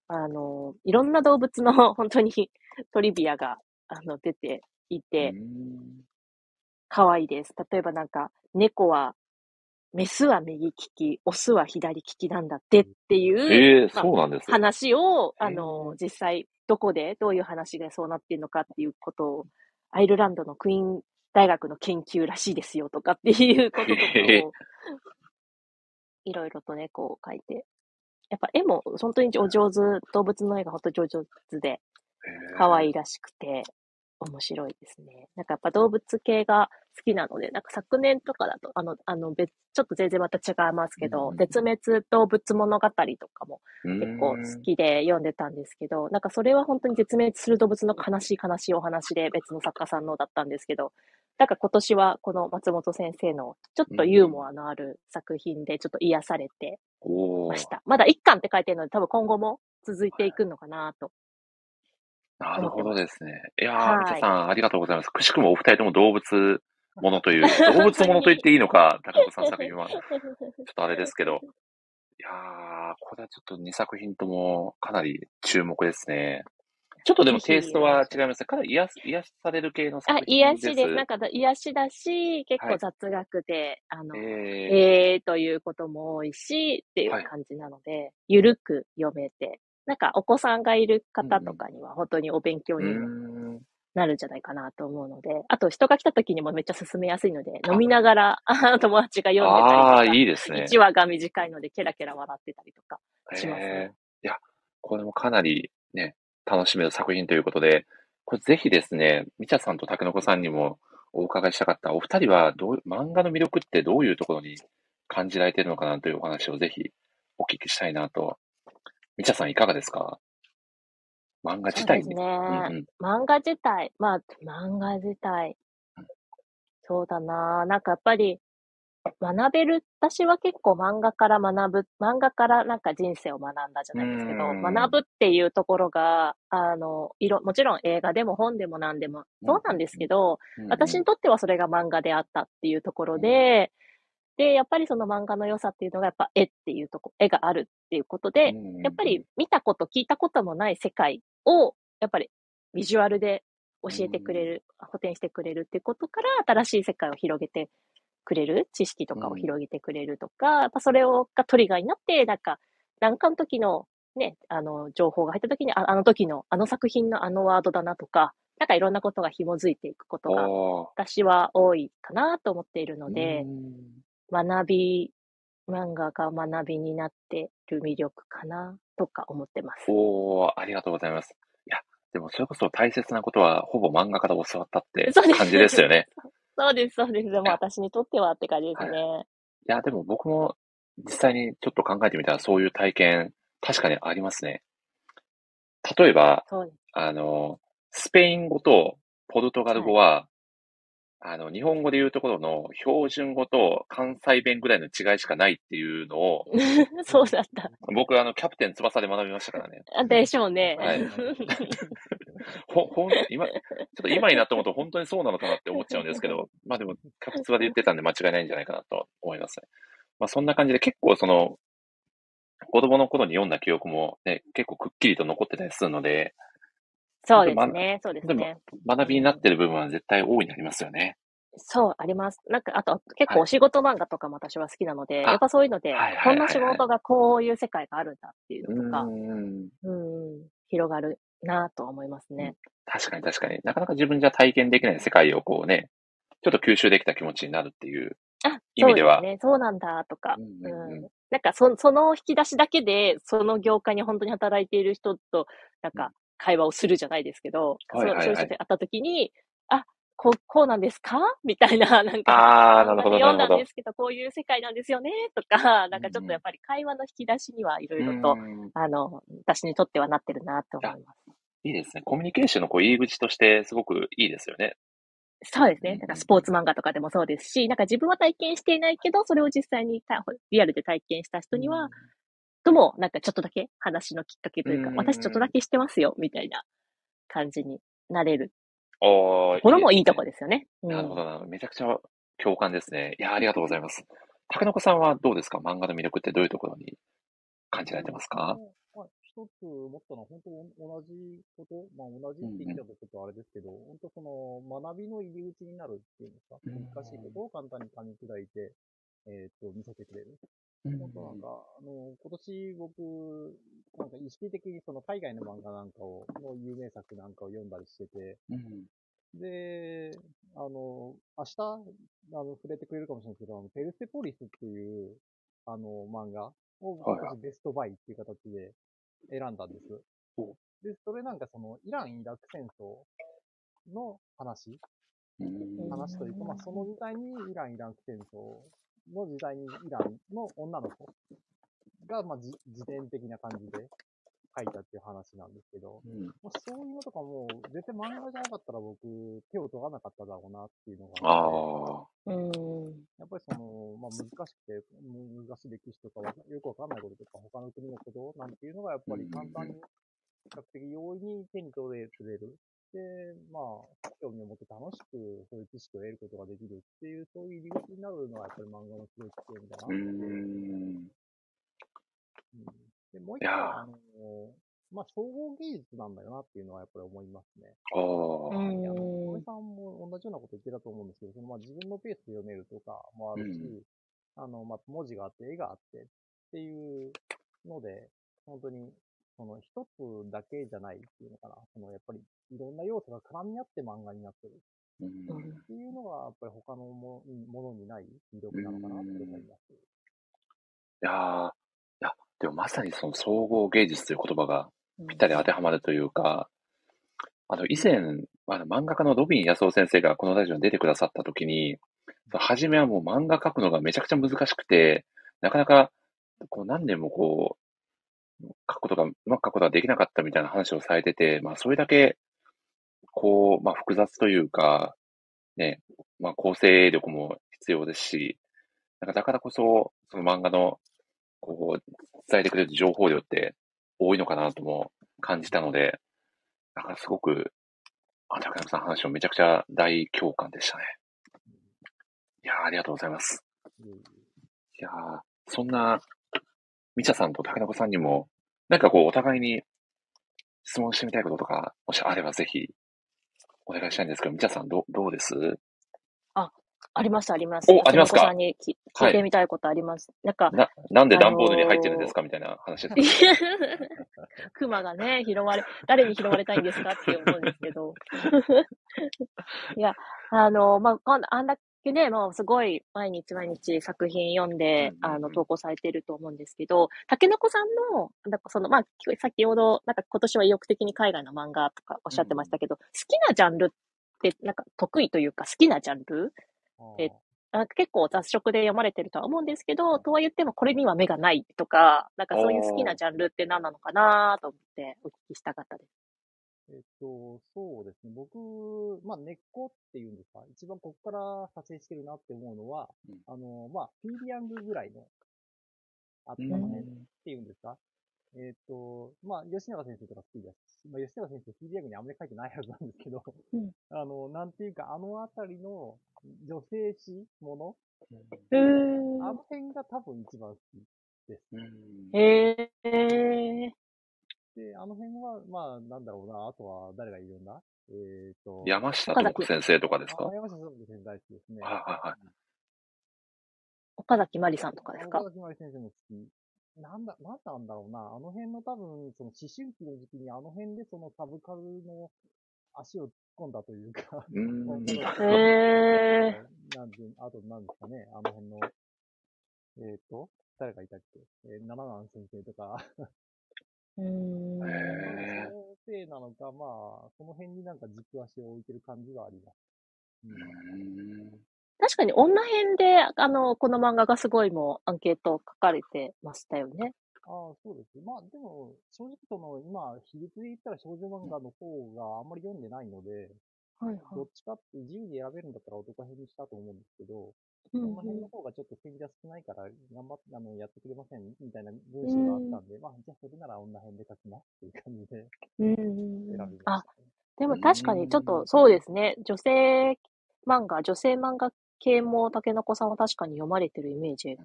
あの、いろんな動物の 本当にトリビアがあの出ていて、可愛いです。例えばなんか、猫は、メスは右利き、オスは左利きなんだってっていう、えそうなんです。話を、あの、実際、どこで、どういう話がそうなっているのかっていうことを、アイルランドのクイーン大学の研究らしいですよとかっていうこととかを、いろいろとね、こう書いて。やっぱ絵も本当にお上手、動物の絵が本当に上手で、可愛いらしくて、面白いですね。なんかやっぱ動物系が好きなので、なんか昨年とかだと、あの、あの別、ちょっと全然また違いますけど、うん絶滅動物物語とかも結結構好きで読んでたんですけど、なんかそれは本当に絶滅する動物の悲しい悲しいお話で別の作家さんのだったんですけど、なんか今年はこの松本先生のちょっとユーモアのある作品でちょっと癒されてました。まだ一巻って書いてるので多分今後も続いていくのかなと。なるほどですね。いやー、はいみちゃさん、ありがとうございます。くしくもお二人とも動物ものという、動物ものと言っていいのか、高子さんの作品は。ちょっとあれですけど。いやー、これはちょっと2作品ともかなり注目ですね。ちょっとでもテイストは違いますね。かなり癒す癒される系の作あ、品です。癒しです。なんか癒しだし、結はい構雑学で、あの、えー、えーということも多いし、っていうはい感じなので、ゆるく読めて、なんかお子さんがいる方とかには本当にお勉強うに。なるんじゃないかなと思うので、あと人が来た時にもめっちゃ進めやすいので、飲みながらあ 友達が読んでたりとか、あー、いいですね。1話が短いのでケラケラ笑ってたりとかしますえね。ーいや、これもかなりね、楽しめる作品ということで、これぜひですね、みちゃさんとたけのこさんにもお伺いしたかった、お二人はどう、漫画の魅力ってどういうところに感じられているのかなというお話をぜひお聞きしたいなと。みちゃさんいかがですか？漫画自体に。そうですね。うんうん漫画自体、まあ、漫画自体。そうだな。なんかやっぱり、学べる、私は結構漫画から学ぶ、漫画からなんか人生を学んだじゃないですけど、うん学ぶっていうところが、あの、いろ、もちろん映画でも本でも何でもそうなんですけど、私にとってはそれが漫画であったっていうところで、で、やっぱりその漫画の良さっていうのがやっぱ絵っていうとこ、絵があるっていうことで、やっぱり見たこと聞いたこともない世界を、やっぱりビジュアルで教えてくれる、補填してくれるっていうことから、新しい世界を広げてくれる、知識とかを広げてくれるとか、やっぱそれをがトリガーになって、なんか、なんかの時のね、あの、情報が入った時に、ああの時の、あの作品のあのワードだなとか、なんかいろんなことが紐づいていくことが、私は多いかなと思っているので、うん学び、漫画が学びになってる魅力かなとか思ってます。おー、ありがとうございます。いや、でもそれこそ大切なことは、ほぼ漫画から教わったって感じですよね。そうです、そうです。もう私にとってはって感じですね。いや、でも僕も実際にちょっと考えてみたらそういう体験、確かにありますね。例えば。あの、スペイン語とポルトガル語は、あの、日本語で言うところの標準語と関西弁ぐらいの違いしかないっていうのを、そうだった。僕、あの、キャプテン翼で学びましたからね。あでしょうね。はい ほ、ほん、今、ちょっと今になって思うと本当にそうなのかなって思っちゃうんですけど、まあでも、キャプツバで言ってたんで間違いないんじゃないかなと思いますね。まあそんな感じで結構その、子供の頃に読んだ記憶もね、結構くっきりと残ってたりするので、そうですね。そうですね。学びになってる部分は絶対大いにありますよね。そう、あります。なんか、あと、結構お仕事漫画とかも私は好きなので、あやっぱそういうので、はいはいはいこんな仕事がこういう世界があるんだっていうのとか、うん。うん、広がるなと思いますね。確かに確かに。なかなか自分じゃ体験できない世界をこうね、ちょっと吸収できた気持ちになるっていうあ、意味ではそうですね。そうなんだとか、うんうん。なんかそ、その引き出しだけで、その業界に本当に働いている人と、なんか、会話をするじゃないですけど、はいはいはいそうそういう人で会った時に、あ、こう、こうなんですか？みたいな、なんか、ああ、なるほど、読んだんで。すけど、こういう世界なんですよね、とか、なんかちょっとやっぱり会話の引き出しにはいろいろと、うんあの、私にとってはなってるなと思います。いいですね。コミュニケーションのこう入り口としてすごくいいですよね。そうですね。なんかスポーツ漫画とかでもそうですし、なんか自分は体験していないけど、それを実際にたリアルで体験した人には、とも、なんかちょっとだけ話のきっかけというか、うん私ちょっとだけ知ってますよ、みたいな感じになれる。おーこれもいいとこでですよね。なるほどな。めちゃくちゃ共感ですね。いや、ありがとうございます。竹の子さんはどうですか？漫画の魅力ってどういうところに感じられてますか？まあ、一つ思ったのは、本当同じこと、まあ同じって言っちゃうとちょっとあれですけど、本当その学びの入り口になるっていうんですか、うん難しいことを簡単に噛み砕いて、えっ、と、見せてくれる。本当なんか、あの、今年僕、なんか意識的にその海外の漫画なんかを、の有名作なんかを読んだりしてて、うんで、あの、明日、あの、触れてくれるかもしれないですけど、あの、ペルセポリスっていう、あの、漫画をベストバイっていう形で選んだんです。お。で、それなんかその、イラン・イラク戦争の話。うん。話というか、まあ、その時代にイラン・イラク戦争の時代にイランの女の子が、まあ、じ自伝的な感じで書いたっていう話なんですけど、うんまあ、そういうのとかも、絶対漫画じゃなかったら僕、手を取らなかっただろうなっていうのがあって、あ。うん。やっぱりその、まあ、難しくて、難しい歴史とかわかよくわかんないこととか、他の国のことなんていうのが、やっぱり簡単に、比較的容易に手に取れる。で、まあ、興味を持って楽しく、そういう知識を得ることができるっていう、そういう入り口になるのは、やっぱり漫画のすごい強みだなとう。ん。うんで、もう一個は、あの、まあ、総合芸術なんだよなっていうのはやっぱり思いますね。ああ。うあの、ん小江さんも同じようなこと言ってたと思うんですけど、そのまあ自分のペースで読めるとかもあるし、うんあの、まあ文字があって、絵があってっていうので、本当に、その一つだけじゃないっていうのかな。そのやっぱりいろんな要素が絡み合って漫画になってる。うん。っていうのが、やっぱり他のもものにない魅力なのかなって思います。いやーいや、でもまさにその総合芸術という言葉がぴったり当てはまるというか、あの、以前、あの、漫画家のロビン安夫先生がこのラジオに出てくださった時に、初めはもう漫画描くのがめちゃくちゃ難しくて、なかなか、こう何年もこう、書くことが、うまく書くことができなかったみたいな話をされてて、まあそれだけ、こう、まあ複雑というか、ね、まあ構成力も必要ですし、なんかだからこそ、その漫画の、こう、伝えてくれる情報量って多いのかなとも感じたので、だからすごく、あ、高山さん話もめちゃくちゃ大共感でしたね。いやありがとうございます。いやそんな、みちゃさんと竹中さんにも、なんかこう、お互いに質問してみたいこととか、もしあればぜひ、お願いしたいんですけど、みちゃさんどう、どうです？あります、あります。おありますか？さんにき聞いてみたいことあります。なんか、な、なんで段ボールに入ってるんですか？みたいな話です。熊がね、拾われ、誰に拾われたいんですか？って思うんですけど。いや、あの、まあ、あんだけね、もうすごい毎日毎日作品読んで、あの、投稿されてると思うんですけど、竹の子さんの、なんかその、まあ、き先ほど、なんか今年は意欲的に海外の漫画とかおっしゃってましたけど、好きなジャンルっで、なんか得意というか好きなジャンル？えあ結構雑食で読まれてるとは思うんですけど、とは言ってもこれには目がないとか、なんかそういう好きなジャンルって何なのかなと思ってお聞きしたかったです。えっと、そうですね。僕、まあ、根っこっていうんですか、一番ここから派生してるなって思うのは、うんあの、まあ、フィーリアングぐらいの頭の辺っていうんですか、えっと、まあ、吉永先生とか好きですし、まあ、吉永先生、フィーリアングにあんまり書いてないはずなんですけど、うん あの、なんていうか、あのあたりの女性誌もの、うーあの辺が多分一番好きです。うんん。へえ。で、あの辺は、まあ、なんだろうな、あとは誰がいるんだ？えっ、と、山下智子先生とかですか？あ山下智子先生大好きですね。はいはいはい。岡崎まりさんとかですか？岡崎まり先生も好き。なんだ、なんなんだろうな。あの辺の多分、その思春期の時期にあの辺でそのサブカルの足を突っ込んだというか、うーん。へえ。なんで、あと何ですかね、あの辺の、えっ、と、誰がいたっけ？えー、七南先生とか、うーん。へーそのせいなのか、まあ、その辺になんか軸足を置いてる感じはあります。うんうん確かに女編で、あの、この漫画がすごいもうアンケート書かれてましたよね。ああ、そうです。まあ、でも、正直その、今、比率で言ったら少女漫画の方があんまり読んでないので、はいどっちかって自由に選べるんだったら男編にしたと思うんですけど、うん女編の方がちょっと戦者少ないから、頑張って、あの、やってくれませんみたいな文章があったんで、まあ、じゃあそれなら女編で書きますっていう感じでうん選びまあし、たね。でも確かにちょっとそうですね。女性漫画、女性漫画系も竹の子さんは確かに読まれてるイメージ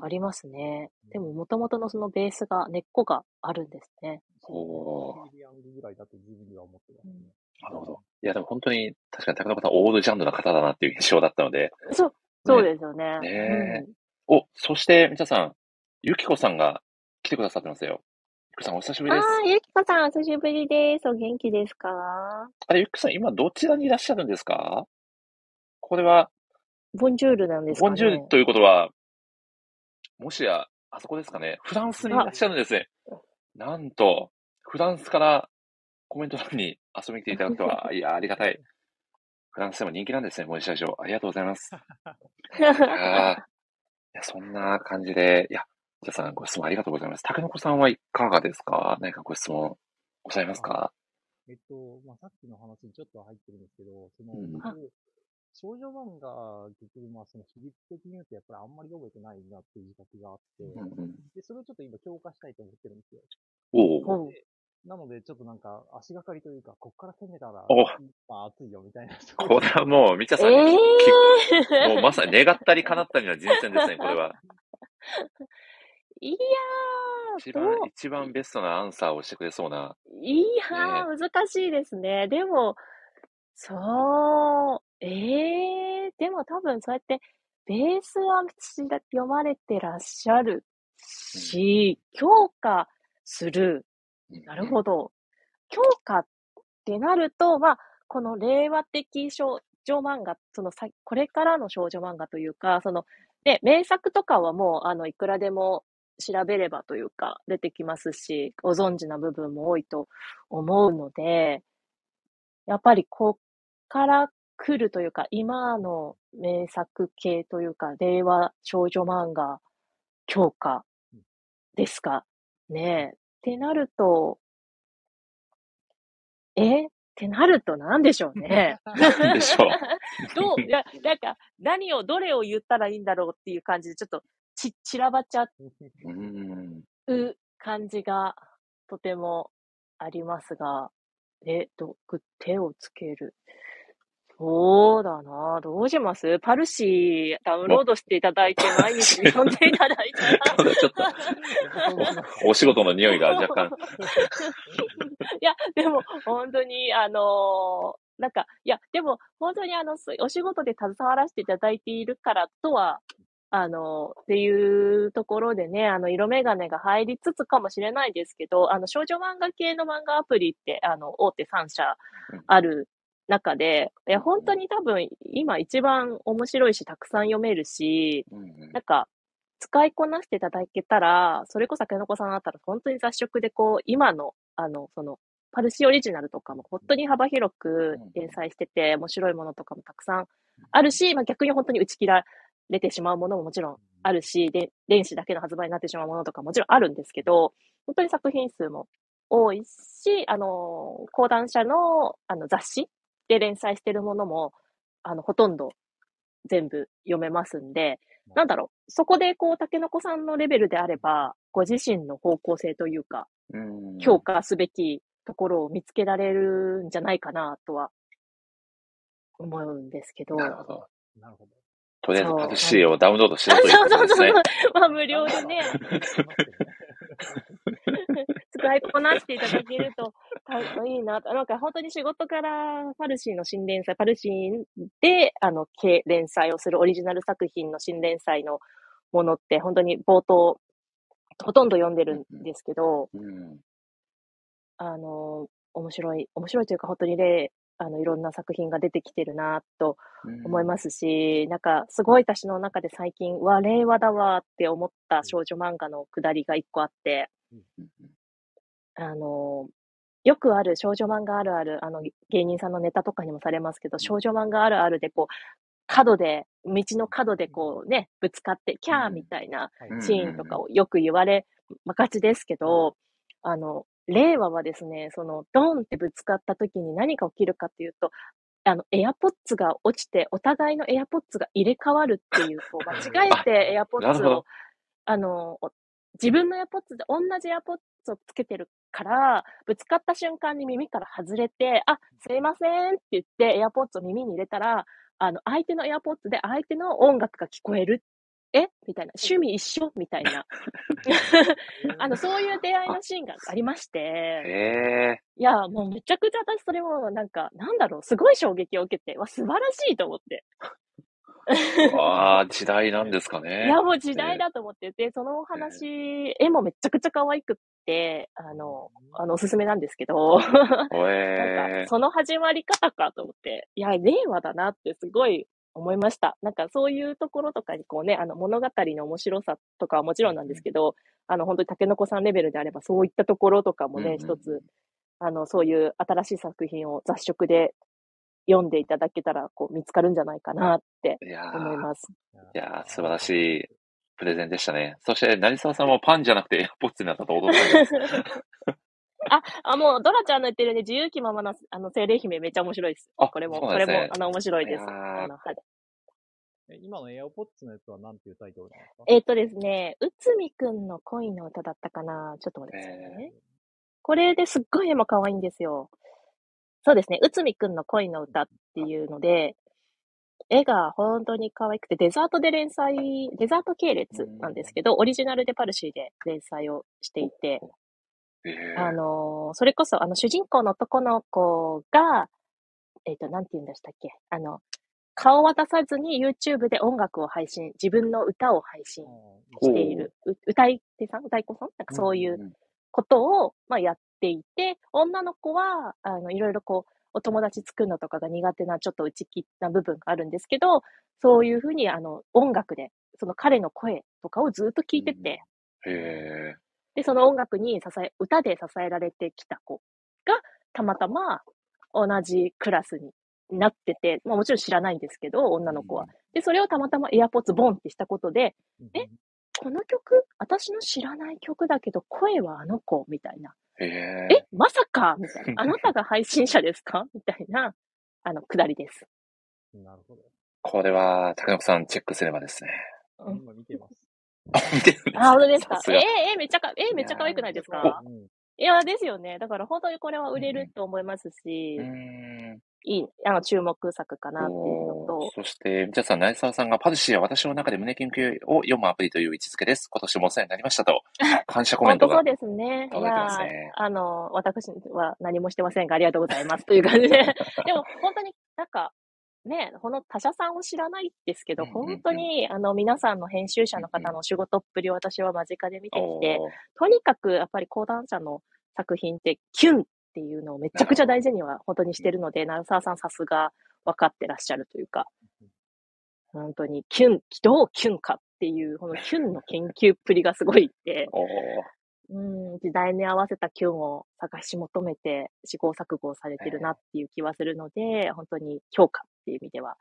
ありますね。でも元々のそのベースが、根っこがあるんですね。おーフィリアングぐらいだと自分では思ってますね。なるほど。いや、でも本当に、確かに高中さん、オールジャンルの方だなっていう印象だったので。そう、そうですよね。ねお、そして、皆さん、ゆきこさんが来てくださってますよ。ゆきこさん、お久しぶりです。あ、ゆきこさん、お久しぶりです。お元気ですか？あれ、ゆきこさん、今どちらにいらっしゃるんですか？これは、ボンジュールなんですかね。ボンジュールということは、もしや、あそこですかね、フランスにいらっしゃるんですね。なんと、フランスからコメント欄に遊びに来ていただくとは、いや、ありがたい。フランスでも人気なんですね、森社長。ありがとうございます。いやーいや、そんな感じで、いや、皆さんご質問ありがとうございます。竹の子さんはいかがですか？何かご質問ございますか？えっと、まあ、さっきの話にちょっと入ってるんですけど、その、うん僕、少女漫画、結局、まあ、その比率的に言うと、やっぱりあんまり読めてないなっていう自覚があって、うんうん。で、それをちょっと今強化したいと思ってるんですよ。おうほうでなので、ちょっとなんか、足がかりというか、こっから攻めたら、おまあ、熱いよ、みたいな。これは もう、みちゃさんえに、えもうまさに願ったり叶ったりの人選ですね、これは。いやー、ど一番う、一番ベストなアンサーをしてくれそうな。いやー、難しいですね。でも、そう、ええでも多分そうやって、ベースは読まれてらっしゃるし、強化する。なるほど。強化ってなると、まあ、この令和的少女漫画、そのさ、これからの少女漫画というか、その、で、名作とかはもう、あの、いくらでも調べればというか、出てきますし、ご存知な部分も多いと思うので、やっぱりこっから来るというか、今の名作系というか、令和少女漫画強化ですかね。ってなると、え？ってなると何でしょうね。なんでしょう。どう、いや、なんか、何を、どれを言ったらいいんだろうっていう感じで、ちょっと、ち、散らばっちゃう感じが、とてもありますが、え、ど、ぐ手をつける。そうだなどうします？パルシーダウンロードしていただいて、毎日読んでいただいたら。ちょっと、お仕事の匂いが若干。いや、でも、本当に、あのーなんか、いや、でも、本当にあの、お仕事で携わらせていただいているからとは、あの、っていうところでね、あの、色眼鏡が入りつつかもしれないですけど、あの、少女漫画系の漫画アプリって、あの、大手3社ある中で、いや、本当に多分、今一番面白いし、たくさん読めるし、うんなんか、使いこなしていただけたら、それこそ竹の子さんだったら、本当に雑食でこう、今の、あの、その、パルシーオリジナルとかも本当に幅広く連載してて、面白いものとかもたくさんあるし、まあ、逆に本当に打ち切られてしまうものももちろんあるし、で、電子だけの発売になってしまうものとかももちろんあるんですけど、本当に作品数も多いし、あの、講談社のあの雑誌で連載してるものも、あの、ほとんど全部読めますんで、なんだろう、そこでこう、竹の子さんのレベルであれば、ご自身の方向性というか、うん。評価すべきところを見つけられるんじゃないかなとは思うんですけど。なるほど。なるほど。とりあえずそうパルシーをダウンロードしろというそうことですねそうそう。。まあ無料でね、使いこなしていただけるとたいいなと。なんか本当に仕事からパルシーの新連載、パルシーで、あの、系連載をするオリジナル作品の新連載のものって本当に冒頭、ほとんど読んでるんですけど、うん。あの、面白い、面白いというか本当に例、あの、いろんな作品が出てきてるなと思いますし、なんか、すごい私の中で最近、わ、令和だわって思った少女漫画のくだりが一個あって、あの、よくある少女漫画あるある、あの、芸人さんのネタとかにもされますけど、少女漫画あるあるでこう、角で、道の角でこうね、ぶつかって、キャーみたいなはい。シーンとかをよく言われまがちですけど、あの、令和はですね、その、ドンってぶつかった時に何が起きるかっていうと、あの、エアポッツが落ちて、お互いのエアポッツが入れ替わるっていう、こう、間違えてエアポッツをあの、お自分のエアポッツで同じエアポッツをつけてるから、ぶつかった瞬間に耳から外れて、あ、すいませんって言ってエアポッツを耳に入れたら、あの、相手のエアポッツで相手の音楽が聞こえる。え？みたいな。趣味一緒？みたいな。あの、そういう出会いのシーンがありまして、へえ。いや、もうめちゃくちゃ私それもなんか、なんだろう、すごい衝撃を受けて、わ、素晴らしいと思って。ああ、時代なんですかね。いや、もう時代だと思ってて、そのお話、絵もめちゃくちゃ可愛くって、あの、あの、おすすめなんですけど、おなんえか、その始まり方かと思って、いや、令和だなってすごい思いました。なんかそういうところとかにこうね、あの物語の面白さとかはもちろんなんですけど、あの本当に竹の子さんレベルであればそういったところとかもね、うんうん一つ、あのそういう新しい作品を雑食で読んでいただけたらこう見つかるんじゃないかなって思いー、ます。いやー素晴らしいプレゼンでしたね。そして、成沢さんもパンじゃなくてエアポッツになったと驚いてます。あ、あ、もう、ドラちゃんの言ってるね、自由気ままな、あの、精霊姫めっちゃ面白いです。あこれも、これも、あの、面白いです。あの、はいえ今のエアポッツのやつは何ていうタイトルなんですか？えっ、とですね、うつみくんの恋の歌だったかなちょっと待ってくださいね。これですっごい絵も可愛いんですよ。そうですね、うつみくんの恋の歌っていうので、絵が本当に可愛くて、デザートで連載、デザート系列なんですけど、オリジナルでパルシーで連載をしていて、ええあのーそれこそ、あの、主人公の男の子が、えっ、と、なんて言うんでしたっけ？あの、顔を出さずに YouTube で音楽を配信、自分の歌を配信している、う。歌い手さん？歌い子さん？なんかそういううんことを、まあ、やっていて、女の子は、あの、いろいろこう、お友達作るのとかが苦手な、ちょっと内気な部分があるんですけど、そういうふうに、あの、音楽で、その彼の声とかをずっと聞いてて、へえ。で、その音楽に支え、歌で支えられてきた子が、たまたま同じクラスになってて、まあもちろん知らないんですけど、女の子は。で、それをたまたまエアポッツボンってしたことで、えこの曲、私の知らない曲だけど、声はあの子みたいな。へえ。え、まさかみたいな。あなたが配信者ですか？みたいな、あの、くだりです。なるほど。これは、竹中さんチェックすればですね。あ、本当ですか？えーがえーめっちゃか、えーめっちゃ可愛くないですやかうんいや、ですよね。だから本当にこれは売れると思いますし、うーん。いい、あの、注目作かなっていうのと、そして、皆さん、成沢さんが、パルシーは私の中で胸キュン系を読むアプリという位置づけです。今年もお世話になりましたと、感謝コメントが本当そう。ですね。いやあの、私は何もしてませんが、ありがとうございます。という感じで。でも、本当になんか、ね、この他社さんを知らないですけど、本当に、あの、皆さんの編集者の方のお仕事っぷりを私は間近で見てきて、とにかく、やっぱり講談社の作品って、キュンっていうのをめちゃくちゃ大事には本当にしてるので、鳴沢さんさすが分かってらっしゃるというか、本当にキュン、どうキュンかっていう、このキュンの研究っぷりがすごいって、うん、時代に合わせたキュンを探し求めて試行錯誤をされてるなっていう気はするので、本当に評価っていう意味では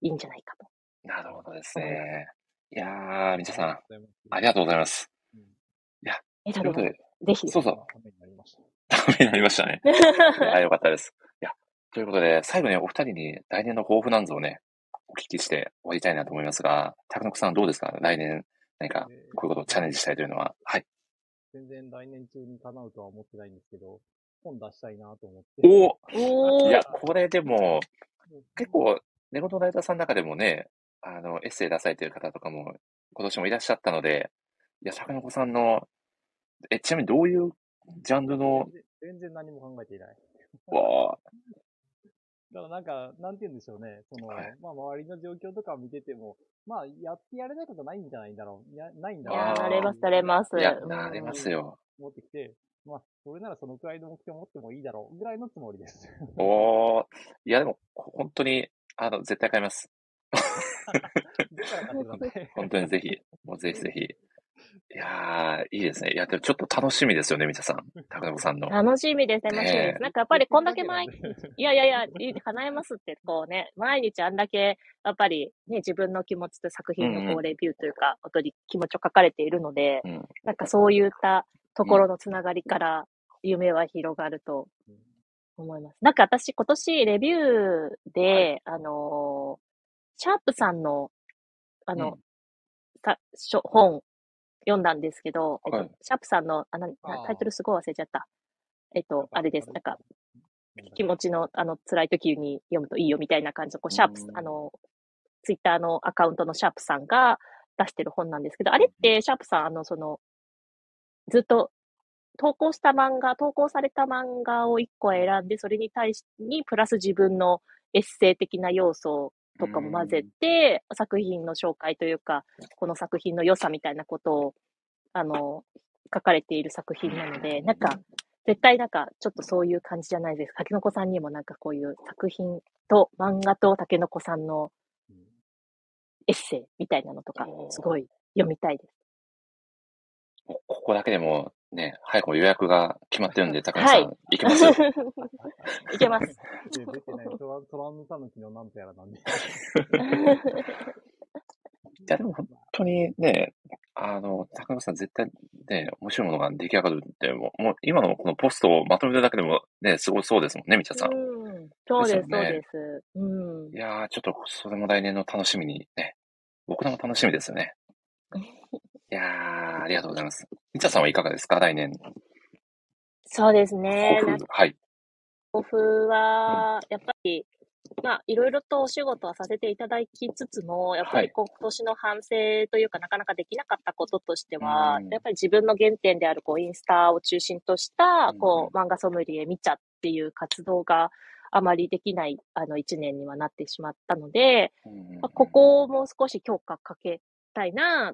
いいんじゃないかと。なるほどですね。いやー、みちゃさん、ありががとうございます。うんえ、ということで、ぜひ。そうそう、ためになりました。ためになりましたね。いや、よかったです。いや、ということで、最後にお二人に来年の抱負なんぞをね、お聞きして終わりたいなと思いますが、高野さんどうですか？来年、何かえーこういうことをチャレンジしたいというのは？はい。全然来年中に叶うとは思ってないんですけど、本出したいなと思って。おいや、これでも、結構、寝言ライターさんの中でもね、あの、エッセイ出されてる方とかも、今年もいらっしゃったので、いや、坂本さんの、え、ちなみにどういうジャンルの全、然全然何も考えていない。わだからなんか、なんて言うんでしょうね。その、はいまあ周りの状況とかを見てても、まあやってやれないことないんじゃないんだろう。やないんだろういやなれます、なれます。いや、うんなれますよ。思ってきて、まあ、それならそのくらいの目標を持ってもいいだろうぐらいのつもりです。おー、いや、でも、本当に、あの、絶対買います。本当にぜひ、もうぜひぜひ。いやー、いいですね。いや、でもちょっと楽しみですよね、みちゃさん。高野さんの。楽しみです、楽しみです。なんかやっぱりこんだけ前、前いやいやいや、い叶えますって、こうね、毎日あんだけ、やっぱりね、自分の気持ちと作品のこうレビューというか、本当に気持ちを書かれているので、うん。なんかそういったところのつながりから夢は広がると思います。なんか私今年レビューで、あのーシャープさんの、あの、うん本読んだんですけど、えっとはい。シャープさんの、あななあー。タイトルすごい忘れちゃった。えっと、あれです。なんか、気持ちの、あの、辛い時に読むといいよみたいな感じの、こう、シャープう、んあの、ツイッターのアカウントのシャープさんが出してる本なんですけど、あれって、シャープさん、あの、その、ずっと、投稿した漫画、投稿された漫画を一個選んで、それに対し、に、プラス自分のエッセイ的な要素とかも混ぜて、作品の紹介というか、この作品の良さみたいなことを、あの、書かれている作品なので、なんか、絶対なんか、ちょっとそういう感じじゃないですか。竹の子さんにもなんかこういう作品と漫画と竹の子さんのエッセイみたいなのとかすごい読みたいです。ここだけでも、ね、早くも予約が決まってるんで、高野さん、はい行きますい けます。で出てないトラトランヌタヌキのなんとやらなんで。いや、でも本当にね、あの、高野さん絶対ね、面白いものが出来上がるって、もう、もう今のこのポストをまとめるだけでもね、すごいそうですもんね、みちゃさん。うん、そうです、そうです。うんい。やー、ちょっとそれも来年の楽しみにね、僕らも楽しみですよね。いやー、ありがとうございます。みちゃさんはいかがですか？来年。そうですね。はい。抱負は、やっぱり、まあ、いろいろとお仕事はさせていただきつつも、やっぱはいり今年の反省というか、なかなかできなかったこととしてはうん、やっぱり自分の原点である、こう、インスタを中心としたうん、こう、漫画ソムリエ見ちゃっていう活動があまりできない、あの、一年にはなってしまったので、うんまあここをもう少し強化かけたいな、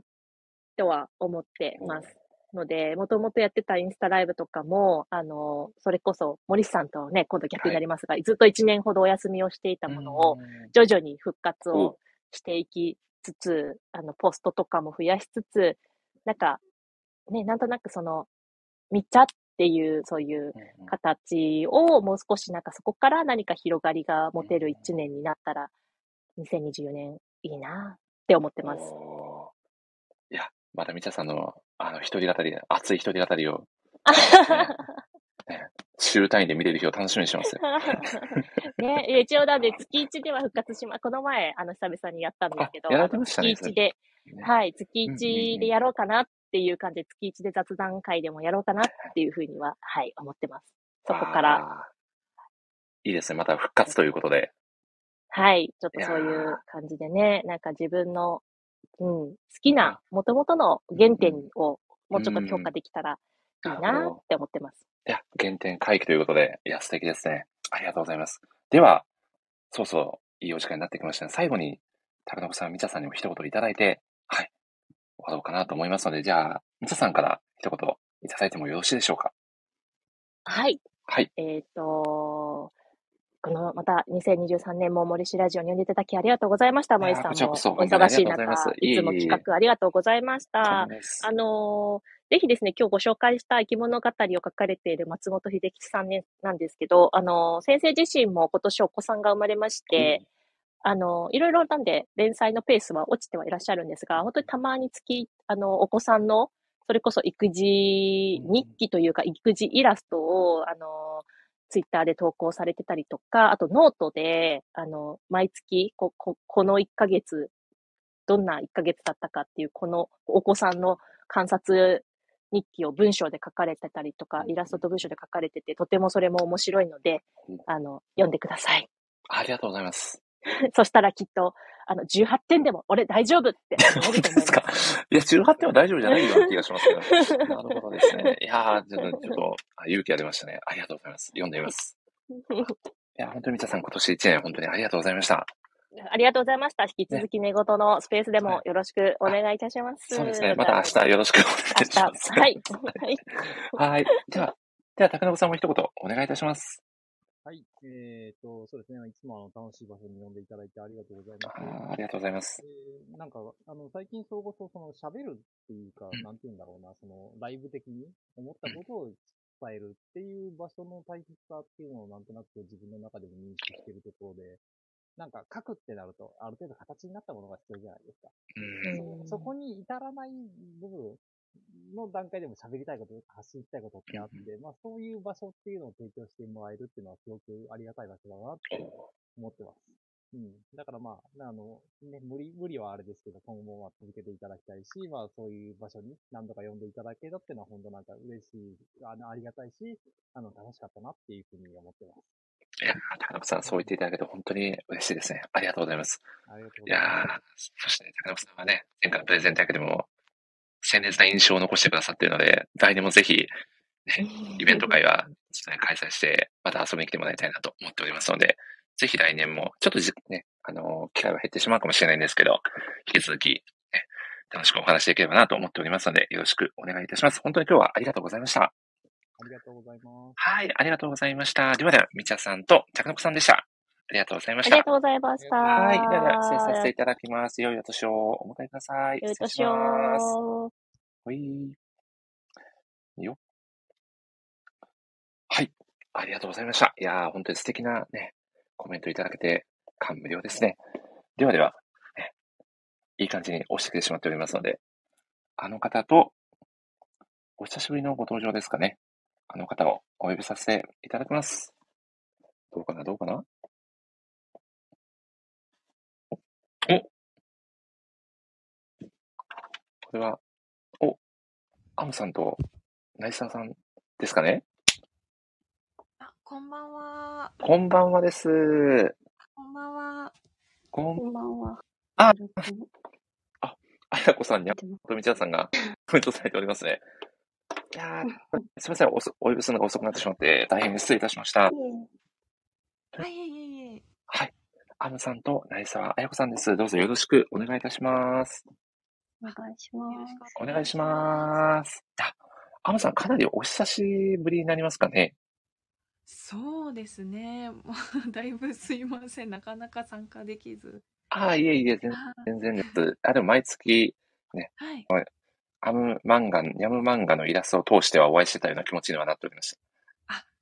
とは思ってます。ので、もともとやってたインスタライブとかも、あの、それこそ、森さんとね、今度逆になりますが、ずっと1年ほどお休みをしていたものを、うん徐々に復活おをしていきつつ、あの、ポストとかも増やしつつ、なんか、ね、なんとなくその、見ちゃっていう、そういううん形をもう少しなんかそこから何か広がりが持てる1年になったら、2024年いいなって思ってます。いや、またみちゃさんの、あの、一人語り、熱い一人語りを、週単位で見れる日を楽しみにしてますよ。ね、一応なんで月1では復活しま、この前、あの、久々にやったんですけど、ね月1で、ねはい、月うんうん1うんでやろうかなっていう感じで、月1で雑談会でもやろうかなっていうふうには、はい、思ってます。そこから。いいですね。また復活ということで。はい、ちょっとそういう感じでね、なんか自分の、うん、好きな、元々の原点をもうちょっと強化できたらいいなって思ってます。いや、原点回帰ということで、いや、素敵ですね。ありがとうございます。では、そうそう、いいお時間になってきましたね。最後に、高野さん、みちゃさんにも一言いただいて、はい、終わろうかなと思いますので、じゃあ、みちゃさんから一言いただいてもよろしいでしょうか？はい。はい。えっ、と、この、また2023年も森氏ラジオに呼んでいただきありがとうございました。森さんもお忙しい中、いつも企画ありがとうございました。あのーぜひですね、今日ご紹介した生き物語を書かれている松本秀吉さんねなんですけど、あの、先生自身も今年お子さんが生まれまして、あの、いろいろなんで連載のペースは落ちてはいらっしゃるんですが、本当にたまに月、あの、お子さんの、それこそ育児日記というか、育児イラストを、あの、ツイッターで投稿されてたりとか、あとノートで、あの、毎月、こ、こ、この1ヶ月、どんな1ヶ月だったかっていう、このお子さんの観察日記を文章で書かれてたりとか、イラストと文章で書かれてて、とてもそれも面白いのでうん、あの、読んでください。ありがとうございます。そしたらきっと、あの、18点でも俺大丈夫って思本当でか？いや、18点は大丈夫じゃないような気がしますけど。なるほどですね。いやー、ちょっと、ちょっとあ勇気が出ましたね。ありがとうございます。読んでみます。いや、本当に皆さん今年1年本当にありがとうございました。ありがとうございました。引き続き寝言のスペースでもよろしくお願いいたします。そうですね。また明日よろしくお願いします。はい。はい。はい。では、では、高野さんも一言お願いいたします。はい。えーと、そうですね。いつもあの楽しい場所に呼んでいただいてありがとうございます。あーありがとうございます。えーなんか、あの、最近それこそ、その、喋るっていうか、うんなんて言うんだろうな、その、ライブ的に思ったことを伝えるっていう場所の大切さっていうのをなんとなく自分の中でも認識しているところで、なんか書くってなると、ある程度形になったものが必要じゃないですか。うん。そそこに至らない部分の段階でも喋りたいこと発信したいことってあって、まあそういう場所っていうのを提供してもらえるっていうのはすごくありがたい場所だなって思ってます。うん。だからまあ、あの、ね、無理、無理はあれですけど、今後もまあ続けていただきたいし、まあそういう場所に何度か呼んでいただけたっていうのは本当なんか嬉しい、あの、ありがたいし、あの、楽しかったなっていうふうに思ってます。いやー、高野さん、そう言っていただけて本当に嬉しいですね。ありがとうございます。ありがとうごいざいます。やー、そして高野さんはね、前回のプレゼンだけでも、鮮烈な印象を残してくださっているので、来年もぜひ、ね、イベント会は、開催して、また遊びに来てもらいたいなと思っておりますので、ぜひ来年も、ちょっとじね、あのー機会は減ってしまうかもしれないんですけど、引き続き、ね、楽しくお話しできればなと思っておりますので、よろしくお願いいたします。本当に今日はありがとうございました。ありがとうございます。はい、ありがとうございました。ではでは、みちゃさんと、ちゃくのこさんでした。ありがとうございました。ありがとうございました。はい。ではでは、失礼させていただきます。良いお年をお迎えください。よい失礼し年ます。を。ほい。いいよ。はい。ありがとうございました。いやー、本当に素敵なね、コメントいただけて感無量ですね。ではでは、ね、いい感じに押してきてしまっておりますので、あの方と、お久しぶりのご登場ですかね。あの方をお呼びさせていただきます。どうかな、どうかな？お、これは、アムさんとナイサーさんですかね？あ、こんばんは。こんばんはです。こんばんは。こん、ばんは。あ、よろしくあやこさんにゃとみちゃんさんがコメントされておりますね。いやー、すみません、おそお呼びするのが遅くなってしまって、大変失礼いたしました。はい、いえいえいえ。はい。アムさんとナイサーあやこさんです。どうぞよろしくお願いいたします。お願いします。お願いします。あ、アムさん、かなりお久しぶりになりますかね？そうですね。も うだいぶすいません。なかなか参加できず。ああ、いえいえ、全全然です。あ、でも毎月、ね、はい。アム漫画、ヤム漫画のイラストを通してはお会いしてたような気持ちにはなっておりました。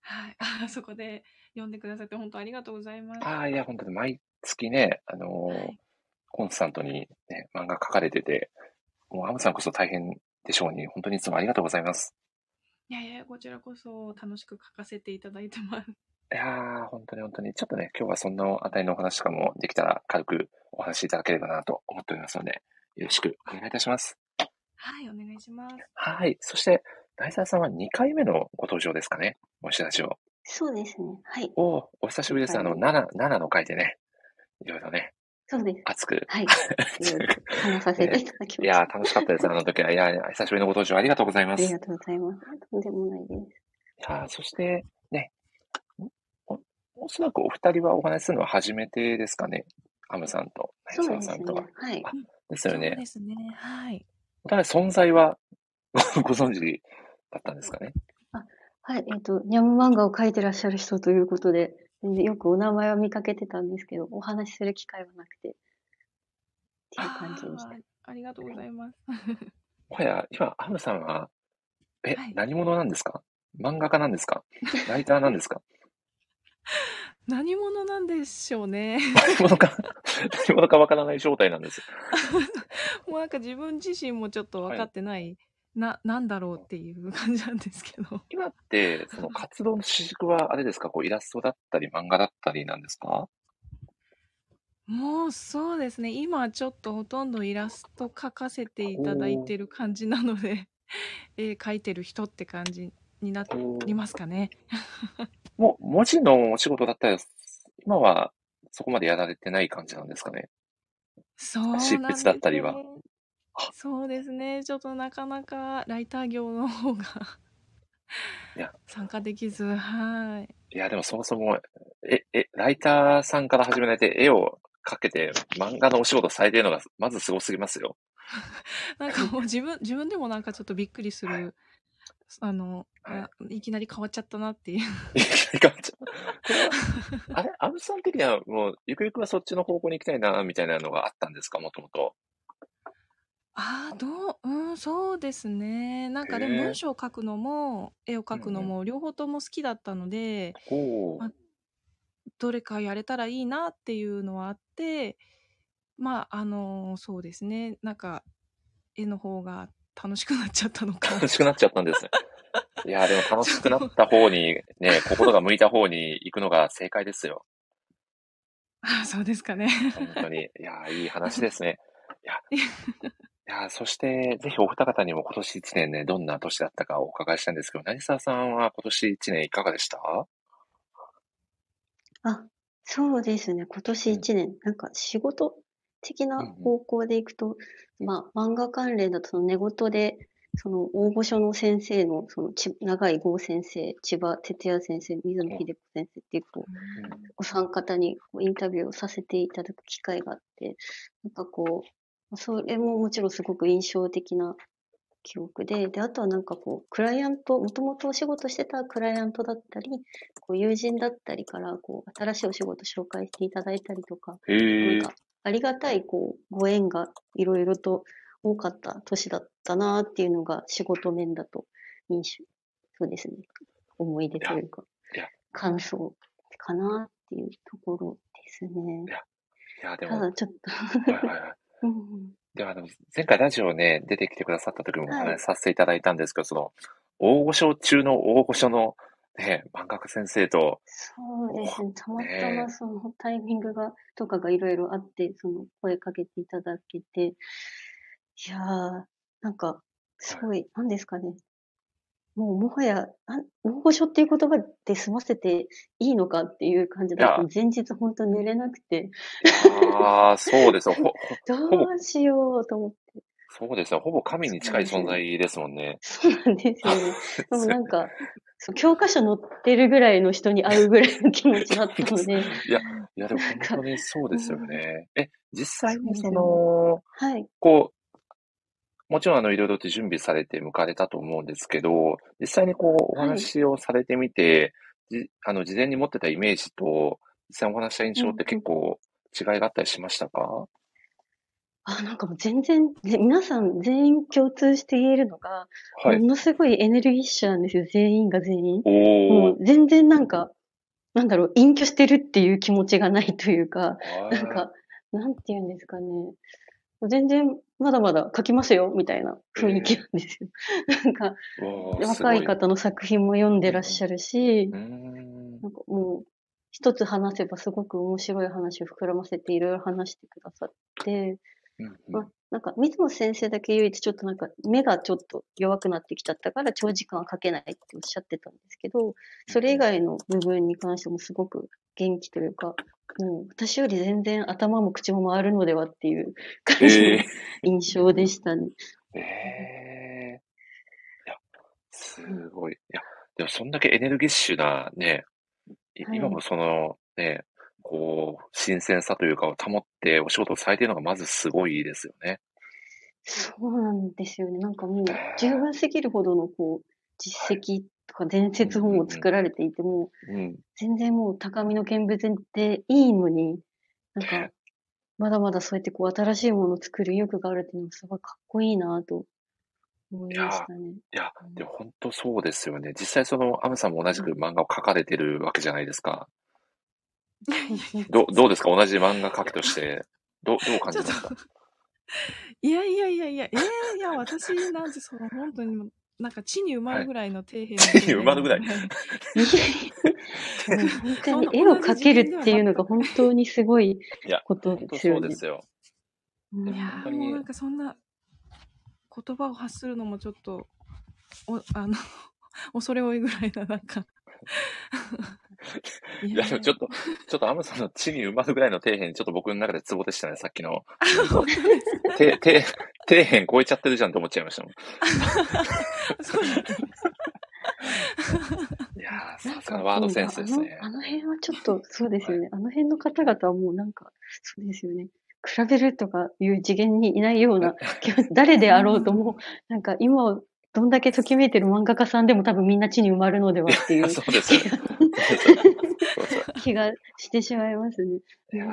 はい。あ、そこで読んでくださって本当ありがとうございます。ああ、いや、本当に毎月ね、あのーコンスタントにね、漫画書かれてて、もうアムさんこそ大変でしょうに、本当にいつもありがとうございます。いやいや、こちらこそ楽しく書かせていただいてます。いやー、本当に本当に、ちょっとね、今日はそんなあたりのお話とかもできたら軽くお話しいただければなと思っておりますので、よろしくお願いいたします。はい、お願いします。はい。そして、大沢さんは2回目のご登場ですかね。お知らせを。そうですね。はい。おーお久しぶりです。あの、7、7の回でね、いろいろね、そうです。熱く。はい。話させていただきました。いやー、楽しかったです。あの時は。いやー、久しぶりのご登場ありがとうございます。いありがとうございます。とんでもないです。やーそして、ね、おおそらくお二人はお話しするのは初めてですかね。アムさんと、ナイサそうですねーさんとは。。はい。そうですよねで。すね。はい。お互い存在はご ご存知だったんですかね。はい。えっ、と、ニャム漫画を描いてらっしゃる人ということで、よくお名前は見かけてたんですけど、お話しする機会はなくて、っていう感じでした。あーありがとうございます。もはや、今、アムさんは、え、はい何者なんですか？漫画家なんですか？ライターなんですか？何者なんでしょうね。何者か、何者かわからない状態なんです。もうなんか自分自身もちょっと分かってない、な、なんだろうっていう感じなんですけど。今って、その活動の主軸はあれですか？こうイラストだったり漫画だったりなんですか？もうそうですね。今ちょっとほとんどイラスト描かせていただいてる感じなので、絵描いてる人って感じになりますかね。もう、文字のお仕事だったら、今はそこまでやられてない感じなんですかね？そうなんです執筆だったりは。そうですね。ちょっとなかなかライター業の方がいや、参加できず、はい。いや、でもそもそも、え、え、ライターさんから始められて絵を描けて漫画のお仕事されてるのが、まずすごすぎますよ。なんかもう自分、自分でもなんかちょっとびっくりする、あの、あいきなり変わっちゃったなっていう。あれ、アブさん的にはもう、ゆくゆくはそっちの方向に行きたいな、みたいなのがあったんですか、もともと。ああ、どう、うん、そうですね。なんかでもへえ文章を書くのも、絵を描くのも、両方とも好きだったので、ほう。まどれかやれたらいいなっていうのはあって、まあ、あの、そうですね。なんか、絵の方が楽しくなっちゃったのか。楽しくなっちゃったんですね。いや、でも楽しくなった方に、ね、心が向いた方に行くのが正解ですよ。あそうですかね。本当に。いや、いい話ですね。いや、い や、そして、ぜひお二方にも今年一年ね、どんな年だったかお伺いしたいんですけど、成沢さんは今年一年いかがでした？あ、そうですね。今年一年、なんか仕事的な方向でいくと、まあ、漫画関連だとその寝言で、その応募書の先生の、そのち長井剛先生、千葉哲也先生、水野秀子先生っていう、こう、お三方にこうインタビューをさせていただく機会があって、なんかこう、それももちろんすごく印象的な記憶で、で、あとはなんかこう、クライアント、もともとお仕事してたクライアントだったり、こう友人だったりから、こう、新しいお仕事紹介していただいたりとか、へーなんか、ありがたい、こう、ご縁がいろいろと多かった年だったなっていうのが仕事面だと印象、そうですね。思い出というか、感想かなっていうところですね。いや、でも、ただちょっと、はいはいはい。うんでは、あの、前回ラジオね、出てきてくださった時もおはい話しさせていただいたんですけど、その、大御所中の大御所の、ね、漫画家先生と、そうですね。たまたねまそのタイミングが、とかがいろいろあって、その声かけていただけて、いやー、なんか、すごい、なんですかね。もうもはや、あ大御所っていう言葉で済ませていいのかっていう感じでいや、前日本当寝れなくて、ああ、そうですよ。ほ、ほどうしようと思って。そうですよ。ほぼ神に近い存在ですもんね。そうなんですよね。でもなんか、そう教科書載ってるぐらいの人に会うぐらいの気持ちだったので、いや、いや、でも本当にそうですよね。え、実際にその、はい。こう、もちろんあの、いろいろと準備されて向かれたと思うんですけど、実際にこう、お話をされてみて、じあの、事前に持ってたイメージと、実際お話した印象って結構違いがあったりしましたか？あ、なんかもう全然、ね皆さん全員共通して言えるのが、はい。ものすごいエネルギッシュなんですよ、全員が全員。もう全然なんか、なんだろう、隠居してるっていう気持ちがないというか、なんか、なんて言うんですかね。全然、まだまだ書きますよ、みたいな雰囲気なんですよ。なんか、若い方の作品も読んでらっしゃるし、ん。なんかもう、一つ話せばすごく面白い話を膨らませていろいろ話してくださって、まあ、なんか、水野先生だけ唯一ちょっとなんか、目がちょっと弱くなってきちゃったから長時間は書けないっておっしゃってたんですけど、それ以外の部分に関してもすごく元気というか、もう私より全然頭も口も回るのではっていう感じのえ 印象でしたね。ええいや、すごい。いや、でもそんだけエネルギッシュなね、いはい今もそのね、こう、新鮮さというかを保ってお仕事をされているのがまずすごいですよね。そうなんですよね。なんかもう十分すぎるほどのこう、実績とか伝説本を作られていても、うん。全然もう高みの見物でいいのに、なんか、まだまだそうやってこう新しいものを作る意欲があるっていうのはすごいかっこいいなと思いましたね。いや、でも本当そうですよね。実際その、アムさんも同じく漫画を描かれてるわけじゃないですか。どどうですか？同じ漫画描きとして。どどう感じますか いやいやいやいや、えー、いや、私なんてその本当になんか地に埋まるぐらいの底辺の地に埋まるぐらい本当に絵を描けるっていうのが本当にすごいいや、ことですよね。うですよ。うんいやもうなんかそんな言葉を発するのもちょっと、おあの、恐れ多いぐらいな、なんか。いいや、でもちょっと、ちょっとアムさんの地に埋まるぐらいの底辺、ちょっと僕の中でツボでしたね、さっきの。て、て、底辺超えちゃってるじゃんと思っちゃいましたもん。そうなんだいやー、さすがのワードセンスですねあ。のあの辺はちょっと、そうですよね。あの辺の方々はもうなんか、そうですよね。比べるとかいう次元にいないような気が、誰であろうとも、なんか今をどんだけときめいてる漫画家さんでも多分みんな地に埋まるのではっていう そうです 気がしてしまいますね。いや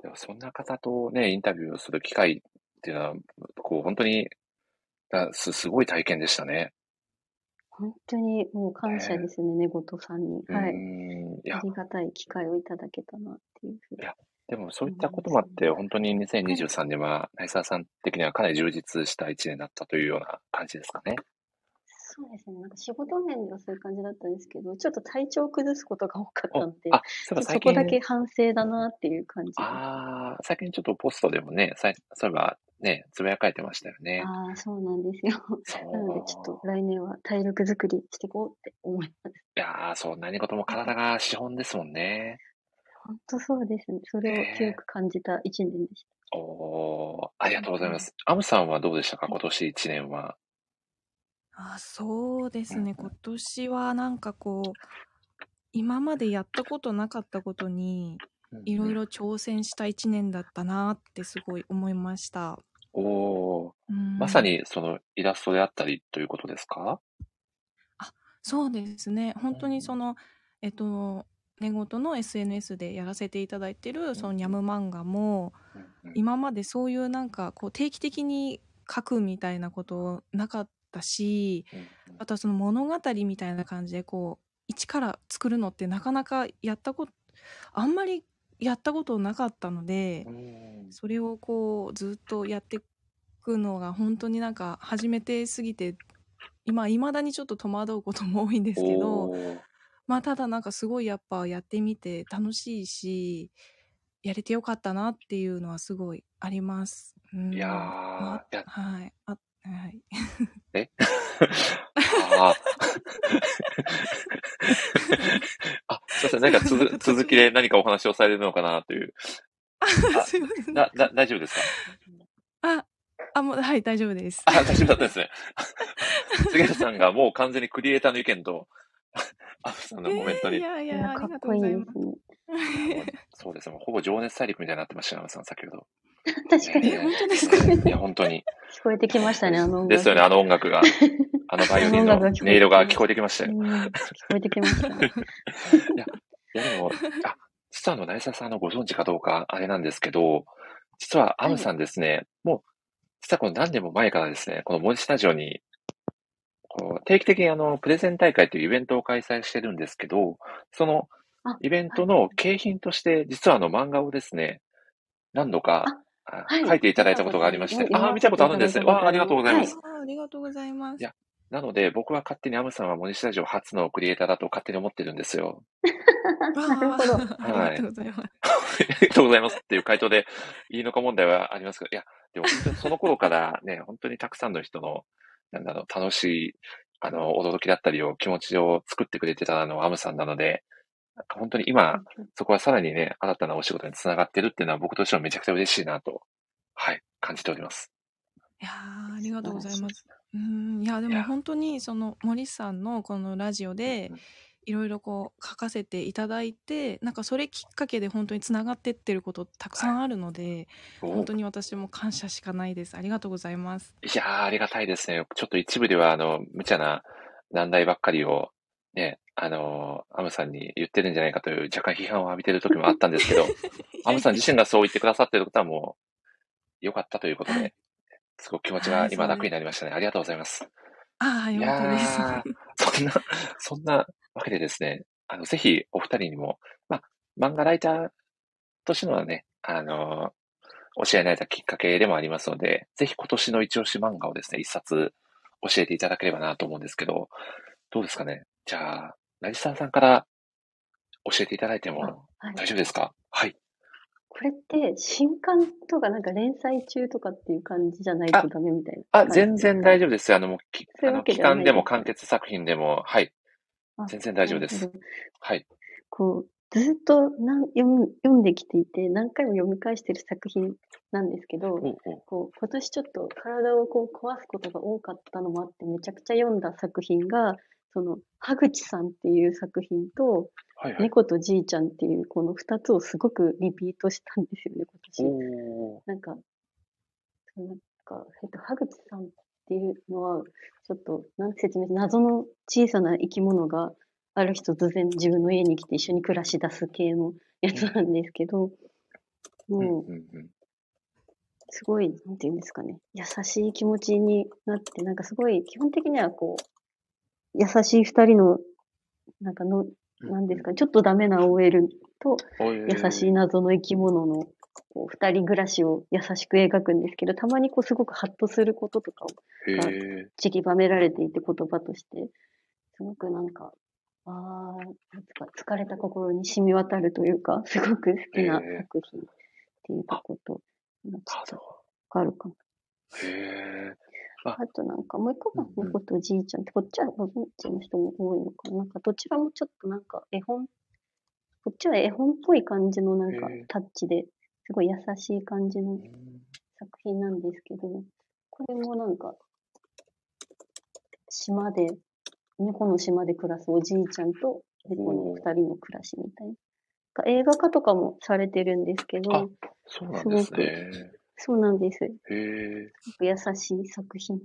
でもそんな方とね、インタビューをする機会っていうのは、こう、本当に、だす、すごい体験でしたね。本当にもう感謝ですね、寝言さんに。はい。あ、りがたい機会をいただけたなっていうふうに。でもそういったこともあって、本当に2023年は、内澤さん的にはかなり充実した一年だったというような感じですかね。そうですね。なんか仕事面ではそういう感じだったんですけど、ちょっと体調を崩すことが多かったので、あ、そういえばそこだけ反省だなっていう感じで。ああ、最近ちょっとポストでもね、さいそういえばね、つぶやかれてましたよね。ああ、そうなんですよ。なので、ちょっと来年は体力作りしていこうって思います。いやー、そう、何事も体が資本ですもんね。本当そうですね。それを強く感じた一年でした。おー、ありがとうございます。アムさんはどうでしたか？今年一年は。あそうですね、今年はなんかこう、今までやったことなかったことに、いろいろ挑戦した一年だったなってすごい思いました。おー、うんまさにそのイラストであったりということですか？そうですね。本当にその、えっと、寝言の SNS でやらせていただいてる、そのニャム漫画も、今までそういうなんか、こう、定期的に書くみたいなことなかったし、あとはその物語みたいな感じで、こう、一から作るのってなかなかやったこと、あんまりやったことなかったので、それをこう、ずっとやっていくのが本当になんか初めてすぎて、今、未だにちょっと戸惑うことも多いんですけど、まあただなんかすごいやっぱやってみて楽しいし、やれてよかったなっていうのはすごいあります。うん、いやーまあいやはい。あ、はい。え？あ あ。あ、すいません。何かつづ続きで何かお話をされるのかなという。あすいません。だ、だ、大丈夫ですか？あ、あ、もう、はい、大丈夫です。あ、大丈夫だったんですね。杉原さんがもう完全にクリエイターの意見と、アフさんのコメントに。いやいや、いやありがとかっこいいうございます。そうですね。もうほぼ情熱大陸みたいになってましたよ、アフさん、先ほど。確かに。本当ですか？いや、本当に。聞こえてきましたね、あの音楽。ですよね、あの音楽が。あのバイオリンの 音色が聞こえてきましたよ。うん聞こえてきました。いや、いやでも、あ、実はあの、成沢さんのご存知かどうか、あれなんですけど、実はアムさんですね、もう、実はこの何年も前からですね、この森スタジオに、定期的にあの、プレゼン大会というイベントを開催してるんですけど、そのあイベントの景品として、実はあの漫画をですね、何度か、あはい書いていただいたことがありまして、見たことああ、見たことあるんですね。わあ、ありがとうございます。あありがとうございます。いやなので、僕は勝手にアムさんは森スタジオ初のクリエイターだと勝手に思ってるんですよ。なるほど。ありがとうございます。ありがとうございますっていう回答でいいのか問題はありますけど、いや、でも本当にその頃からね、本当にたくさんの人の、なんだろう、楽しい、あの、驚きだったりを、気持ちを作ってくれてたのはアムさんなので、なんか本当に今、そこはさらにね、新たなお仕事につながってるっていうのは僕としてはめちゃくちゃ嬉しいなと、はい、感じております。いやーありがとうございます。うん、いや、でも本当に、その、森さんのこのラジオで、いろいろこう書かせていただいて、なんかそれきっかけで本当につながってってることたくさんあるので、お本当に私も感謝しかないです。ありがとうございます。いやー、ありがたいですね。ちょっと一部では、あの、無茶な難題ばっかりを、ね、あの、アムさんに言ってるんじゃないかという若干批判を浴びてる時もあったんですけど、アムさん自身がそう言ってくださってることはもう、良かったということで、すごく気持ちはい、が今楽。になりましたね。ありがとうございます。ああ、いよかったです。そんな、そんなわけでですね、あの、ぜひお二人にも、まあ、漫画ライターとしてのね、あの、お知り合いになれたきっかけでもありますので、ぜひ今年の一押し漫画をですね、一冊教えていただければなと思うんですけど、どうですかね？じゃあ、成沢さんから教えていただいてあ、もはい。大丈夫ですか？はい。これって、新刊とかなんか連載中とかっていう感じじゃないあ、とダメみたいなあ、全然大丈夫です。あの、もう、あの、期間でも完結作品でも、はい。あ、全然大丈夫です。はい。こう、ずっとなん読ん読んできていて、何回も読み返してる作品なんですけど、おうおう。こう、今年ちょっと体をこう壊すことが多かったのもあって、めちゃくちゃ読んだ作品が、その、羽口さんっていう作品と、はいはい。猫とじいちゃんっていうこの二つをすごくリピートしたんですよね、今年。なんか、なんか、えっと、羽口さんっていうのは、ちょっと、なんて説明し謎の小さな生き物がある日突然自分の家に来て一緒に暮らし出す系のやつなんですけど、うんもう。すごい、なんていうんですかね、優しい気持ちになって、なんかすごい、基本的にはこう、優しい二人の、なんかの。なんですかね、ちょっとダメな OL とお優しいー。謎の生き物のこう二人暮らしを優しく描くんですけど、たまにこうすごくハッとすることとかへがえ。散りばめられていて言葉として、すごくなんか、ああ、なんつか疲れた心に染み渡るというか、すごく好へきなえ。作品っていうこと、まあちょっとなるほわかるかも。ど。へえ。あ、あとなんかもう一個が。猫とじいちゃんって、こっちはご存知の人も多いのかな。なんかどちらもちょっとなんか絵本、こっちは絵本っぽい感じのなんか。タッチで、すごい優しい感じのうん作品なんですけど、これもなんか島で、猫の島で暮らすおじいちゃんと猫の。二人の暮らしみたいな。映画化とかもされてるんですけあ、ど、そうなんですすごく、ね。そうなんです。へ優しい作品で、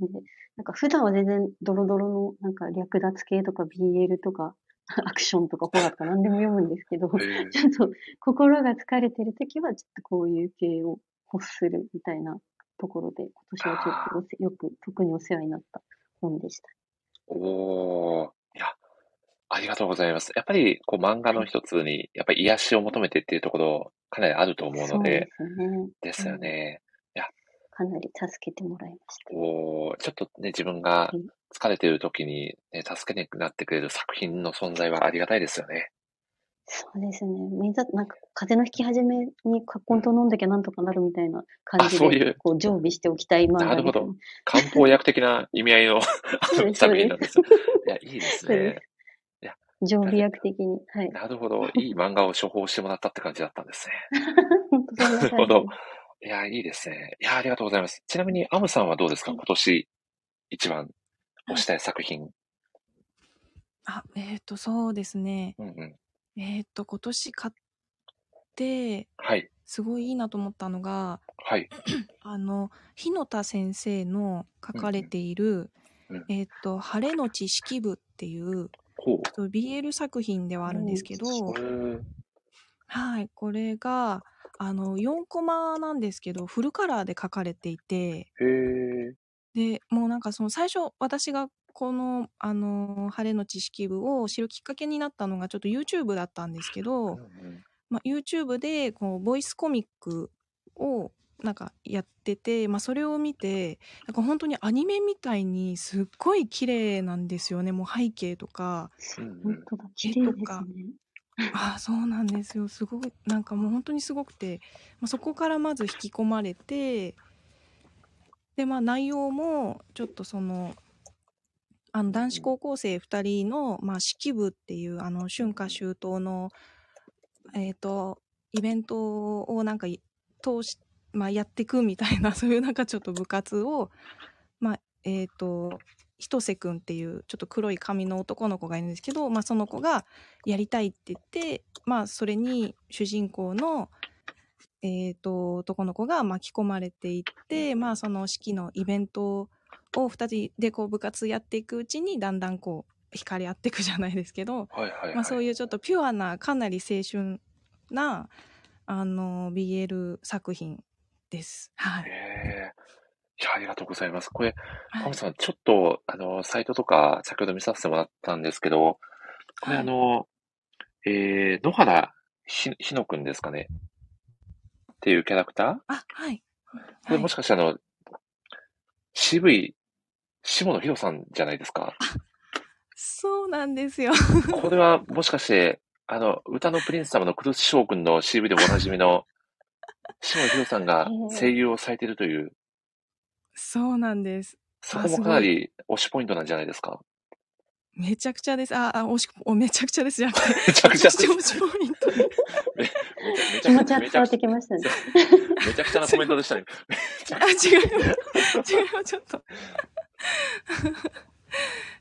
なんか普段は全然ドロドロのなんか略奪系とか BL とか アクションとかホラーとか何でも読むんですけど、へえ。ちょっと心が疲れてる時はちょっとこういう系を欲するみたいなところで、今年はちょっとよく特にお世話になった本でした。あ、おー。いや、ありがとうございます。やっぱり、こう、漫画のはい。一つに、やっぱり癒しを求めてっていうところ、かなりあると思うのそうでで、すね。ですようん。ね。いや、かなり助けてもらいました。こう、ちょっとね、自分がはい。疲れている時に、ね、助けになってくれる作品の存在はありがたいですよね。そうですね。みんな、なんか、風邪のひき始めにカッコンとうん。飲んだきゃなんとかなるみたいな感あ、じで、そういう、こう、常備しておきたい漫なるほど。漢方薬的な意味合いの 作品なんですよ。いや、いいです。ね。いや、常備薬的に。はい。なるほど。いい漫画を処方してもらったって感じだったんですね。本当ななるほど。いや、いいですね。いや、ありがとうございます。ちなみに、アムさんはどうですか？はい。今年一番はい。推したい作品。あ、えっ、と、そうですね。うんうん。えっ、と、今年買って、はい。すごいいいなと思ったのが、はい。あの、日野田先生の書かれうんうん。ている、うん。えっ、と、晴れの知識部っていう、ほう。BL 作品ではあるんですけへど、ーはい、これが、あの、4コマなんですけど、フルカラーで書かれていて、で、もうなんかその最初、私がこの、あの、晴れの知識部を知るきっかけになったのが、ちょっと YouTube だったんですけうんど、うん。まあ、YouTube で、こう、ボイスコミックを、なんかやってて、まあ、それを見て、なんか本当にアニメみたいにすっごい綺麗なんですよね。もう背景とか。本当だ。綺絵麗ですとか。ね。ああ、そうなんですよ。すごい、なんかもう本当にすごくて、まあ、そこからまず引き込まれて、で、まあ内容も、ちょっとその、あの男子高校生2人の、まあ、式部っていう、あの、春夏秋冬の、えっ、と、イベントをなんか通し、まあ、やっていくみたいな、そういうなんかちょっと部活を、まあ、えっ、と、ひとせくんっていうちょっと黒い髪の男の子がいるんですけど、まあ、その子がやりたいって言って、まあ、それに主人公の、えっ、と、男の子が巻き込まれていって、まあ、その式のイベントを二人でこう部活やっていくうちに、だんだんこう、惹かれ合っていくじゃないですけど、はいはいまあ、そうはい。いうちょっとピュアな、かなり青春な、あの、BL 作品です。はい。へえ。いや、ありがとうございます。これ、はいパムさん、ちょっと、あの、サイトとか、先ほど見させてもらったんですけど、これ、はいあの、えー、野原ひ、ひのくんですかねっていうキャラクター？あ、はい。こもしかしてあの、渋い、下野紘さんじゃないですか？そうなんですよ。これは、もしかして、あの、歌のプリンス様のクルス将軍の CV でもおなじみの、下野紘さんが声優をされているという、そうなんです。そこもかなり推しポイントなんじゃないですか？めちゃくちゃです。あ、あ、おし、おめちゃくちゃですじゃなくて、めちゃくちゃ視聴者ポイント。気持ちは伝わってきましたね。めちゃくちゃなコメントでしたね。あ、違う。違う、ちょっと。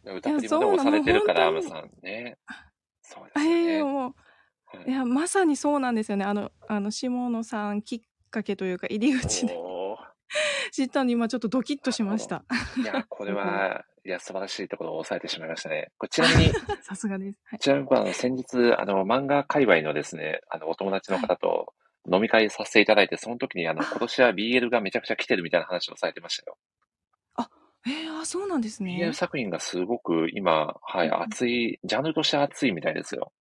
歌プリもでもされてるから、アムいやさんね。そうであすよね。ええもう、いや、まさにそうなんですよね。あの、あの、下野さんきっかけというか、入り口でお 知ったんで、今ちょっとドキッとしました。ーいや、これは、いや、素晴らしいところを抑えてしまいましたね。これちなみに、さすがです。はい。ちなみにあの先日、あの、漫画界隈のですね、あの、お友達の方と飲み会させていただいて、その時にあの、今年は BL がめちゃくちゃ来てるみたいな話をされてましたよ。えー、あ、そうなんですね BL。作品がすごく今、はい、熱い、ジャンルとして熱いみたいですよ。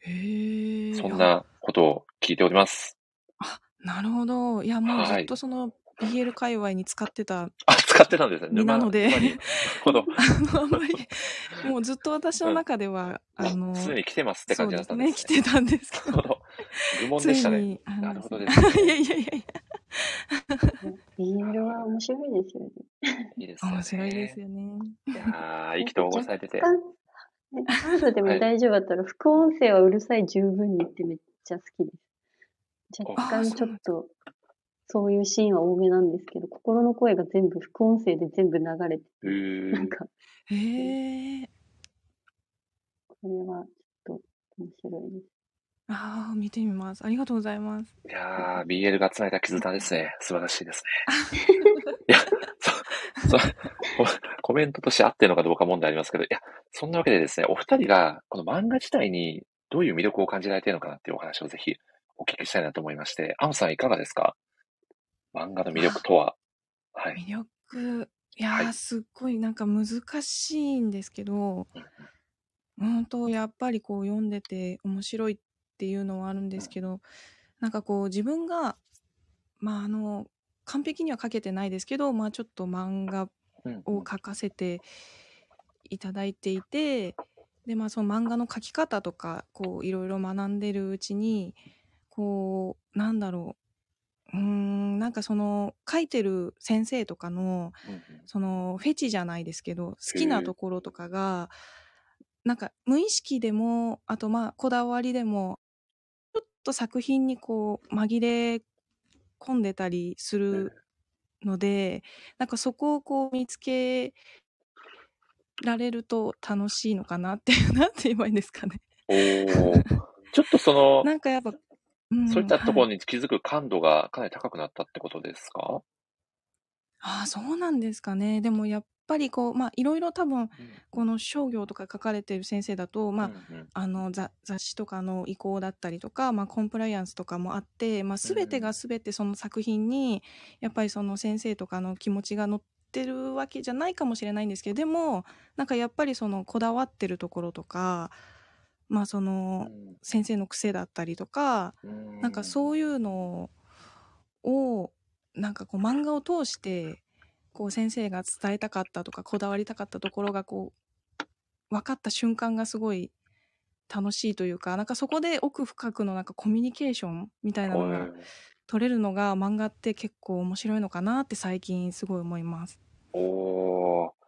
へえ。そんなことを聞いております。なるほど。いや、もうずはいっとその BL 界隈に使ってたあ、使ってたんですね。身なので、沼になるほど。あの、あんまり、もうずっと私の中では、あの、すでに来てますって感じだったんそうですね。来てたんですけど。愚問でしたね ついに。あのなるほどですね。いやいやいやい BL は面白いですよね。いいです。面白いですよね。いやー、意気投合されてて。若干ねハードでも大丈夫だったら、副音声はうるさい十分にってめっちゃ好きです。若干ちょっと、そういうシーンは多めなんですけど、心の声が全部副音声で全部流れてて、なんか、へえ。これはちょっと面白いです。ああ、見てみます。ありがとうございます。いやー、BL がつないだ絆ですね。素晴らしいですね。いや、そ、そ、コ コメントとして合ってるのかどうか問題ありますけど、いや、そんなわけでですね、お二人が、この漫画自体にどういう魅力を感じられているのかなっていうお話をぜひお聞きしたいなと思いまして、アムさんいかがですか？漫画の魅力とは。はい。魅力、いやー、すっごいなんか難しいんですけど、本当やっぱりこう読んでて面白いっていうのはあるんですけど、なんかこう自分が、まああの、完璧には書けてないですけど、まあちょっと漫画を書かせていただいていて、でまあその漫画の書き方とかこういろいろ学んでるうちにこうなんだろう。うーんなんかその書いてる先生とかのそのフェチじゃないですけど好きなところとかがなんか無意識でもあとまあこだわりでもちょっと作品にこう紛れ込んでたりするのでなんかそこをこう見つけられると楽しいのかなっていう なんて言えばいいんですかね。おー。ちょっとその、なんかやっぱ、うん。そういったところはい。に気づく感度がかなり高くなったってことですか？ああそうなんですかね。でもやっぱりこうまあいろいろ多分この商業とか書かれてる先生だと、まああの雑雑誌とかの意向だったりとか、まあ、コンプライアンスとかもあって、まあ、全てが全てその作品にやっぱりその先生とかの気持ちが乗ってるわけじゃないかもしれないんですけどでもなんかやっぱりそのこだわってるところとか、まあ、その先生の癖だったりとか、なんかそういうのをなんかこう漫画を通してこう先生が伝えたかったとかこだわりたかったところがこう分かった瞬間がすごい楽しいというかなんかそこで奥深くのなんかコミュニケーションみたいなのが取れるのが漫画って結構面白いのかなって最近すごい思います。おー。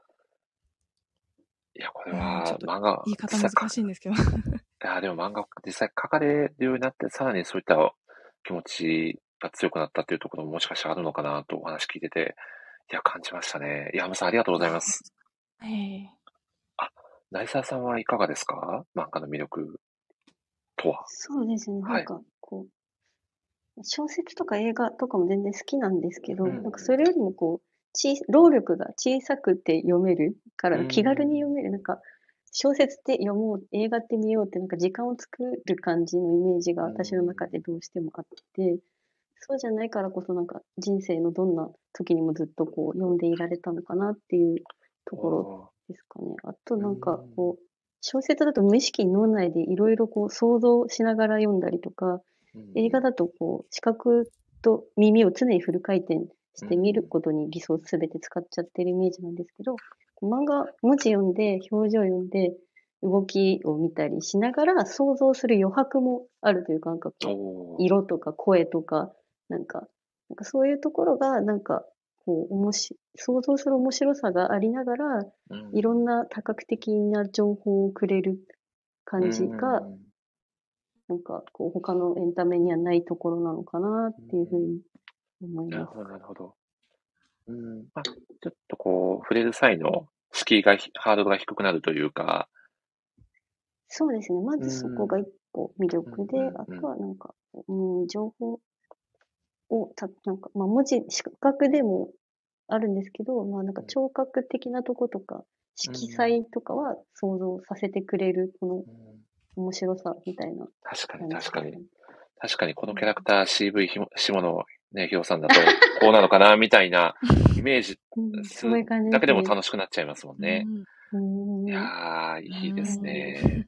いや、これは漫画、言い方難しいんですけど。いや、でも漫画実際書かれるようになって、さらにそういった気持ちが強くなったっていうところももしかしたらあるのかなとお話聞いてて、いや、感じましたね。いや、山さんありがとうございます。ええ成沢さんはいかがですか？漫画の魅力とは。そうですね。はいなんか、こう、小説とか映画とかも全然好きなんですけど、うんなんかそれよりもこう、小さ労力が小さくて読めるからうん気軽に読める。なんか、小説って読もう、映画って見ようってなんか時間を作る感じのイメージが私の中でどうしてもあって、そうじゃないからこそなんか人生のどんな時にもずっとこう読んでいられたのかなっていうところですかね。あとなんかこう、小説だと無意識に脳内でいろいろこう想像しながら読んだりとか、映画だとこう視覚と耳を常にフル回転して見ることにリソースすべて使っちゃってるイメージなんですけど、漫画、文字読んで、表情読んで、動きを見たりしながら想像する余白もあるというか、なんかこう、色とか声とか、なんか、なんかそういうところが、なんか、こう、おもし、想像する面白さがありながら、いろんな多角的な情報をくれる感じが、なんか、こう、他のエンタメにはないところなのかなっていうふうに思います。なるほど、なるほど。うん、まあ、ちょっとこう、触れる際の敷居がひ、ハードルが低くなるというか、そうですね。まずそこが一個魅力で、あとはなんか、うん、情報をた、なんか、まあ文字、視覚でもあるんですけど、まあなんか聴覚的なとことか、色彩とかは想像させてくれる、この面白さみたいな。確かに、確かに。確かにこのキャラクター CV ひも下野ね、ひろさんだと、こうなのかな、みたいなイメージ するだけでも楽しくなっちゃいますもんね。いやー、いいですね。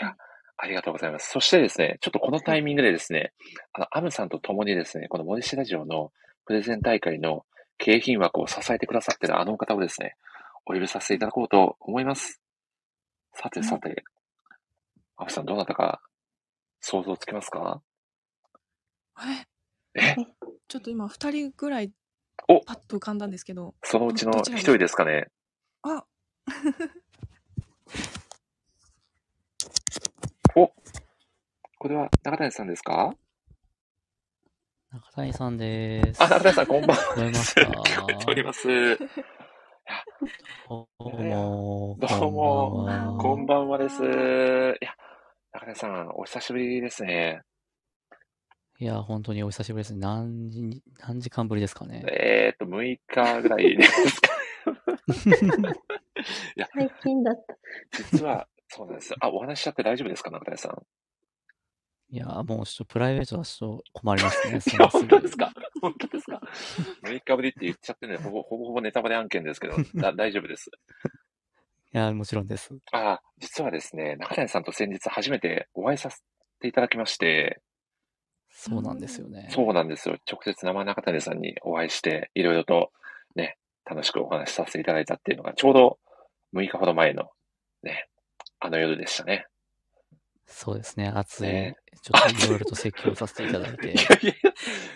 いや、ありがとうございます。そしてですね、ちょっとこのタイミングでですね、あの、アムさんと共にですね、この森氏ラジオのプレゼン大会の景品枠を支えてくださってるあの方をですね、お呼びさせていただこうと思います。さてさて、アムさんどうなったか想像つきますか？え？え？ちょっと今二人ぐらいおパッと浮かんだんですけど。そのうちの一人ですかね。あ おこれは中谷さんですか？中谷さんです。あ、中谷さんこんばんは。聞こえますか？聞こえております。どうも、どうも、こんばんはです。いや、中谷さん、お久しぶりですね。いや、本当にお久しぶりですね。何時、何時間ぶりですかね。えーっと、6日ぐらいですか。いや、最近だった。実は、そうなんです。あ、お話しちゃって大丈夫ですか、中谷さん？いや、もうちょっとプライベートはちょっと困りますね。いや、本当ですか？本当ですか ?6 日ぶりって言っちゃってね、ほぼほぼほぼネタバレ案件ですけど、だ大丈夫です。いや、もちろんです。あ、実はですね、中谷さんと先日初めてお会いさせていただきまして、そうなんですよね。そうなんですよ。直接生中谷さんにお会いして、いろいろとね、楽しくお話しさせていただいたっていうのが、ちょうど6日ほど前のね、あの夜でしたね。そうですね。熱い、ねちょっといろいろと説教させていただいて、いやいや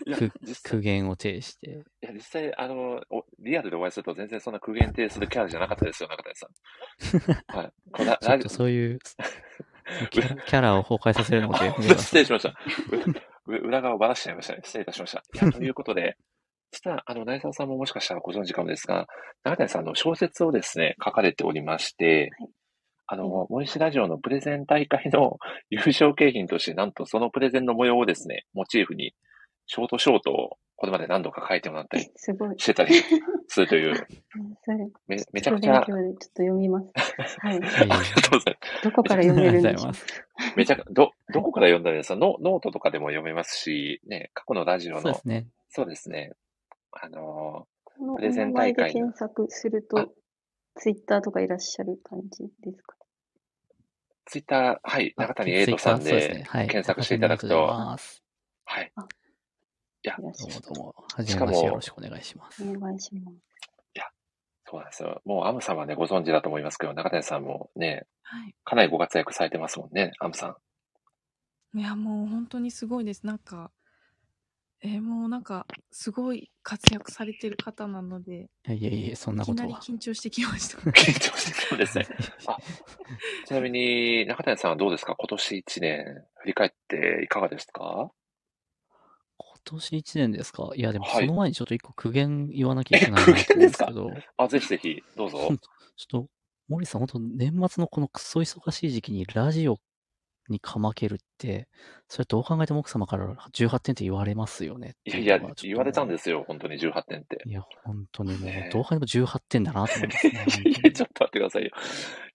いやく実際苦言を呈して。いや、実際、あの、おリアルでお会いすると全然そんな苦言呈するキャラじゃなかったですよ、中谷さん。はい。こちょっとそういう、キャラを崩壊させるのもやめてくだ失礼しました。裏側をばらしちゃいましたね。失礼いたしました。いや、ということで、実は、あの、内澤さんももしかしたらご存知かもですが、中谷さんの小説をですね、書かれておりまして、あの、森氏ラジオのプレゼン大会の優勝景品として、なんとそのプレゼンの模様をですね、モチーフに、ショートショートをこれまで何度か書いてもらったりすごい。してたりするという、めめちゃくちゃ、ちょっと読みます。はい。ありがとうございます。どこから読めるんです。めちゃく、ど、どこから読んだらいいですか？ノノートとかでも読めますし、ね、過去のラジオの、そうですね。そうですね。あのこのプレゼン大会ので検索すると、ツイッターとかいらっしゃる感じですか？ツイッター、はい、中谷エイトさんで検索していただくと、はい。いや、どうもどうも。はじめましてよろしくお願いします。お願いします。そうなんですよ。もうアムさんはね、ご存知だと思いますけど、中谷さんもね、はい。かなりご活躍されてますもんね、アムさん。いや、もう本当にすごいです。なんか、えーもうなんか、すごい活躍されてる方なので、いやいやいや、そんないことは。きなり緊張してきました。緊張してそうですね。あ、ちなみに、中谷さんはどうですか？今年1年、振り返っていかがですか？今年1年ですか？いや、でもはいその前にちょっと一個苦言言わなきゃいけないなと思うんですけど、あ、ぜひぜひ、どうぞ。ちょっと、森さん、本当年末のこのクソ忙しい時期にラジオにかまけるって、それどう考えても奥様から18点って言われますよね。いやいや、言われたんですよ、本当に18点って。いや、本当にもうどう考えても18点だなと思いますね。いや、ちょっと待ってくださいよ。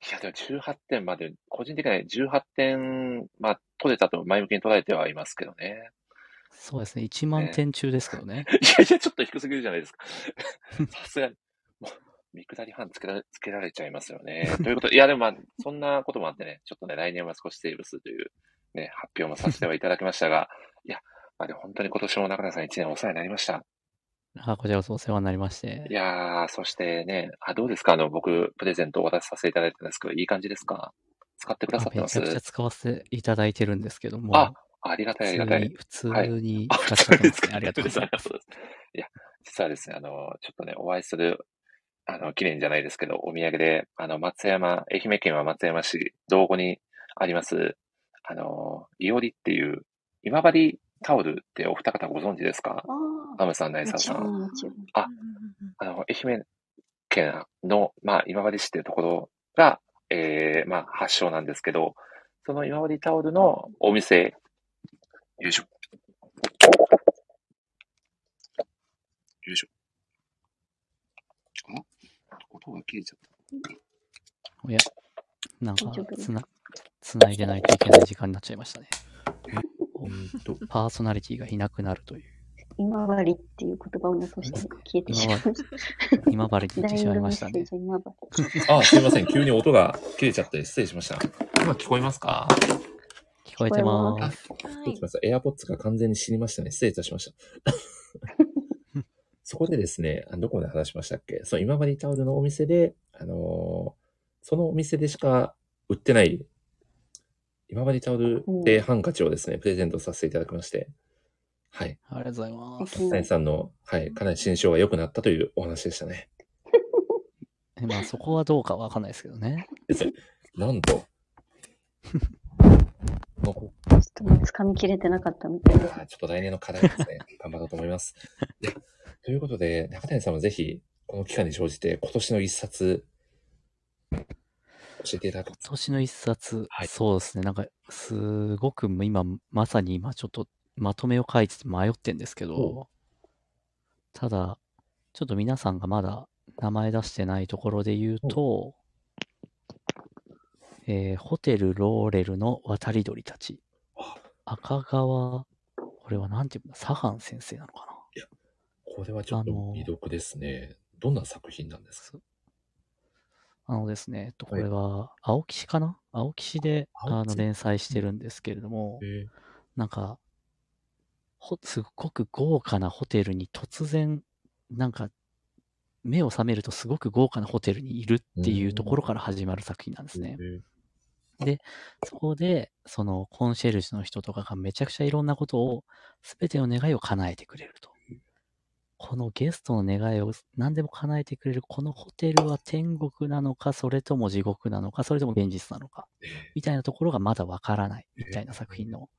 いや、でも18点まで、個人的には18点、まあ、取れたと前向きに捉えてはいますけどね。そうですね。1万点中ですけどね。いやいや、ちょっと低すぎるじゃないですか。さすがに。もう、見下り半つけられつけられちゃいますよね。ということで、いや、でもまあ、そんなこともあってね、ちょっとね、来年は少しセーブするという、ね、発表もさせてはいただきましたが、いや、まあでも本当に今年も中田さん1年お世話になりました。あ、こちらこそお世話になりましてい。やー、そしてね、あ、どうですか？あの、僕、プレゼントお渡しさせていただいたんですけど、いい感じですか？使ってくださってます？めちゃくちゃ使わせていただいてるんですけども。あ、ありがたいありがたい。普通にはい普通にあ使っちゃってますね。ありがとうございます。そうです。いや、実はですね、あの、ちょっとね、お会いする、あの、記念じゃないですけど、お土産で、あの、松山、愛媛県は松山市、道後にあります、あの、いおりっていう、今治タオルってお二方ご存知ですか？あアムさん、ナイサーさん。あ、あの、愛媛県の、まあ、今治市っていうところが、えー、まあ、発祥なんですけど、その今治タオルのお店、よいしょ。よいしょ。あ音が切れちゃった。おや、なんかつな、つないでないといけない時間になっちゃいましたね。うんと、パーソナリティがいなくなるという。今治っていう言葉を残して消えてしまいました。今治に行ってしまいましたね。あ、すいません。急に音が切れちゃって失礼しました。今聞こえますか？聞こえてま聞こえす。失礼しました。AirPods が完全に死にましたね。失礼いたしました。そこでですね、どこまで話しましたっけ？その今治タオルのお店で、あのーそのお店でしか売ってない、今治タオルでハンカチをですね、プレゼントさせていただきまして、はい。ありがとうございます。谷さんの、はい、かなり心象が良くなったというお話でしたね。えまあそこはどうかわかんないですけどね。ですねなんと、もうこちょっと掴みきれてなかったみたいです。はいちょっと来年の課題ですね。頑張ろうと思います。でということで、中谷さんもぜひ、この期間に乗じて、今年の一冊、教えていただけます今年の一冊、はいそうですね。なんか、すごく今、まさに今ちょっとまとめを書いてて迷ってんですけほど、ただ、ちょっと皆さんがまだ名前出してないところで言うと、えーホテルローレルの渡り鳥たち。赤川、これはなんていうんだ、サハン先生なのかな？これはちょっと未読ですね。どんな作品なんですか？あのですね、えっと、こはい。れは、青騎士かな？青騎士で、あの、連載してるんですけれども、えなんか、ほ、すっごく豪華なホテルに突然、なんか、目を覚めるとすごく豪華なホテルにいるっていうところから始まる作品なんですね。で、そこで、そのコンシェルジュの人とかがめちゃくちゃいろんなことを、すべての願いを叶えてくれると。このゲストの願いを何でも叶えてくれるこのホテルは天国なのか、それとも地獄なのか、それとも現実なのか、みたいなところがまだわからないみたいな作品の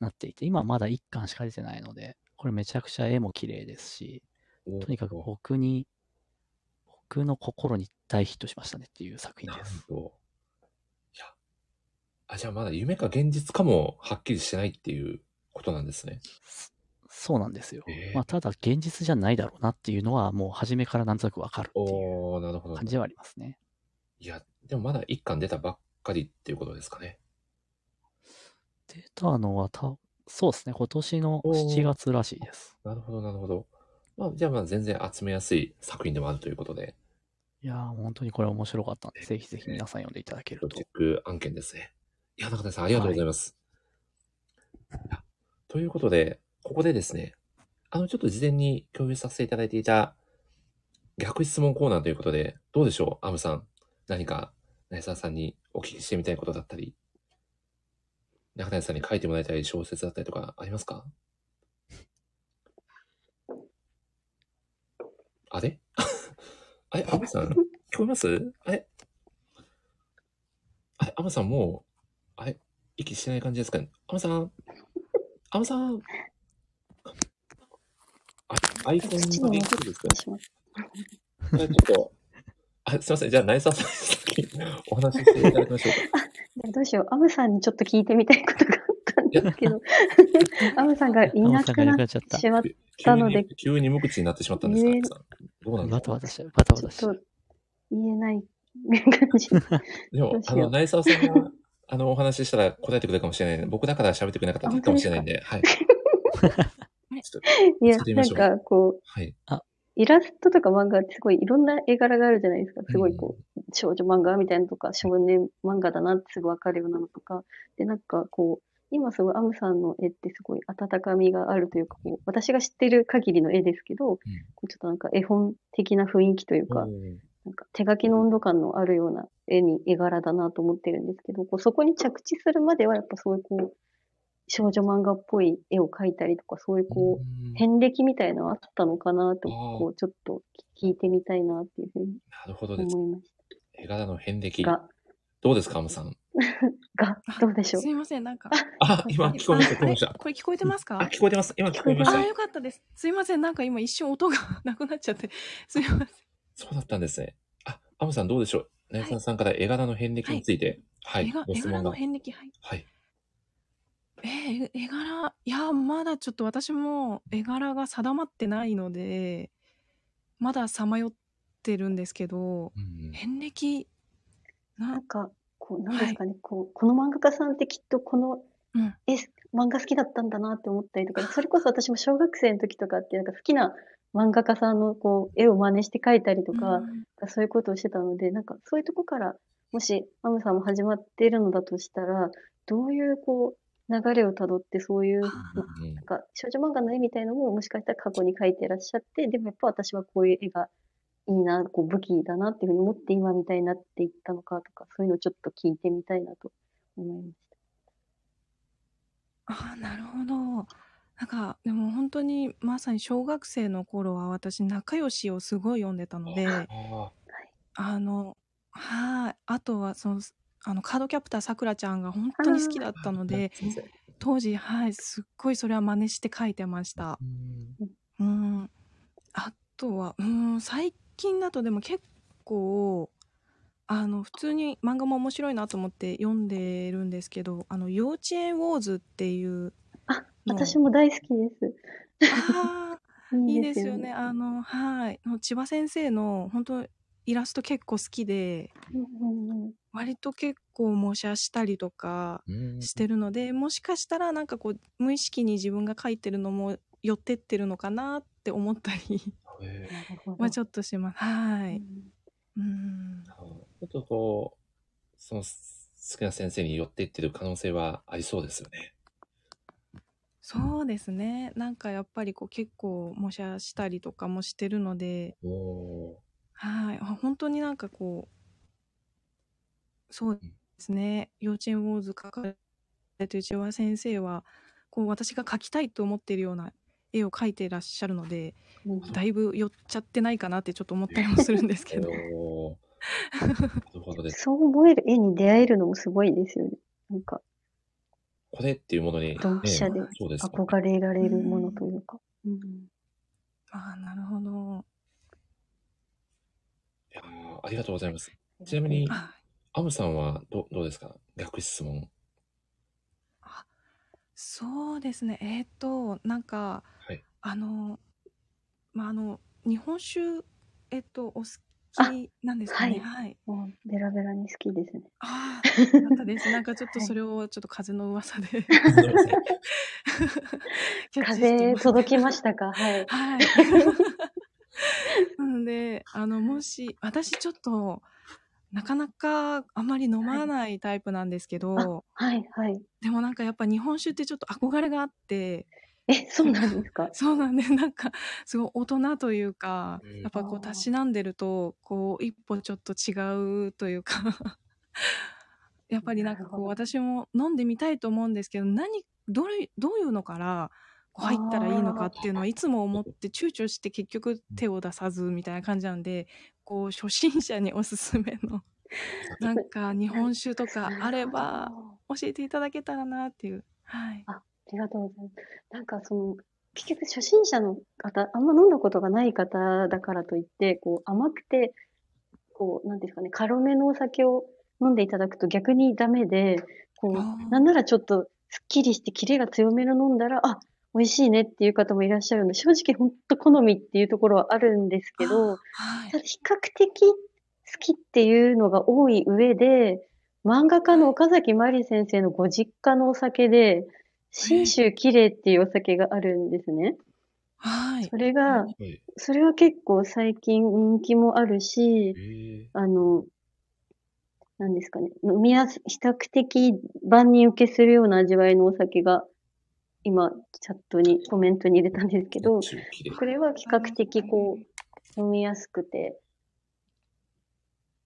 なっていて、今まだ1巻しか出てないので、これめちゃくちゃ絵も綺麗ですし、ーとにかく僕に、僕の心に大ヒットしましたねっていう作品なるです。ほど。あ、じゃあまだ夢か現実かもはっきりしてないっていうことなんですね。そうなんですよ。えーまあ、ただ現実じゃないだろうなっていうのはもう初めからなんとなくわかるっていう。感じではありますね。いや、でもまだ一巻出たばっかりっていうことですかね。出たのはた、そうですね、今年のおー7月らしいです。なるほど、なるほど。まあ、じゃあまあ全然集めやすい作品でもあるということで、いやー、本当にこれ面白かったんで、ぜひぜひ皆さん読んでいただけるとチェッ。ク案件ですね。いや、中谷さん、ありがとうございます。い。やということで、ここでですね、あの、ちょっと事前に共有させていただいていた逆質問コーナーということで、どうでしょう？アムさん。何か、内沢さんにお聞きしてみたいことだったり、中谷さんに書いてもらいたい小説だったりとかありますか？あれ？あれアムさん聞こえます？あれ？あれ、アムさんもう、あれ、息してない感じですかね？アムさん？アムさん？あアイコンが土に元戻っ気ですかてしまっあれちょっと、あ、すいません。じゃあ、内沢さんに先にお話ししていただきましょうか。た。どうしよう。アムさんにちょっと聞いてみたいことがあったんですけど、アムさんがいなくなってしまったので、急に、急に無口になってしまったんですか？どうなんですか？バタバタしちゃう、バタバタ言えない感じ。でもどう、しよう。あの、内沢さんが、あの、お話ししたら答えてくれるかもしれない僕だから喋ってくれなかったかもしれないんで、はい。いや、なん。かこう、はい。イラストとか漫画ってすごいいろんな絵柄があるじゃないですか。すごいこう、少女漫画みたいなのとか、少年漫画だなってすぐわかるようなのとか。で、なんかこう、今すごいアムさんの絵ってすごい温かみがあるというか、こう私が知ってる限りの絵ですけど、こうちょっとなんか絵本的な雰囲気というか、なんか手書きの温度感のあるような絵に、絵柄だなと思ってるんですけど、こうそこに着地するまではやっぱそういうこう、少女漫画っぽい絵を描いたりとか、そういうこう、遍歴みたいなのあったのかなと、こうちょっと聞いてみたいなっていうふうになるほどです。思いまし絵柄の遍歴。がどうですか、アムさん？た。が、どうでしょう？すいません、なんか。あ、今聞こえました、聞こえましたあ。これ聞こえてますか？あ、聞こえてます。今聞こえましたあ、。よかったです。すいません、なんか今一瞬音が なくなっちゃって。すいません。そうだったんですね。あ、アムさんどうでしょう？なやさんさんから絵柄の遍歴について、はい、絵。柄の遍歴、はい。はい。えー絵柄、いや、まだちょっと私も絵柄が定まってないので、まださまよってるんですけど、遍歴、なんか、こう、なんですかね、こう、この漫画家さんってきっとこの、絵、漫画好きだったんだなって思ったりとか、それこそ私も小学生の時とかって、なんか好きな漫画家さんのこう、絵を真似して描いたりとか、そういうことをしてたので、なんかそういうとこから、もし、アムさんも始まっているのだとしたら、どういうこう、流れをたどって、そういう、なんか少女漫画の絵みたいのも、もしかしたら過去に描いてらっしゃって、でもやっぱ私はこういう絵がいいな、こう武器だなっていうふうに思って今みたいになっていったのかとか、そういうのをちょっと聞いてみたいなと思いましああ、なるほど。なんか、でも本当にまさに小学生の頃は私、仲良しをすごい読んでたので、あの、はい。あとは、その、あの、カードキャプターさくらちゃんが本当に好きだったので、当時、はい、すっごいそれは真似して書いてました。うん。あとは、うん、最近だとでも結構、あの、普通に漫画も面白いなと思って読んでるんですけど、あの、幼稚園ウォーズっていうた。私も大好きです。ああ、いいでですすよね。あの、はい。千葉先生の本当イラスト結構好きで、割と結構模写したりとかしてるので、もしかしたらなんかこう、無意識に自分が描いてるのも寄ってってるのかなって思ったりまあちょっとします。はい。うん。ちょっとこう、その好きな先生に寄っていってる可能性はありそうですよね。そうですね。なんかやっぱりこう結構模写したりとかもしてるので、はい。あ本当になんかこう、そうですね。幼稚園ウォーズ描かれてる千葉先生は、こう私が描きたいと思っているような絵を描いてらっしゃるので、だいぶ寄っちゃってないかなってちょっと思ったりもするんですけど。おーなるほどです。そう思える絵に出会えるのもすごいですよね。なんか、これっていうものに、ね、ドンピシャでそうですね。憧れられるものというか。うんああ、なるほど。いやーありがとうございます。ちなみに、アムさんはどどうですか？逆質問。そうですね。えっ、と、なんか、はいあの、まあ、あの、日本酒、えっ、と、お好きなんですかね。はい。もうベラベラに好きですね。ああ、よかったです。なんかちょっとそれをちょっと風の噂で。風届きましたか？はい。はい。なので、あの、もし、私ちょっと、なかなかあまり飲まないタイプなんですけど、はい、はい。でもなんかやっぱ日本酒ってちょっと憧れがあって、え、そうなんですか？そうなんで、なんか、すごい大人というか、やっぱこう、たしなんでると、こう、一歩ちょっと違うというか、やっぱりなんかこう、私も飲んでみたいと思うんですけど、何、どれ、どういうのから、こう入ったらいいのかっていうのはいつも思って躊躇して結局手を出さずみたいな感じなんで、こう、初心者におすすめの、なんか日本酒とかあれば教えていただけたらなっていう。はい。ありがとうございます。なんかその、結局初心者の方、あんま飲んだことがない方だからといって、こう甘くて、こう、なんですかね、軽めのお酒を飲んでいただくと逆にダメで、こう、なんならちょっとすっきりしてキレが強めの飲んだら、あ、美味しいねっていう方もいらっしゃるので、正直本当好みっていうところはあるんですけど、ただ比較的好きっていうのが多い上で、漫画家の岡崎まり先生のご実家のお酒で、信州綺麗っていうお酒があるんですね。はい。それが、はい。それは結構最近人気もあるし、えあの、なんですかね、飲みやす、比較的万人受けするような味わいのお酒が、今、チャットに、コメントに入れたんですけど、これは比較的こう、飲みやすくて、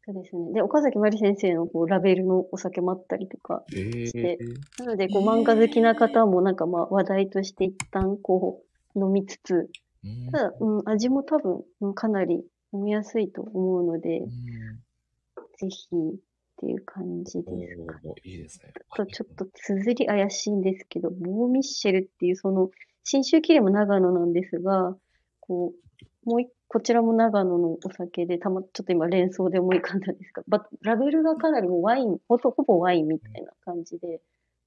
そうですね。で、岡崎まり先生のこうラベルのお酒もあったりとかえして、ーなので、こう、漫画好きな方もなんかまあ話題として一旦こう、飲みつつ、うんただ、うん、味も多分、うんかなり飲みやすいと思うので、うんぜひっていう感じおですか。ーいいですね。あとちょっと綴り怪しいんですけど、ボーミッシェルっていうその、新州キレも長野なんですが、こう、もう一こちらも長野のお酒で、たま、ちょっと今連想で思い浮かんだんですが、ばラベルがかなりもうワイン、ほぼほぼワインみたいな感じで、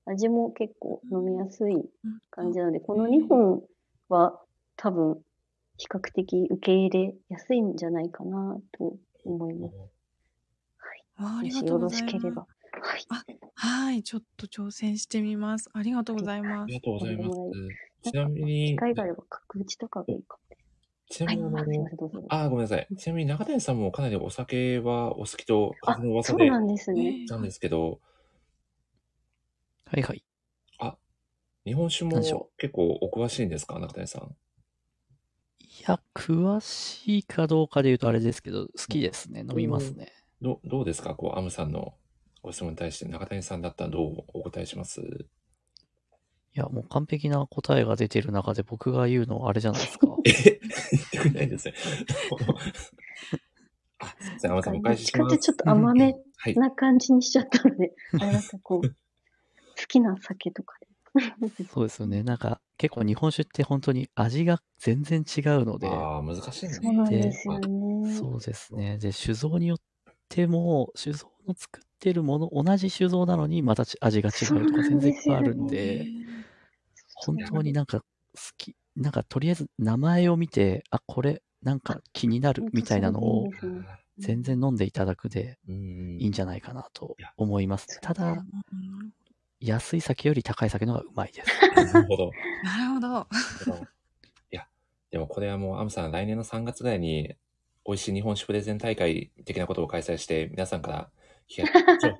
味も結構飲みやすい感じなので、この2本は多分、比較的受け入れやすいんじゃないかなと思います。あありもしよろがとうございます。しければ。はい。あ、はい。ちょっと挑戦してみます。ありがとうございますあり。がとうございます。ちなみに機、会があれば、角打ちとかがいいかも。ちなみにあの、はいあー、ごめんなさい。ちなみに中谷さんもかなりお酒はお好きと、あ風の、噂でそうなんですね。なんですけど、はいはい。あ、日本酒も結構お詳しいんですか？中谷さん。いや、詳しいかどうかで言うとあれですけど、好きですね。飲みますね。どどうですか？こう、アムさんのご質問に対して中谷さんだったらどうお答えします？いや、もう完璧な答えが出てる中で僕が言うのはあれじゃないですか。え言ってないですね。あ、すいません、アムさんお返しします。ちかってちょっと甘めはい。な感じにしちゃったので、あれだったこう、好きな酒とかで。そうですよね。なんか結構日本酒って本当に味が全然違うので、ああ、難しいね。そうなんですよね。そうですね。で、酒造によっても、酒造の作ってるもの、同じ酒造なのにまたち味が違うとか全然いっぱいあるんで、本当になんか好き、なんかとりあえず名前を見て、あ、これなんか気になるみたいなのを全然飲んでいただくでうんいいんじゃないかなと思います。ただ、安い酒より高い酒の方がうまいです。なるほど。なるほど。いや、でもこれはもう、アムさん、来年の3月ぐらいに、美味しい日本酒プレゼン大会的なことを開催して、皆さんから聞き合いちょ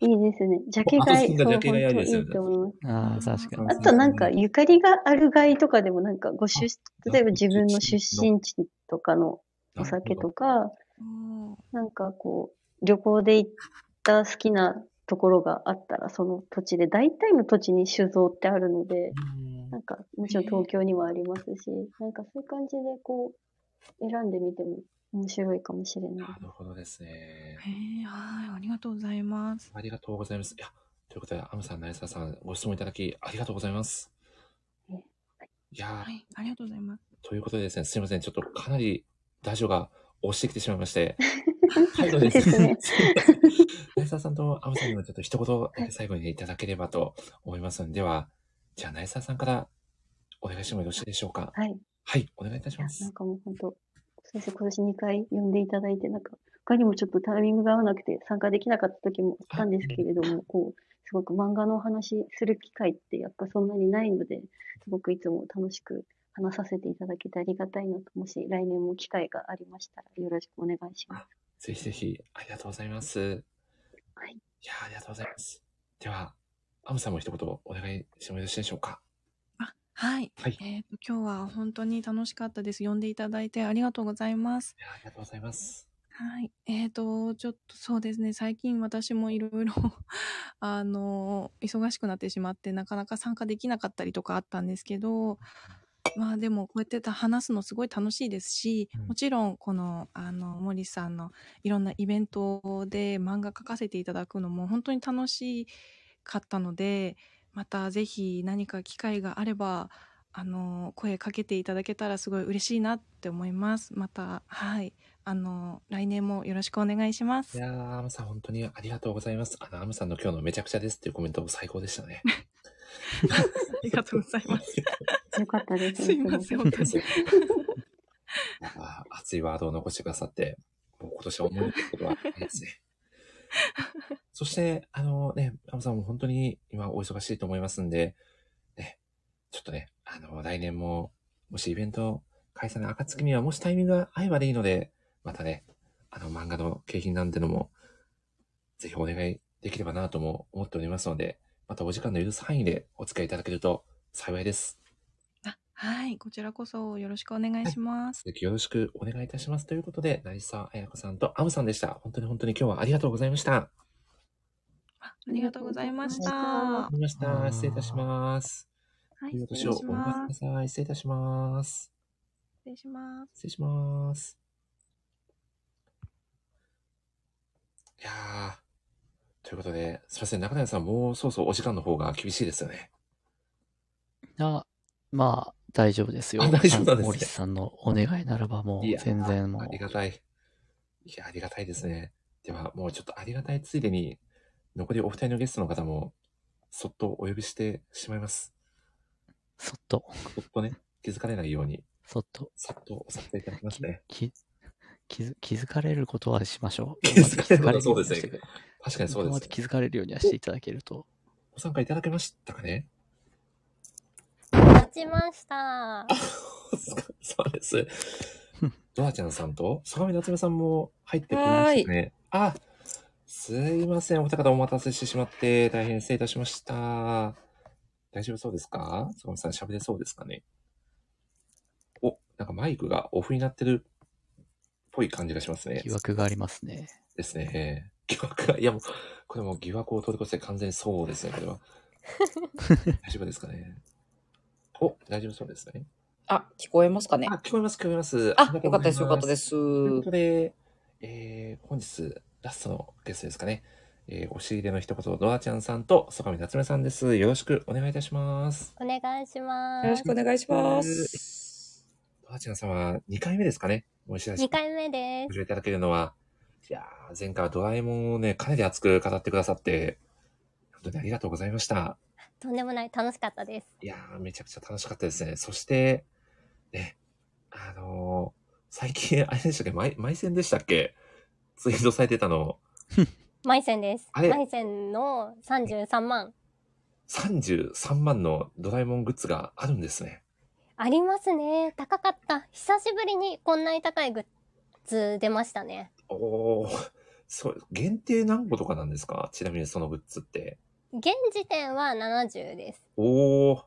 いいですね。ジャケ買い、あそう、本当ジャケ買いありですよねいいと思います。ああ、確かに。あとなんか、ゆかりがある買いとかでもなんか、ご出、例えば自分の出身地とかのお酒とか、なんかこう、旅行で行った好きなところがあったら、その土地で、大体の土地に酒造ってあるので、なんか、もちろん東京にもありますし、なんかそういう感じでこう、選んでみても面白いかもしれない。なるほどですね。へえ、はい。ありがとうございます。ありがとうございます。いや、ということで、アムさん、成沢さん、ご質問いただき、ありがとうございます。いやー、はい。ありがとうございます。ということでですね、すいません、ちょっとかなりラジオが押してきてしまいまして、最後ですですね。成沢さんとアムさんにもちょっと一言だけ最後にいただければと思いますので、では、じゃあ、成沢さんからお願いしてもよろしいでしょうか？はい。はい、お願いいたしまなんす。かもう本当、先生今年2回呼んでいただいて、なんか、他にもちょっとタイミングが合わなくて参加できなかった時もあったんですけれども、こう、すごく漫画のお話する機会ってやっぱそんなにないので、すごくいつも楽しく話させていただけてありがたいなと、もし来年も機会がありましたらよろしくお願いします。ぜひぜひ、ありがとうございます。はい。いやー、ありがとうございます。では、アムさんも一言お願いしてもよろしいでしょうか？はい。はいえっ、と、今日は本当に楽しかったです。呼んでいただいてありがとうございます。いやーありがとうございます。はい。えっ、と、ちょっとそうですね、最近私もいろいろ、あの、忙しくなってしまって、なかなか参加できなかったりとかあったんですけど、まあでもこうやって話すのすごい楽しいですし、もちろんこの、あの、森さんのいろんなイベントで漫画描かせていただくのも本当に楽しかったので、またぜひ何か機会があれば、あの、声かけていただけたらすごい嬉しいなって思います。また、はい。あの、来年もよろしくお願いします。いやー、アムさん本当にありがとうございます。あの、アムさんの今日のめちゃくちゃですっていうコメントも最高でしたね。ありがとうございます。よかったです。すいません、本当に。熱いワードを残してくださって、もう今年は思い出すことはないですね。そして、あのね、アムさんも本当に今お忙しいと思いますんで、ねちょっとね、あの、来年も、もしイベント開催の暁には、もしタイミングが合えばでいいので、またね、あの、漫画の景品なんてのも、ぜひお願いできればなとも思っておりますので、またお時間の許す範囲でお付き合いいただけると幸いです。あ、はい。こちらこそよろしくお願いします。ぜひよろしくお願いいたします。ということで、成沢彩子さんとアムさんでした。本当に本当に今日はありがとうございました。ありがとうございました。ありました。失礼いたします。はい、良いお失礼し年をお迎えくます。ださい。失礼いたします。失礼します。失礼します。いやー、ということで、すいません、中谷さん、もうそろそろお時間の方が厳しいですよね。あ、まあ、大丈夫ですよ。あ大丈夫なんですね森さんのお願いならばもいうや全然もうありがたい。いや、ありがたいですね。では、もうちょっとありがたいついでに、残りお二人のゲストの方も、そっとお呼びしてしまいます。そっと、そっとね、気づかれないように、そっと、さっとさせていただきますね。き気づ気づかれることはしましょう。気づかれることはそうですね確かにそうです今まで気づかれるようにはしていただけると。ご参加いただけましたかね？待ちました。そうです。ドアちゃんさんと、相模夏目さんも入ってくれましたね。あ、すいません。お二方お待たせしてしまって、大変失礼いたしました。大丈夫そうですか？相模さん喋れそうですかね？お、なんかマイクがオフになってるっぽい感じがしますね。疑惑がありますね。ですね。疑惑が、いやもう、これもう疑惑を通り越して完全にそうですね、これは。大丈夫ですかね？お、大丈夫そうですね。あ、聞こえますかね？あ、聞こえます、聞こえます。あよかったですよかったですということで、えー、本日、ラストのゲストですかね。えー、押し入れの一言、ドアちゃんさんと、曽上夏目さんです。よろしくお願いいたします。お願いします。よろしくお願いします。ドアちゃんさんは2回目ですかね。お知らせ2回目です。ご紹介いただけるのは、いやー、前回はドラえもんをね、かなり熱く語ってくださって、本当にありがとうございました。とんでもない。楽しかったです。いやー、めちゃくちゃ楽しかったですね。そして、ね、あのー最近、あれでしたっけ、マイ、マイセンでしたっけ？ツイートされてたの、マイセンです。あれ？マイセンの33万。33万のドラえもんグッズがあるんですね。ありますね。高かった。久しぶりにこんなに高いグッズ出ましたね。おー、そう、限定何個とかなんですか？ちなみにそのグッズって。現時点は70です。おー、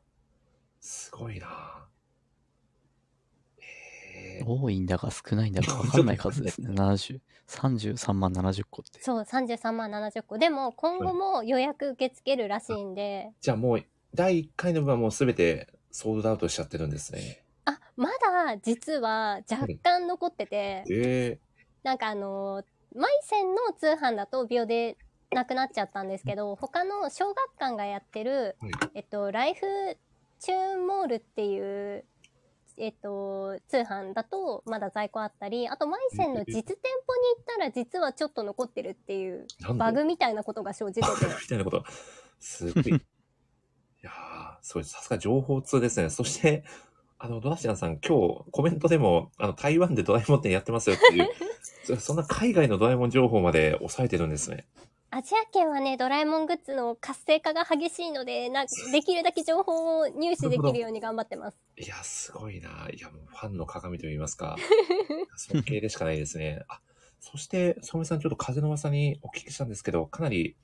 すごいな多いんだか少ないんだかわかんない数ですね。70、33万70個って。そう、33万70個。でも今後も予約受け付けるらしいんで、じゃあもう、第1回の分はもうすべてソールドアウトしちゃってるんですね。あ、まだ実は若干残ってて、えなんかあのー、マイセンの通販だと秒でなくなっちゃったんですけど、他の小学館がやってる、えっと、ライフチューンモールっていう、えっと、通販だとまだ在庫あったり、あとマイセンの実店舗に行ったら実はちょっと残ってるっていうバグみたいなことが生じてて。みたいなこと？すごい。いやー、すごい。さすが情報通ですね。そして、あの、ドラシアンさん、今日コメントでも、あの、台湾でドラえもん店やってますよっていう、そそんな海外のドラえもん情報まで抑えてるんですね。アジア圏はね、ドラえもんグッズの活性化が激しいので、なできるだけ情報を入手できるように頑張ってます。いや、すごいな。いや、もうファンの鏡といいますか、尊敬でしかないですね。あ、そして、ソメさん、ちょっと風の噂にお聞きしたんですけど、かなり、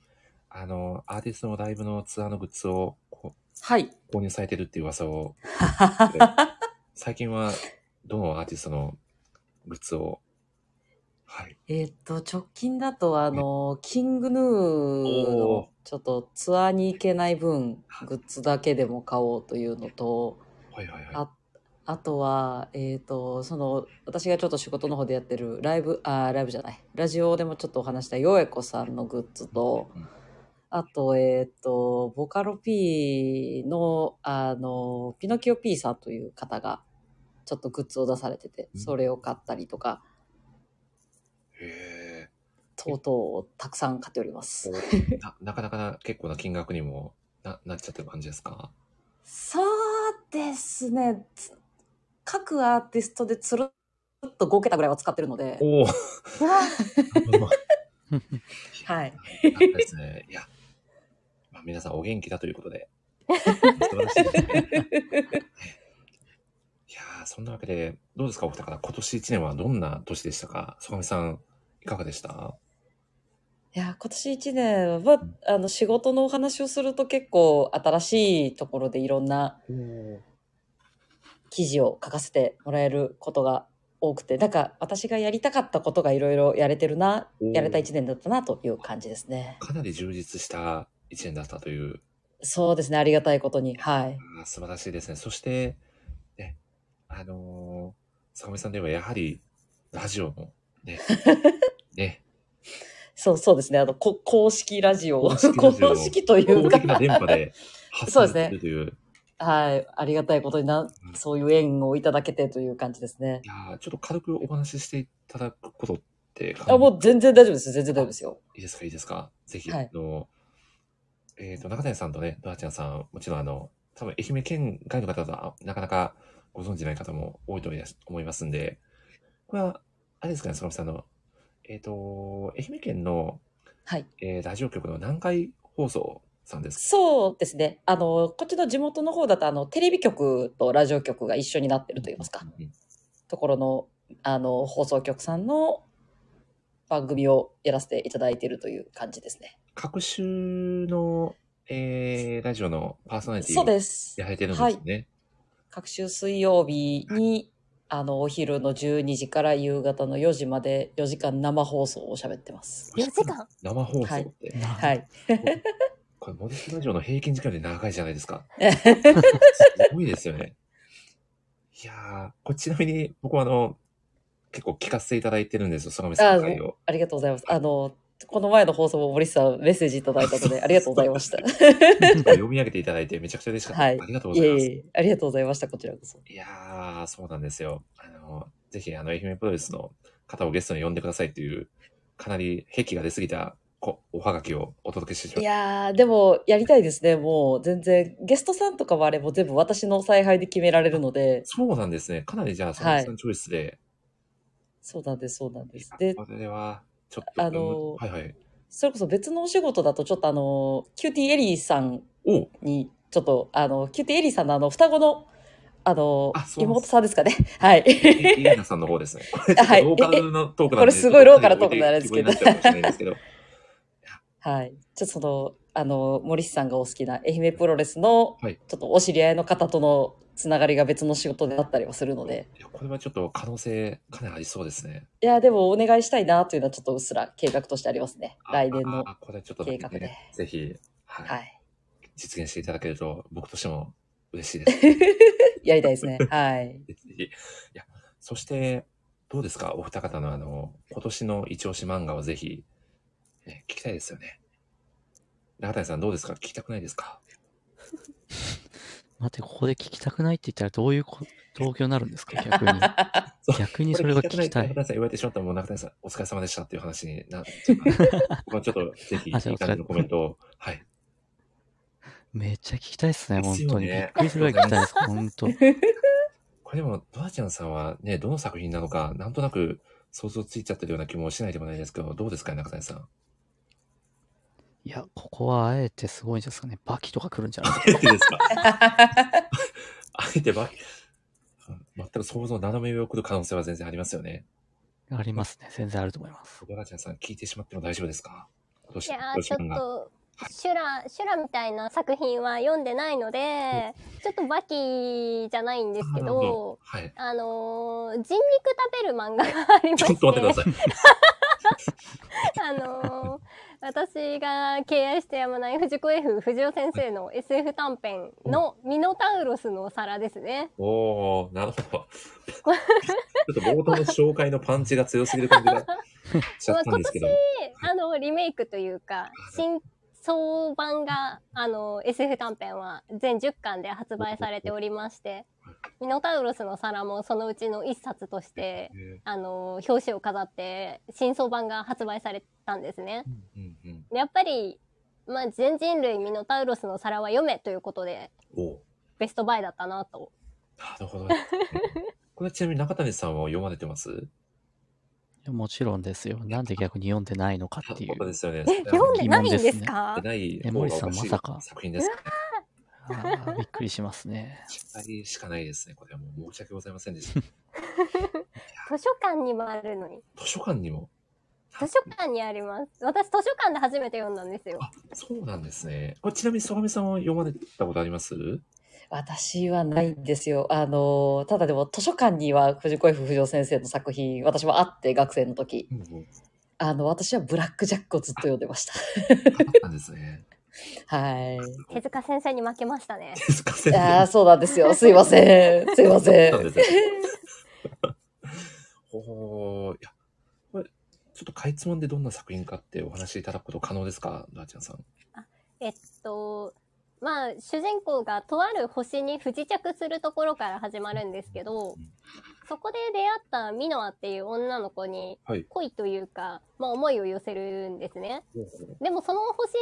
あの、アーティストのライブのツアーのグッズを、こはい。購入されてるっていう噂を、最近は、どのアーティストのグッズを、はい。えーっと、直近だと、あの、キングヌーの、ちょっとツアーに行けない分、グッズだけでも買おうというのと、はいはいはい。ああとは、えっ、と、その、私がちょっと仕事の方でやってるライブ、あー、ライブじゃない、ラジオでもちょっとお話したよえこさんのグッズと、あと、えっ、と、ボカロ P の、あの、ピノキオ P さんという方が、ちょっとグッズを出されてて、それを買ったりとか、とうとうたくさん買っております。ななかなかな結構な金額にもななっちゃってる感じですか？そうですね。つ各アーティストでつるっと5桁ぐらいは使ってるので。おお。はい。ですね。いや、まあ、皆さんお元気だということで。素晴らしいですね。いやー、そんなわけで、どうですか、お二方。今年1年はどんな年でしたか？曽上さん、いかがでした？いや、今年一年は、あの、仕事のお話をすると結構新しいところでいろんな記事を書かせてもらえることが多くて、なんか私がやりたかったことがいろいろやれてるな、やれた一年だったなという感じですね。かなり充実した1年だったという、そうですね、ありがたいことに。はい。あー素晴らしいですね。そして、ね、あのー、坂上さんではやはり、ラジオの、ね、ね、そう、そうですね、あの、こ公式ラジオを、公式公式というか公的な電波で発そうですね信すると。いう、はい。ありがたいことにな、そういう縁をいただけてという感じですね。いやーちょっと軽くお話ししていただくことってあ、もう全然大丈夫です。全然大丈夫ですよ。いいですか、いいですか？ぜひ、はいあの、えっ、と、中谷さんとね、ドアちゃんさん、もちろんあの、多分愛媛県外の方だとなかなかご存知ない方も多いと思いますんで、これは、あれですかね、坂上さんあの、えっ、と、愛媛県の、はい。えーラジオ局の南海放送さんですかそうですね。あの、こっちの地元の方だと、あの、テレビ局とラジオ局が一緒になってると言いますか、ところの、あの、放送局さんの番組をやらせていただいているという感じですね。各週の、えーラジオのパーソナリティそうをです。やられてるんですよね。各週水曜日に、あの、お昼の12時から夕方の4時まで4時間生放送を喋ってます。4時間？生放送って？はい。これ、モデルラジオの平均時間より長いじゃないですか。すごいですよね。いやー、これちなみに僕はあの、結構聞かせていただいてるんですよ、相模さあんの回を。ありがとうございます。あの、この前の放送も森さんメッセージいただいたので、ありがとうございました。読み上げていただいてめちゃくちゃ嬉しかった。はい。ありがとうございます。ええありがとうございました、こちらこそ。いやー、そうなんですよ。あの、ぜひ、あの、愛媛プロレスの方をゲストに呼んでくださいという、かなり癖が出すぎたこおはがきをお届けしていやー、でも、やりたいですね。もう、全然、ゲストさんとかはあれも全部私の采配で決められるので。そうなんですね。かなりじゃあ、佐野さんチョイスで、そうなんです、そうなんです。で、これは、ちょっと、あのはいはい。それこそ別のお仕事だと、ちょっとあの、キューティーエリーさんに、ちょっと、あの、キューティーエリーさんのあの、双子の、あの、妹さんですかね？はい。イレナさんの方ですね。はいローカルのトークなんで、これすごいローカルトークなんですけど。はい。ちょっとその、あの、森氏さんがお好きな愛媛プロレスの、ちょっとお知り合いの方とのつながりが別の仕事であったりはするので、これはちょっと可能性かなりありそうですね。いや、でもお願いしたいなというのはちょっとうっすら計画としてありますね。来年のあ、これちょっと、計画で。ね、ぜひ、はい、はい。実現していただけると、僕としても嬉しいです。やりたいですね。はい。いや、そして、どうですか？お二方のあの、今年の一押し漫画をぜひ、ね、聞きたいですよね。中谷さんどうですか？聞きたくないですか？待って、ここで聞きたくないって言ったらどういうこ 状況になるんですか？逆に。逆にそれが聞きたい中。谷さん言われてしまったらもう中谷さんお疲れ様でしたっていう話になっちゃうから。僕はちょっとぜひ、いい感じのコメントを、はい。めっちゃ聞きたいっすね、本当に。よ ねびっくりするぐらい聞きたいです、本当。これでも、ドアちゃんさんはね、どの作品なのか、なんとなく想像ついちゃってるような気もしないでもないですけど、どうですかね、中谷さん？いや、ここはあえてすごいんですかね。バキとか来るんじゃないあえてですか？あえてば、全く想像の斜め上を来る可能性は全然ありますよね。ありますね。全然あると思います。ドアちゃんさん、聞いてしまっても大丈夫ですか？いやちょっ漫画と修羅修羅みたいな作品は読んでないのでちょっとバキじゃないんですけどどはい。あのー人肉食べる漫画がありましてちょっと待ってください。あのー私が敬愛してやまない藤子 F 不二雄先生の SF 短編のミノタウロスの皿ですね。おー、なるほど。ちょっと冒頭の紹介のパンチが強すぎる感じがしちゃまあ今ったんですけど。年あのリメイクというか新装版があの SF 短編は全10巻で発売されておりましてミノタウロスの皿もそのうちの一冊としてあの表紙を飾って新装版が発売されたんですね。でやっぱり、まあ、全人類ミノタウロスの皿は読めということでおベストバイだったなと。なるほど。これちなみに中谷さんは読まれてます？もちろんですよ。なんで逆に読んでないのかっていう。そうですよね。え読んでないんですか？読んでないえ、森さんまさか。作品ですよね。あーびっくりしますね。失敗しかないですね。これはもう申し訳ございませんでした。図書館にもあるのに。図書館にも？図書館にあります。私図書館で初めて読んだんですよ。そうなんですね。これちなみに、曽上さんは読まれたことあります？私はないんですよ。あの、ただでも図書館には藤子 F 不二雄先生の作品、私もあって学生の時。あの、私はブラックジャックをずっと読んでました。なんですね。はい。手塚先生に負けましたね。いやーそうなんですよ。すいません。すいません。そうなんですねほーいや、これ、ちょっとかいつまんでどんな作品かってお話しいただくこと可能ですかダーちゃんさん。えっと、まあ、主人公がとある星に不時着するところから始まるんですけど、そこで出会ったミノアっていう女の子にはい恋というか、まあ思いを寄せるんですね。でもその星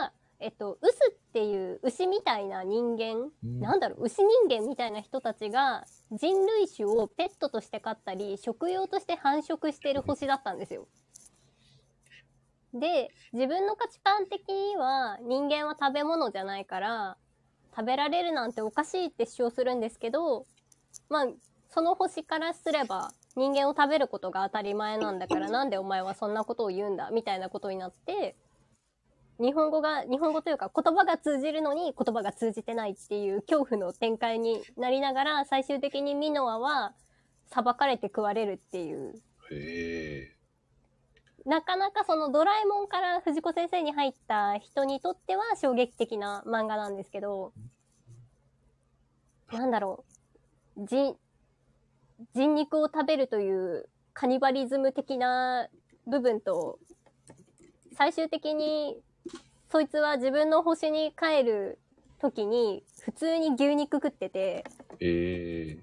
は、えっと、ウスっていう牛みたいな人間、なんだろう、牛人間みたいな人たちが人類種をペットとして飼ったり、食用として繁殖してる星だったんですよ。で、自分の価値観的には人間は食べ物じゃないから、食べられるなんておかしいって主張するんですけど、まあ、その星からすれば人間を食べることが当たり前なんだからなんでお前はそんなことを言うんだみたいなことになって、日本語が、日本語というか言葉が通じるのに言葉が通じてないっていう恐怖の展開になりながら最終的にミノアは裁かれて食われるっていう。へなかなかそのドラえもんから藤子先生に入った人にとっては衝撃的な漫画なんですけど、なんだろう、人、人肉を食べるというカニバリズム的な部分と、最終的にそいつは自分の星に帰る時に普通に牛肉食ってて、え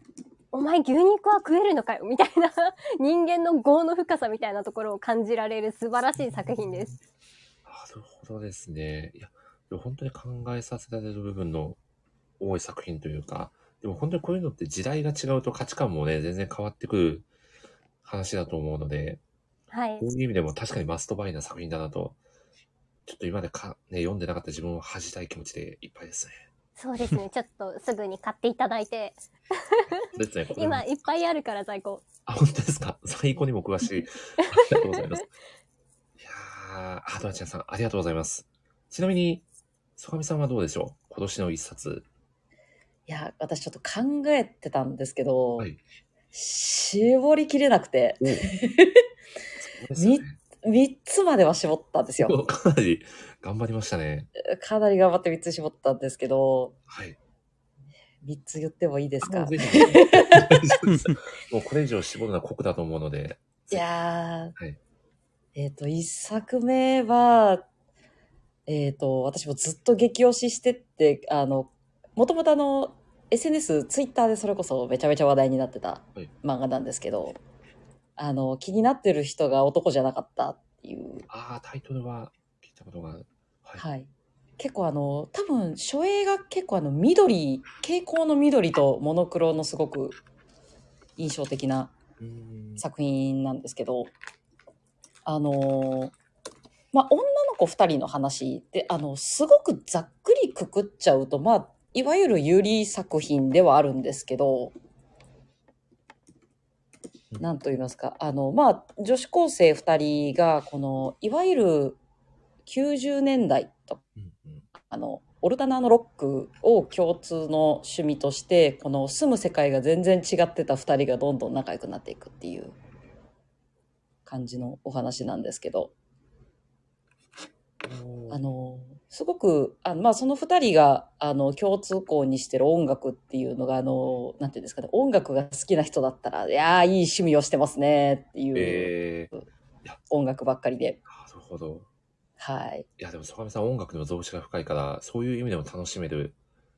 お前牛肉は食えるのかよみたいな 人間の業の深さみたいなところを感じられる素晴らしい作品です。なるほどですね。いや、本当に考えさせられる部分の多い作品というか、でも本当にこういうのって時代が違うと価値観もね、全然変わってくる話だと思うので、はいそういう意味でも確かにマストバイな作品だなと、ちょっと今までか、ね、読んでなかった自分を恥じたい気持ちでいっぱいですね。そうですね。ちょっとすぐに買っていただいて。ですね。今いっぱいあるから在庫。あ、本当ですか？最高にも詳しい。ありがとうございます。いやー、あ、ドアちゃんさん、ありがとうございます。ちなみに、曽上さんはどうでしょう？今年の一冊。いや、私ちょっと考えてたんですけど、絞りきれなくて、み3つまでは絞ったんですよ。かなり頑張りましたね。かなり頑張って3つ絞ったんですけど、はい。3つ言ってもいいですか？もうこれ以上絞るのは酷だと思うので。いやー、はいえっ、と、一作目は、えっ、と、私もずっと激推ししてって、あの、もともとあの、SNS、ツイッターでそれこそめちゃめちゃ話題になってたはい漫画なんですけど、あの、気になってる人が男じゃなかったっていう、ああ、タイトルは聞いたことがある。はい。結構あの、多分、初映が結構あの、緑、蛍光の緑とモノクロのすごく印象的な作品なんですけど、あのーまあ、女の子二人の話で、あの、すごくざっくりくくっちゃうと、まあ、いわゆる有利作品ではあるんですけど、なんと言いますか、あの、まあ、女子高生二人が、この、いわゆる90年代と、あの、オルタナのロックを共通の趣味として、この住む世界が全然違ってた二人がどんどん仲良くなっていくっていう感じのお話なんですけど、あの、すごく、あのまあ、その二人が、あの、共通項にしてる音楽っていうのが、あの、なんていうんですかね、音楽が好きな人だったら、いやー、いい趣味をしてますねっていうえー、音楽ばっかりで。なるほど。はい。いや、でも、曽上さん音楽にも増資が深いから、そういう意味でも楽しめる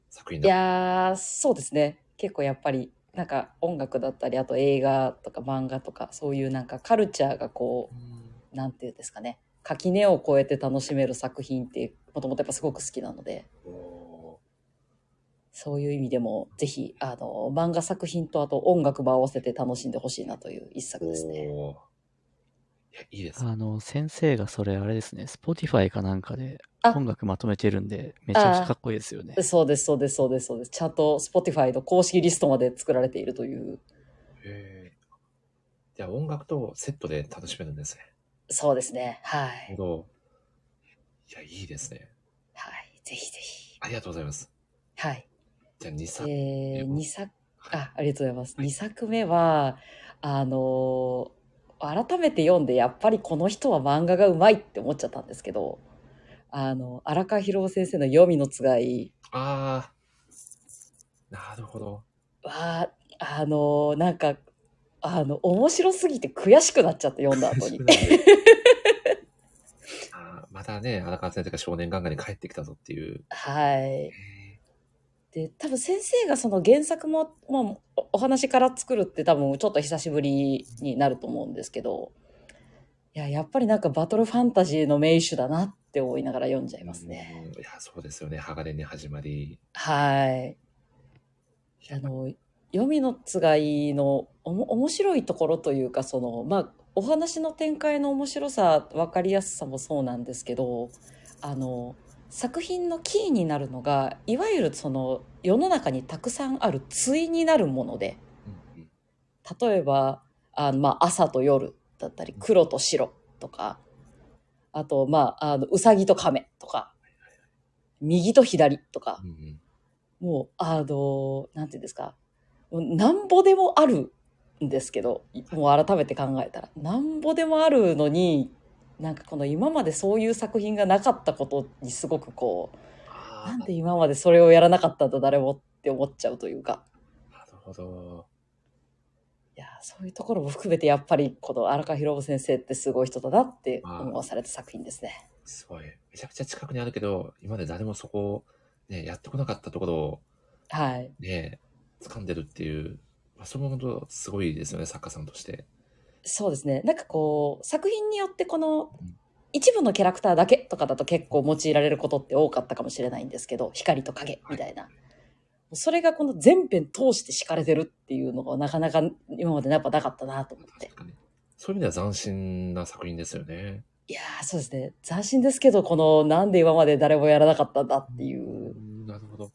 作品いだ。やー、そうですね。結構やっぱり、なんか音楽だったり、あと映画とか漫画とか、そういうなんかカルチャーがこう、なんていうんですかね、垣根を越えて楽しめる作品って、もともとやっぱすごく好きなので、そういう意味でも、ぜひ、あの、漫画作品とあと音楽も合わせて楽しんでほしいなという一作ですね。いいいです。あの、先生がそれあれですね、Spotify かなんかであ音楽まとめてるんで、めちゃくちゃかっこいいですよね。そうです、そうです、そうです、そうです。ちゃんと Spotify の公式リストまで作られているという。へえ。じゃあ音楽とセットで楽しめるんですね。そうですね。は。ないるほど。いや、いいですね。はい。ぜひぜひ。ありがとうございます。はい。じゃあ2作、えー、二作、あ、ありがとうございます。2作目は、あのー改めて読んで、やっぱりこの人は漫画がうまいって思っちゃったんですけど、あの、荒川博夫先生の黄泉のつがいああ、なるほど。は、あのーなんか、あの、面白すぎて悔しくなっちゃって読んだ後に。あーまたね、荒川先生が少年漫画に帰ってきたぞっていう。はい。で、多分先生がその原作も、もうおお話から作るって多分ちょっと久しぶりになると思うんですけど、いや、やっぱりなんかバトルファンタジーの名手だなって思いながら読んじゃいますね。いや、そうですよね。鋼に始まり。はい。あの、黄泉のつがいのおも面白いところというか、その、まあ、お話の展開の面白さ、わかりやすさもそうなんですけど、あの、作品のキーになるのが、いわゆるその、世の中にたくさんある対になるもので、例えば、あのまあ、朝と夜だったり、黒と白とか、あと、まあ、あの、うさぎと亀とか、右と左とか、もう、あの、なんていうんですか、なんぼでもあるんですけど、もう改めて考えたら、なんぼでもあるのに、なんかこの今までそういう作品がなかったことにすごくこう、なんで今までそれをやらなかったんだ誰もって思っちゃうというか、なるほど。いや、そういうところも含めてやっぱりこの荒川博夫先生ってすごい人だなって思わされた作品ですね。すごい。めちゃくちゃ近くにあるけど、今まで誰もそこをね、やってこなかったところをはい。ね、掴んでるっていう、まあ、それも本当すごいですよね、作家さんとして。そうですね。なんかこう、作品によってこの、一部のキャラクターだけとかだと結構用いられることって多かったかもしれないんですけど、光と影みたいな。それがこの全編通して敷かれてるっていうのがなかなか今までやっぱなかったなと思って。そういう意味では斬新な作品ですよね。いやー、そうですね。斬新ですけど、このなんで今まで誰もやらなかったんだっていう。なるほど。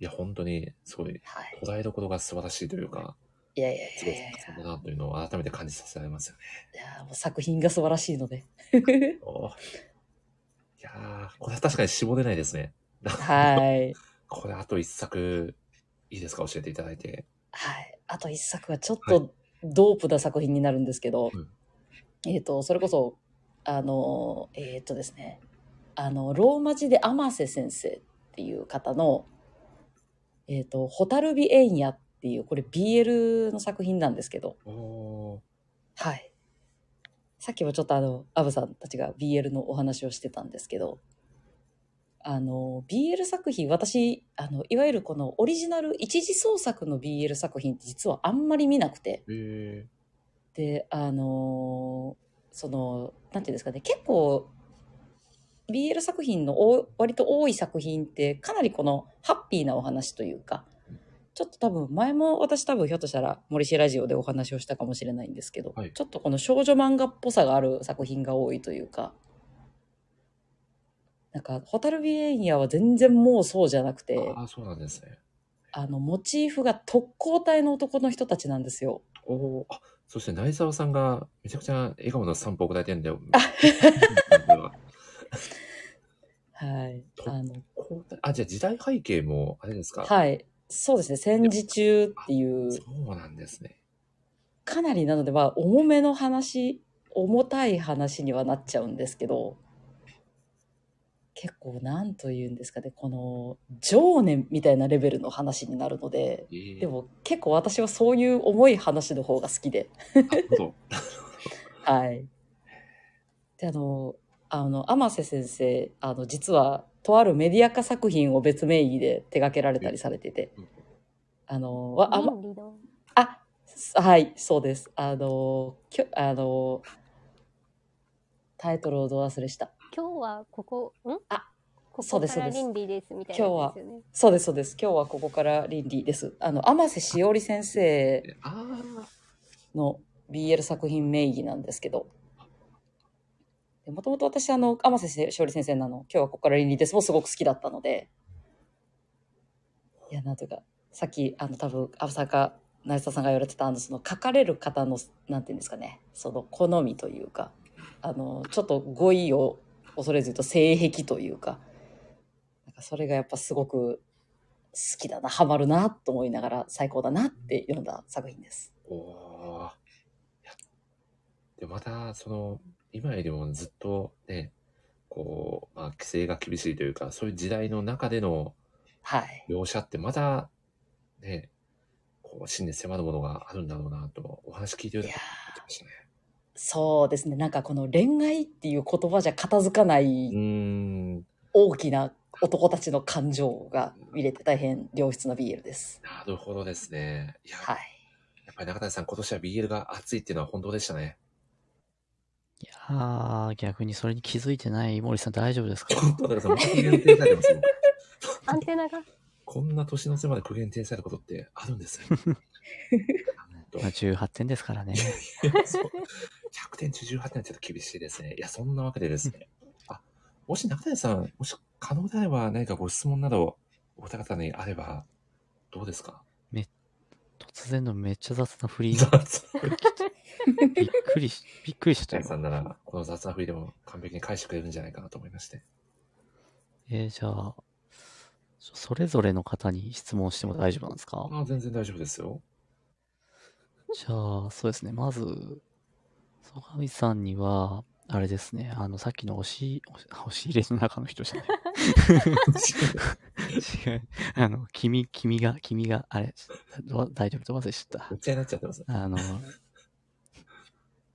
いや、本当に、すごい、捉えどころが素晴らしいというか、いやいやいすごい作家なというのを改めて感じさせられますよね。や、もう作品が素晴らしいので。いやー、これは確かに絞れないですね。はい。これあと一作、いいですか？教えていただいて。はい。あと一作はちょっとドープな作品になるんですけど、えっ、と、それこそ、あの、えっ、とですね、あの、ローマ字で天瀬先生っていう方の、えっ、と、ホタルビエンヤっていう、これ BL の作品なんですけど、はい。さっきもちょっとあの、アブさんたちが BL のお話をしてたんですけど、あの、BL 作品、私、あの、いわゆるこのオリジナル一次創作の BL 作品って実はあんまり見なくて、へで、あのーその、なんていうんですかね、結構、BL 作品のお割と多い作品ってかなりこのハッピーなお話というか、ちょっと多分前も私多分ひょっとしたら森氏ラジオでお話をしたかもしれないんですけど、ちょっとこの少女漫画っぽさがある作品が多いというか、なんか、ホタルビエンヤは全然もうそうじゃなくて、ああ、そうなんですね。あの、モチーフが特攻隊の男の人たちなんですよ。おおあ、そして内沢さんがめちゃくちゃ笑顔の散歩を答えてるんだよ。はい。あの、あ、じゃあ時代背景も、あれですか？はい。そうですね。戦時中っていう、そうなんですね。かなりなので、まあ、重めの話、重たい話にはなっちゃうんですけど、結構、なんと言うんですかね、この、情念みたいなレベルの話になるので、でも結構私はそういう重い話の方が好きで。はい。で、あの、あの、天瀬先生、あの、実は、とあるメディア化作品を別名義で手掛けられたりされてて、あの、わああ、はい、そうです。あの、きょあの、タイトルをど忘れした。今日はここ、ん？あ、こそうですこからそうです倫理ですみたいな今日はやつですよね。、そうです、そうです。今日はここから倫理です。あの、天瀬しおり先生の BL 作品名義なんですけど、もともと私、あの、天瀬しおり先生のあの、今日はここから倫理ですもすごく好きだったので、いや、なんというか、さっき、あの、多分、アブサか、成田さんが言われてた、あの、その、書かれる方の、なんていうんですかね、その、好みというか、あの、ちょっと語彙を恐れず言うと、性癖というか、なんかそれがやっぱすごく好きだな、ハマるな、と思いながら、最高だなって読んだ作品です。おー。で、また、その、今よりもずっとね、こう、まあ、規制が厳しいというか、そういう時代の中でのはい。描写ってまた、ね、こう、真に迫るものがあるんだろうなと、お話聞いてると思ってましたね。そうですね。なんかこの恋愛っていう言葉じゃ片付かない大きな男たちの感情が見れて大変良質な BL です。なるほどですね。いや、はい。やっぱり中谷さん、今年は BL が熱いっていうのは本当でしたね。ああ、逆にそれに気づいてない森さん大丈夫ですか？本当だから、また苦言呈されてますよ。アンテナが？こんな年の瀬まで苦言呈されることってあるんです よ。まあ18点ですからね。そう100点中18点はちょっと厳しいですね。いや、そんなわけでですね。あ、もし中谷さん、もし可能であれば何かご質問などお二方にあれば、どうですか？め、突然のめっちゃ雑な振りが。びっくりし、びっくりした中谷さんなら、この雑な振りでも完璧に返してくれるんじゃないかなと思いまして。えーじゃあ、それぞれの方に質問しても大丈夫なんですか？あ全然大丈夫ですよ。じゃあ、そうですね。まず、曽上さんには、あれですね。あの、さっきの押し、押し入れの中の人じゃない。違う。あの、君、君が、君が、あれ、ど大丈夫、ど忘れしちゃった。めっちゃになっちゃってます。あの、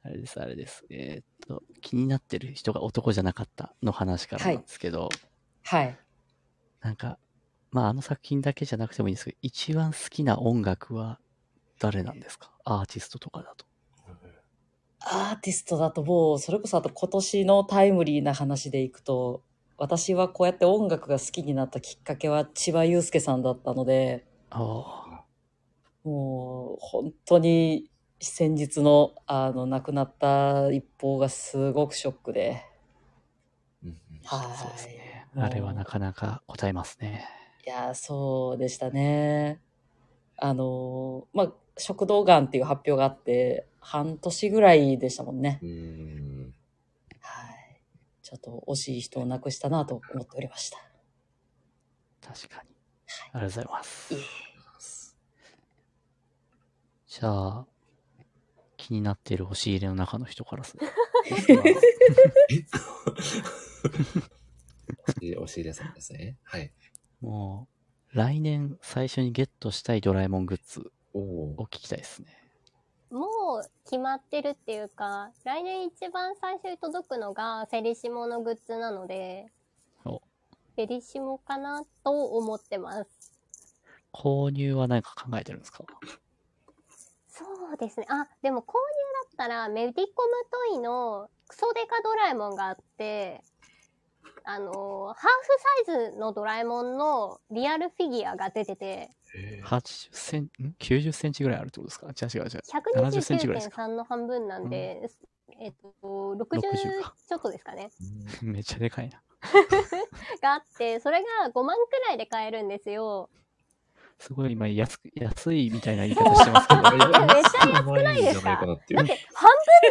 あれです、あれです。えーっと、気になってる人が男じゃなかったの話からなんですけど、はい。なんか、まあ、あの作品だけじゃなくてもいいんですけど、一番好きな音楽は誰なんですか？アーティストとかだと。アーティストだともう、それこそあと今年のタイムリーな話でいくと、私はこうやって音楽が好きになったきっかけは千葉祐介さんだったので、もう本当に先日のあの亡くなった一報がすごくショックで。はい。あれはなかなか答えますね。いやー、そうでしたね。あのーまあ、食道がんっていう発表があって、半年ぐらいでしたもんね。はい。ちょっと惜しい人を亡くしたなと思っておりました。確かに。ありがとうございます。じゃあ、気になっている押し入れの中の人からする。押し入れさんですね。はい。もう、来年最初にゲットしたいドラえもんグッズを聞きたいですね。もう決まってるっていうか、来年一番最初に届くのがフェリシモのグッズなので、おフェリシモかなと思ってます。購入は何か考えてるんですか？そうですね。あ、でも購入だったらメディコムトイのクソデカドラえもんがあって、あのーハーフサイズのドラえもんのリアルフィギュアが出てて、80セン、ん ?90 センチぐらいあるってことですか？違う違う違う。70センチぐらいですか？129.3の半分なんで、えっと、60 60ちょっとですかね。めっちゃでかいな。があって、それが5万くらいで買えるんですよ。すごい今安く、安いみたいな言い方してますけど。めっちゃ安くないですか？だって半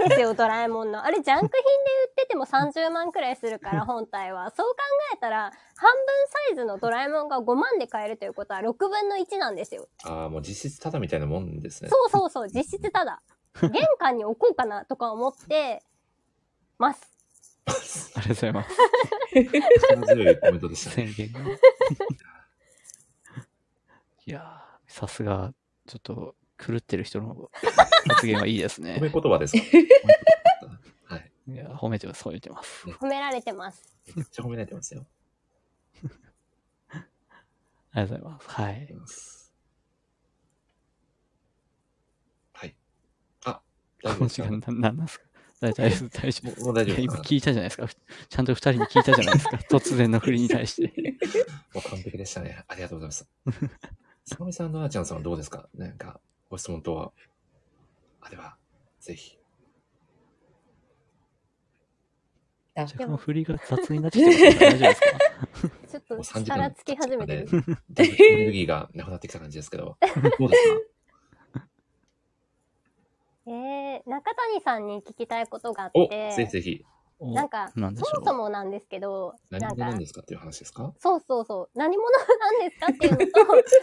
分ですよ、ドラえもんの。あれ、ジャンク品で売ってても30万くらいするから、本体は。そう考えたら、半分サイズのドラえもんが5万で買えるということは6分の1なんですよ。ああ、もう実質ただみたいなもんですね。そうそうそう、実質ただ。玄関に置こうかなとか思ってます。ありがとうございます。力強いコメントでしたね。いやー、さすが、ちょっと狂ってる人の 発言はいいですね。褒め言葉ですか？はい。いや、褒めてます、褒めてます。褒められてます。めっちゃ褒められてますよ。ありがとうございます。はい。はい。あ、大丈夫このですか？時間な、なんなんですか？大丈夫、大丈夫。もうもう大丈夫今聞いたじゃないですか。ちゃんと二人に聞いたじゃないですか。突然の振りに対して。もう完璧でしたね。ありがとうございます。坂上さん、のあちゃんさんはどうですか？なんか、ご質問とは、あれば。ぜひ。若干振りが雑になってきてますけど大丈夫ですか？ちょっともう3時間力つき始めてる。だいぶエネルギーがなくなってきた感じですけど、どうです えー、中谷さんに聞きたいことがあっかお、て、ぜひぜひ。なんか、そもそもなんですけど、何なんか者なんですかっていう話ですか？そうそうそう。何者なんですかっていうのと、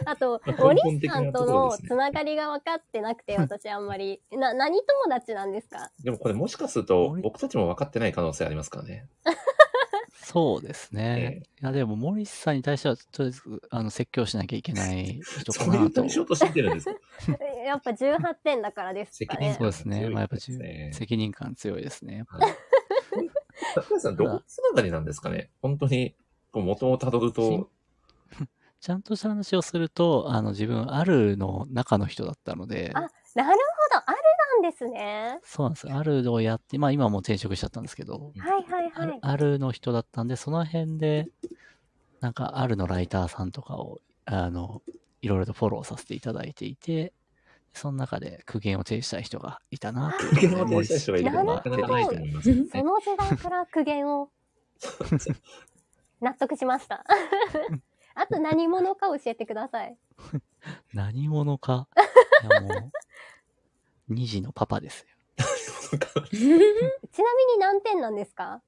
あとまあ、森さんとのつながりが分かってなくて、私あんまり。な、何友達なんですか？でもこれもしかすると、僕たちも分かってない可能性ありますからね。そうですね。いや、でも、森さんに対しては、とりあえず、あの、説教しなきゃいけない人かなと。そういう対象としてるんですか？やっぱ18点だからですかね。そうですね。まあ、やっぱ、責任感強いですね。高橋さん、どこつながりなんですかね？本当に、元をたどると、ちゃんとした話をすると、あの、自分、あるの中の人だったので、あ、なるほど。あるなんですね。そうなんです。あるをやって、まあ今はもう転職しちゃったんですけど、はいはいはい。あるの人だったんで、その辺で、なんか、あるのライターさんとかを、あの、いろいろとフォローさせていただいていて、その中で苦言を呈したい人がいたなということで。苦言を呈した人がいるなかなかないと思いますよねその時代から苦言を納得しました。あと何者か教えてください。何者か？いやもう、2児のパパですよ。ちなみに何点なんですか？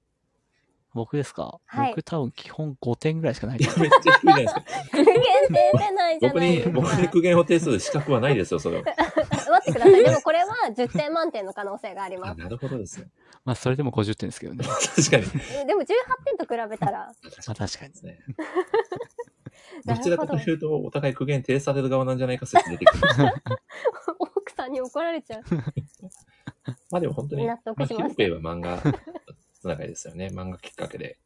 僕ですか、はい僕多分基本5点ぐらいしかないです。めっちゃ低いじゃないですか。苦言出てないじゃ僕に、ないですか。僕に苦言を呈する資格はないですよ、それは。待ってください。でもこれは10点満点の可能性があります。なるほどですね。まあ、それでも50点ですけどね。確かに。えでも18点と比べたら。まあ、確かに。どちらかというと、お互い苦言呈される側なんじゃないか説出てくる。奥さんに怒られちゃう。まあでも本当に、納まあ、得しました広く言えば漫画つながりですよね。漫画きっかけで。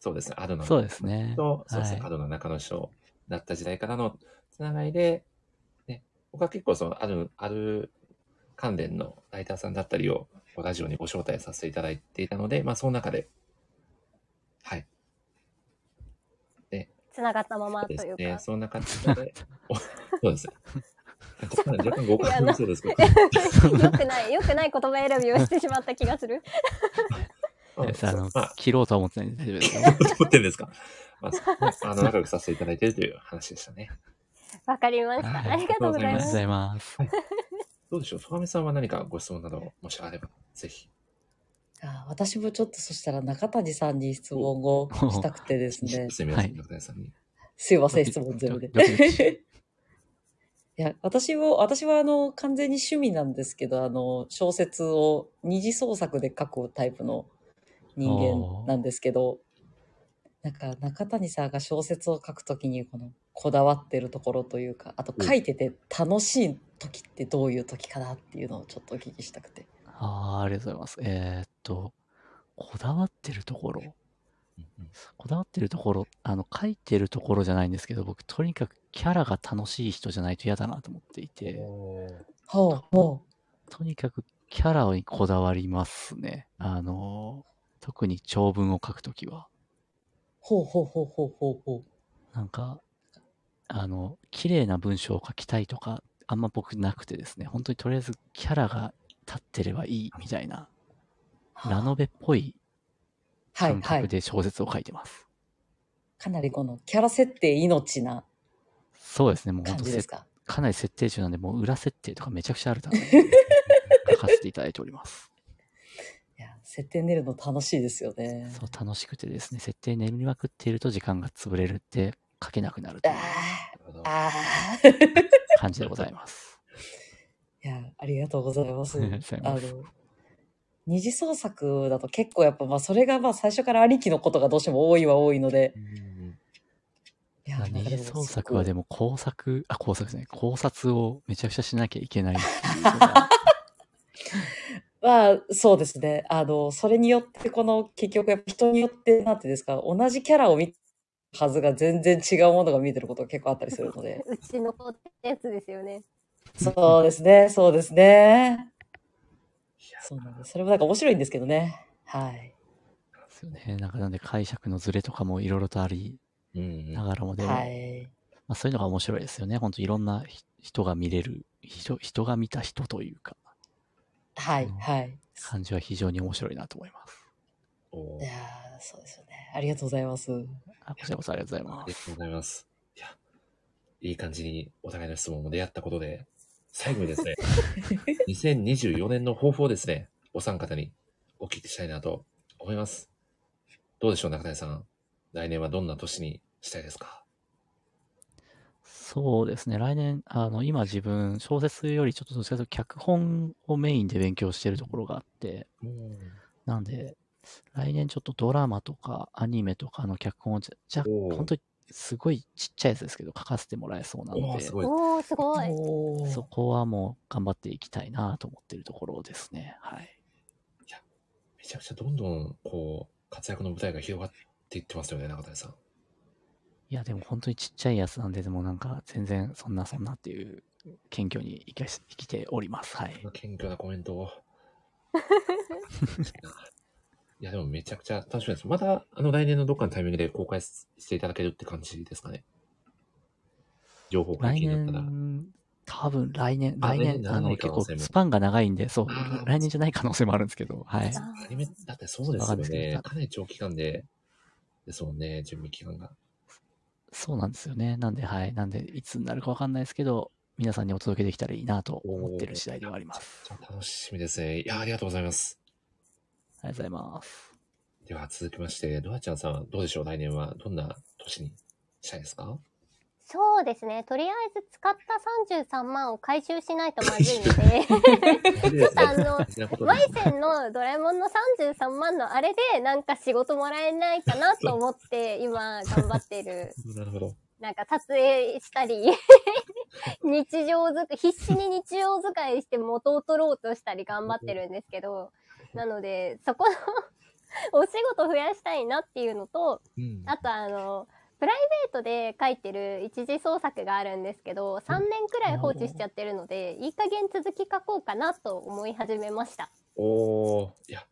そうですね。アドの。そうですねと、そうですね。はいアドの中の人だった時代からのつながりで、ね、僕は結構その、ある、ある関連のライターさんだったりを、ラジオにご招待させていただいていたので、まあその中で、はい。つながったまま。というか。そんな感じで、お そうですね。若干若干誤解そうですけど。よくない、よくない言葉選びをしてしまった気がする。まあのまあ、切ろうとは思ってないんで大丈夫ですよ。どうってんですか？まあ、あの、仲良くさせていただいているという話でしたね。わかりました。ありがとうございます。ありがとうございます。どうでしょう、戸上さんは何かご質問など、もしあれば、ぜひ。あ私もちょっとそしたら中谷さんに質問をしたくてですね。すみません、中谷さんに。すいません、質問ゼロで。いや、私も、私はあの、完全に趣味なんですけど、あの、小説を二次創作で書くタイプの人間なんですけど、なんか中谷さんが小説を書くときにこのこだわってるところというか、あと書いてて楽しい時ってどういう時かなっていうのをちょっとお聞きしたくて。ああ、ありがとうございます。えーっと、こだわってるところ。こだわってるところ、あの、書いてるところじゃないんですけど、僕、とにかくキャラが楽しい人じゃないと嫌だなと思っていて、ほうほとにかくキャラにこだわりますね。あの、特に長文を書くときは。ほうほうほうほうほうほう。なんか、あの、綺麗な文章を書きたいとか、あんま僕なくてですね、本当にとりあえずキャラが立ってればいいみたいな、ラノベっぽいはい感覚で小説を書いてます。かなりこのキャラ設定命なそうですね、もう本当ですか？かなり設定中なんで、もう裏設定とかめちゃくちゃあるために 書かせていただいております。設定練るの楽しいですよね。そう、楽しくてですね、設定練りまくっていると時間が潰れるって書けなくなるというあ感じでございます。いや、ありがとうございます。あの二次創作だと結構やっぱまあそれがまあ最初からありきのことがどうしても多いは多いので。いや、二次創作はでも工作、あ、工作ですね、考察をめちゃくちゃしなきゃいけない。ま あ、そうですね。あの、それによって、この、結局、やっぱ人によって、なんていうんですか、同じキャラを見るはずが全然違うものが見えてることが結構あったりするので。うちの子ってやつですよね。そうですね、そうですね。そうなんです。それもなんか面白いんですけどね。はい。ですよね。なんかなんで解釈のズレとかもいろいろとありながらもでも、はい。まあ、そういうのが面白いですよね。本当いろんなひ人が見れる、人人が見た人というか、はい、はい。感じは非常に面白いなと思います。いやーそうですよね。ありがとうございます。あこちらこそありがとうございまありがとうございます。いや、いい感じにお互いの質問も出会ったことで、最後にですね、2024年の抱負をですね、お三方にお聞きしたいなと思います。どうでしょう、中谷さん。来年はどんな年にしたいですか？そうですね。来年、あの、今自分、小説よりちょっとどっちかというと脚本をメインで勉強してるところがあって、なんで、来年ちょっとドラマとかアニメとかの脚本をじゃ、じゃ、本当にすごいちっちゃいやつですけど、書かせてもらえそうなので、おー、すごい。そこはもう頑張っていきたいなと思ってるところですね。はい。めちゃくちゃどんどん、こう、活躍の舞台が広がっていってますよね、中谷さん。いや、でも本当にちっちゃいやつなんで、でもなんか全然そんなそんなっていう謙虚に生かし生きております。はい。謙虚なコメントを。いや、でもめちゃくちゃ楽しみです。また、あの、来年のどっかのタイミングで公開していただけるって感じですかね。情報解来禁になったら。年、多分来年、あ来年、あの、結構スパンが長いんで、そう、来年じゃない可能性もあるんですけど、はい。アニメ、だってそうですよね。どかなり長期間で、ですもんね、準備期間が。そうなんですよね。なんで、はい。なんで、いつになるかわかんないですけど、皆さんにお届けできたらいいなと思ってる次第ではあります。楽しみですね。いや、ありがとうございます。ありがとうございます。では続きまして、ドアちゃんさんはどうでしょう？来年はどんな年にしたいですか？そうですね。とりあえず使った33万を回収しないとまずいので、ちょっとあの、ワイセンのドラえもんの33万のあれでなんか仕事もらえないかなと思って今頑張ってる。なるほど。なんか撮影したり、日常づく、必死に日常使いして元を取ろうとしたり頑張ってるんですけど、なので、そこのお仕事増やしたいなっていうのと、あとあの、プライベートで書いてる一次創作があるんですけど、3年くらい放置しちゃってるので、いい加減続き書こうかなと思い始めました。おー、いや、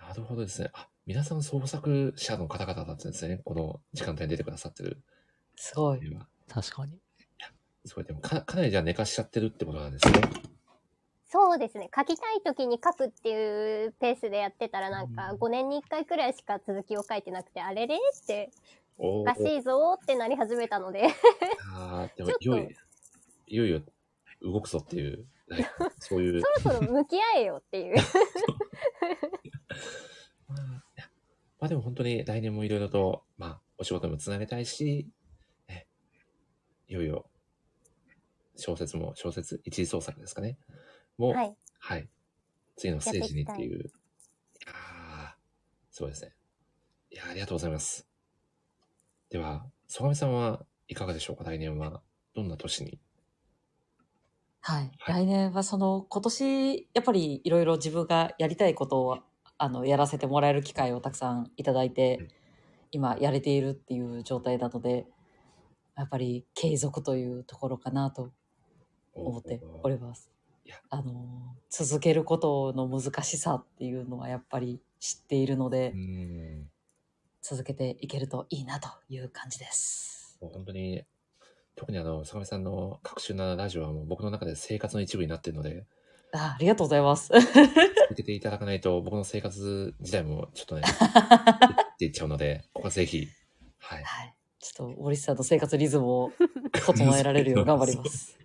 なるほどですね。あ、皆さん創作者の方々だったんですね。この時間帯に出てくださってる。すごい。確かに。すごい。でもか、かなりじゃあ寝かしちゃってるってことなんですね。そうですね。書きたい時に書くっていうペースでやってたらなんか5年に1回くらいしか続きを書いてなくて、あれれって、おおかしいぞーってなり始めたので。あーでもいよいよ、いよいよ動くぞっていう、はいそういう。そろそろ向き合えよっていう。まあでも本当に来年もいろいろと、まあお仕事もつなげたいし、ね、いよいよ小説も、小説、一次創作ですかね。もう、はい。はい。次のステージにっていう。ああ、そうですね。いや、ありがとうございます。では、曽上さんはいかがでしょうか？来年は。どんな年に？はい。来年はその、今年、やっぱりいろいろ自分がやりたいことを、あの、やらせてもらえる機会をたくさんいただいて、今やれているっていう状態なので、やっぱり継続というところかなと思っております。あの、続けることの難しさっていうのはやっぱり知っているので、続けていけるといいなという感じです。もう本当に、特にあの、坂上さんの各種なラジオはもう僕の中で生活の一部になっているので、あありがとうございます。続けていただかないと僕の生活自体もちょっとね、っていっちゃうので、ここはぜひ、はい。ちょっと、森さんの生活リズムを整えられるよう頑張ります。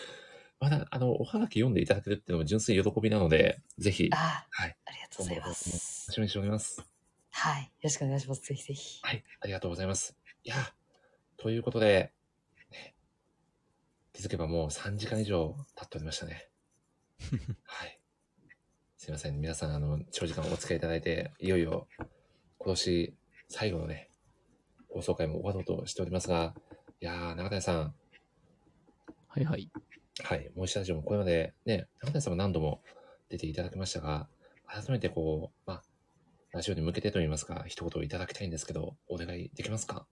まだ、あの、おはがき読んでいただけるっていうのも純粋に喜びなので、ぜひ、あはい。ありがとうございます。楽しみにしております。はい。よろしくお願いします。ぜひぜひ。はい。ありがとうございます。いや、ということで、ね気づけばもう3時間以上経っておりましたね。はい。すいません。皆さん、あの、長時間お付き合いいただいて、いよいよ、今年最後のね、放送回も終わろうとしておりますが、いやー、中谷さん。はいはい。はい。もう一ラジオもこれまでね、中谷さんも何度も出ていただきましたが、改めてこう、まあ、ラジオに向けてといいますか、一言いただきたいんですけど、お願いできますか？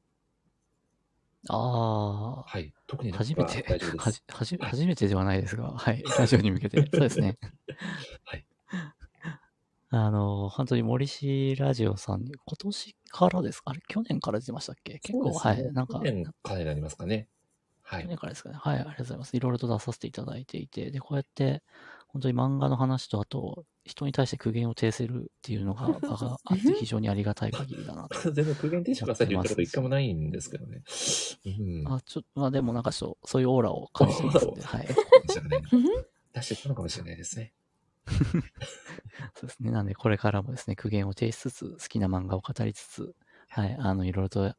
ああ。はい。特に初めて、はじ、はじ、初めてではないですが、はい。ラジオに向けて。そうですね。はい。あの、本当に森氏ラジオさんに、今年からですか？あれ、去年から出てましたっけ？結構、ねはい。なんか、去年からになりますかね。はい。去年からですかね。はい、ありがとうございます。いろいろと出させていただいていて、で、こうやって、本当に漫画の話と、あと、人に対して苦言を呈せるっていうのが、場があって非常にありがたい限りだなと。全然苦言呈してくださいって言ったこと一回もないんですけどね。うん。あ、ちょっと、まあでもなんかそう、そういうオーラを感じてますんで、はい。出してたのかもしれないですね。そうですね。なんで、これからもですね、苦言を呈しつつ、好きな漫画を語りつつ、はい、あの、いろいろと、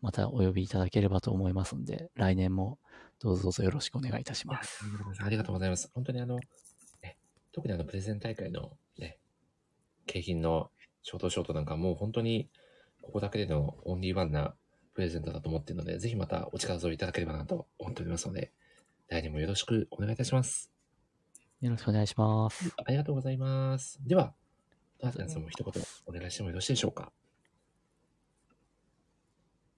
またお呼びいただければと思いますんで、来年もどうぞどうぞよろしくお願いいたします。ありがとうございます。本当にあの、ね、特にあの、プレゼン大会のね、景品のショートショートなんかもう本当に、ここだけでのオンリーワンなプレゼントだと思っているので、ぜひまたお力添えいただければなと思っておりますので、来年もよろしくお願いいたします。よろしくお願いします。ありがとうございます。では、ダースさんも一言お願いしてもよろしいでしょうか。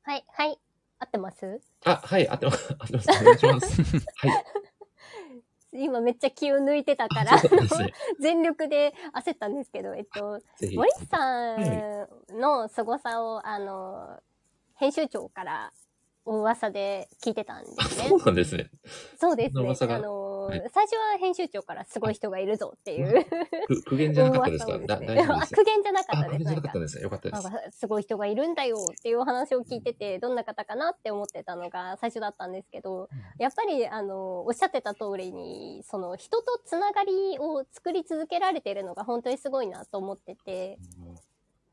はい、はい。合ってます？あ、はい、あってます。あってます。お願いします。はい。今めっちゃ気を抜いてたから、全力で焦ったんですけど、えっと森さんの凄さを、あの、編集長からお噂で聞いてたんですね。そうなんですね。そうですね。あの、はい最初は編集長からすごい人がいるぞっていう。く苦言じゃなかったですか？です。苦言じゃなかあ、ったです。苦言じゃなかったんですね。よかったです。すごい人がいるんだよっていうお話を聞いてて、どんな方かなって思ってたのが最初だったんですけど、やっぱり、あの、おっしゃってた通りに、その人とつながりを作り続けられてるのが本当にすごいなと思ってて、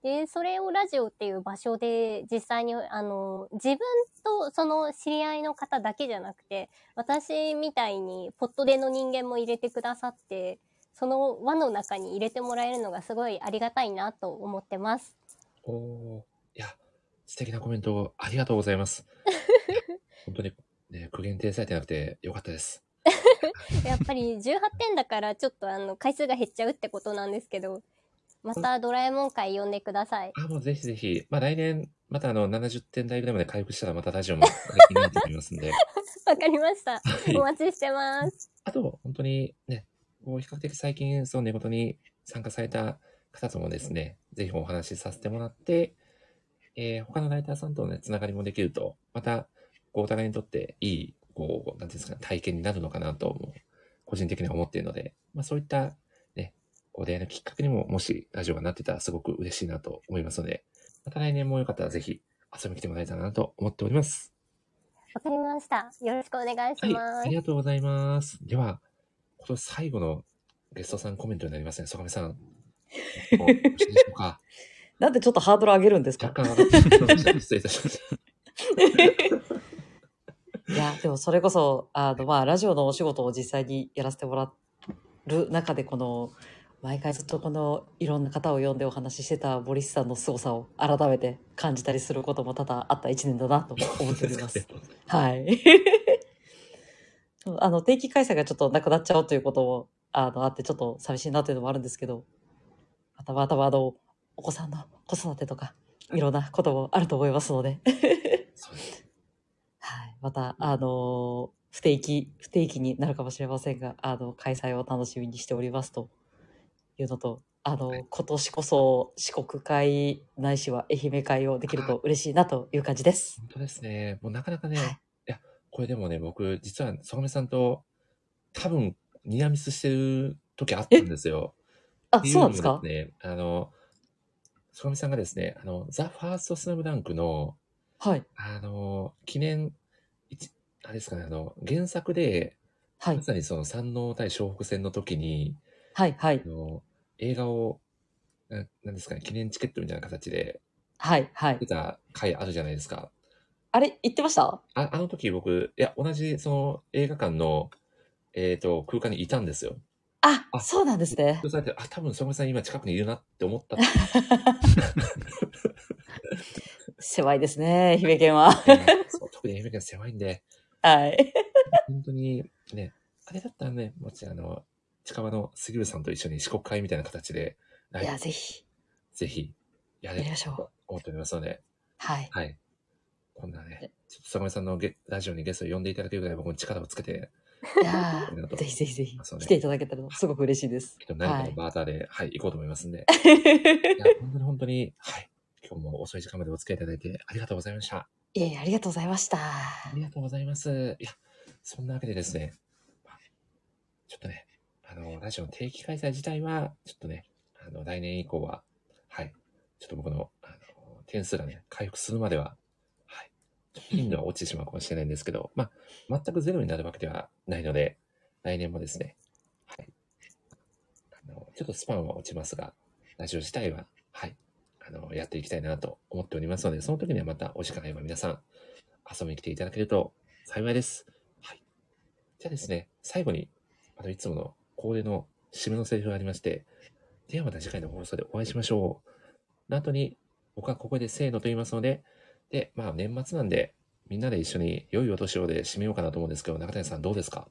で、それをラジオっていう場所で実際に、あの、自分とその知り合いの方だけじゃなくて、私みたいにポットでの人間も入れてくださって、その輪の中に入れてもらえるのがすごいありがたいなと思ってます。おーいや、素敵なコメントをありがとうございます。本当に、ね、苦言呈されてなくてよかったです。やっぱり18点だからちょっとあの回数が減っちゃうってことなんですけど、またドラえもん会呼んでください。あ、もうぜひぜひ、まあ来年、またあの、70点台ぐらいまで回復したらまたラジオも気になっておりますんで。わかりましたい。お待ちしてます。あと、本当にね、こう比較的最近、その寝言に参加された方ともですね、ぜひお話しさせてもらって、えー他のライターさんとのね、つながりもできると、また、こうお互いにとっていい、こう、なんていうんですかね、体験になるのかなとも、個人的には思っているので、まあそういった、ね、こう出会いのきっかけにも、もしラジオがなってたらすごく嬉しいなと思いますので、また来年もよかったらぜひ遊びに来てもらえたらなと思っております。わかりました。よろしくお願いしはい、ます。ありがとうございます。では、今年最後のゲストさんコメントになりますね。曽上さん。およろしいでしょうか なんでちょっとハードル上げるんですか？若干上がってました。失礼いたしました。いや、でもそれこそ、あの、まあ、ラジオのお仕事を実際にやらせてもらる中で、この、毎回ずっとこの、いろんな方を呼んでお話ししてたボリスさんの凄さを改めて感じたりすることも多々あった一年だなと思っております。はい。あの、定期開催がちょっとなくなっちゃうということも、あの、あって、ちょっと寂しいなというのもあるんですけど、またまたまあの、お子さんの子育てとか、いろんなこともあると思いますので。はい。また、あの不定期、不定期になるかもしれませんが、あの、開催を楽しみにしておりますというのと、あの、今年こそ四国会ないしは愛媛会をできると嬉しいなという感じです。本当ですね。もうなかなかね、い、や、これでもね、僕、実は、曽上さんと、多分、ニアミスしてる時あったんですよ。あそうなんですか？ね、あの、曽上さんがですね、あの、ザ・ファーストスラムダンクの、はい。あの、記念、一あれですかね、あの、原作で、はいまさにその山王対湘北戦の時に、はい、はいあ。の映画を、ななんですかね、記念チケットみたいな形ではい、はい出。た回あるじゃないですか。あれ、言ってました？ああの時僕、いや、同じその映画館の、えっ、と、空間にいたんですよ。あ、そうなんですね。あ、多分、曽我さん今近くにいるなって思った。狭いですね、愛媛県は。そう特に愛媛県狭いんで、はい。本当にね、あれだったらね、もちろんあの、近場の杉浦さんと一緒に四国会みたいな形で、いや、ぜひ。ぜひ、やりましょうと思っておりますので、はい。はい。こんなね、ちょっと坂上さんのゲラジオにゲストを呼んでいただけるぐらい僕も力をつけて、いやーぜひぜひぜひ来ていただけたらすごく嬉しいです。きっと何かのはい。バーターで、はい、行こうと思いますんで。いや、本当に本当に、はい。今日も遅い時間までお付き合いいただいてありがとうございました。いえいえ、ありがとうございました。ありがとうございます。いや、そんなわけでですね、まあちょっとね、あの、ラジオの定期開催自体は、ちょっとね、あの、来年以降は、はい、ちょっと僕の、あの、点数がね、回復するまでは、はい、ちょっと頻度は落ちてしまうかもしれないんですけど、まあ、全くゼロになるわけではないので、来年もですね、はい、あの、ちょっとスパンは落ちますが、ラジオ自体は、はい、あの、やっていきたいなと思っておりますので、その時にはまたお時間があれば皆さん、遊びに来ていただけると幸いです。はい。じゃあですね、最後に、あの、いつもの恒例の締めのセリフがありまして、ではまた次回の放送でお会いしましょう。の後に、僕はここでせーのと言いますので、で、まあ年末なんで、みんなで一緒に良いお年をで締めようかなと思うんですけど、中谷さんどうですか？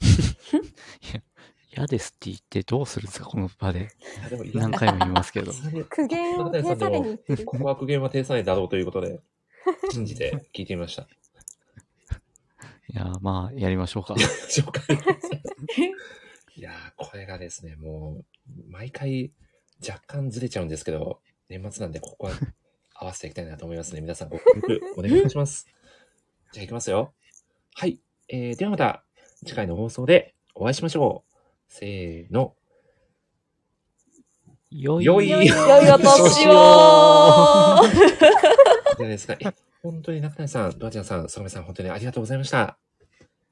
嫌ですって言ってどうするんですか、この場でやでも。何回も言いますけど。苦言を呈されに行ってる。ここは苦言は呈さないだろうということで、信じて聞いてみました。いやー、まあ、やりましょうか。紹介。いやー、これがですね、もう、毎回若干ずれちゃうんですけど、年末なんでここは合わせていきたいなと思いますので、皆さんご協力お願いいたします。じゃあ行きますよ。はい。えー、ではまた次回の放送でお会いしましょう。せーの。よいよい良いお年を じゃあですか。え本当に中谷さん、ドアちゃんさん、ソロメさん、本当にありがとうございました。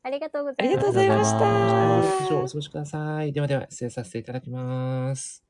ありがとうござありいます。がとうございました。ご視聴お過ごしください。ではでは、失礼させていただきます。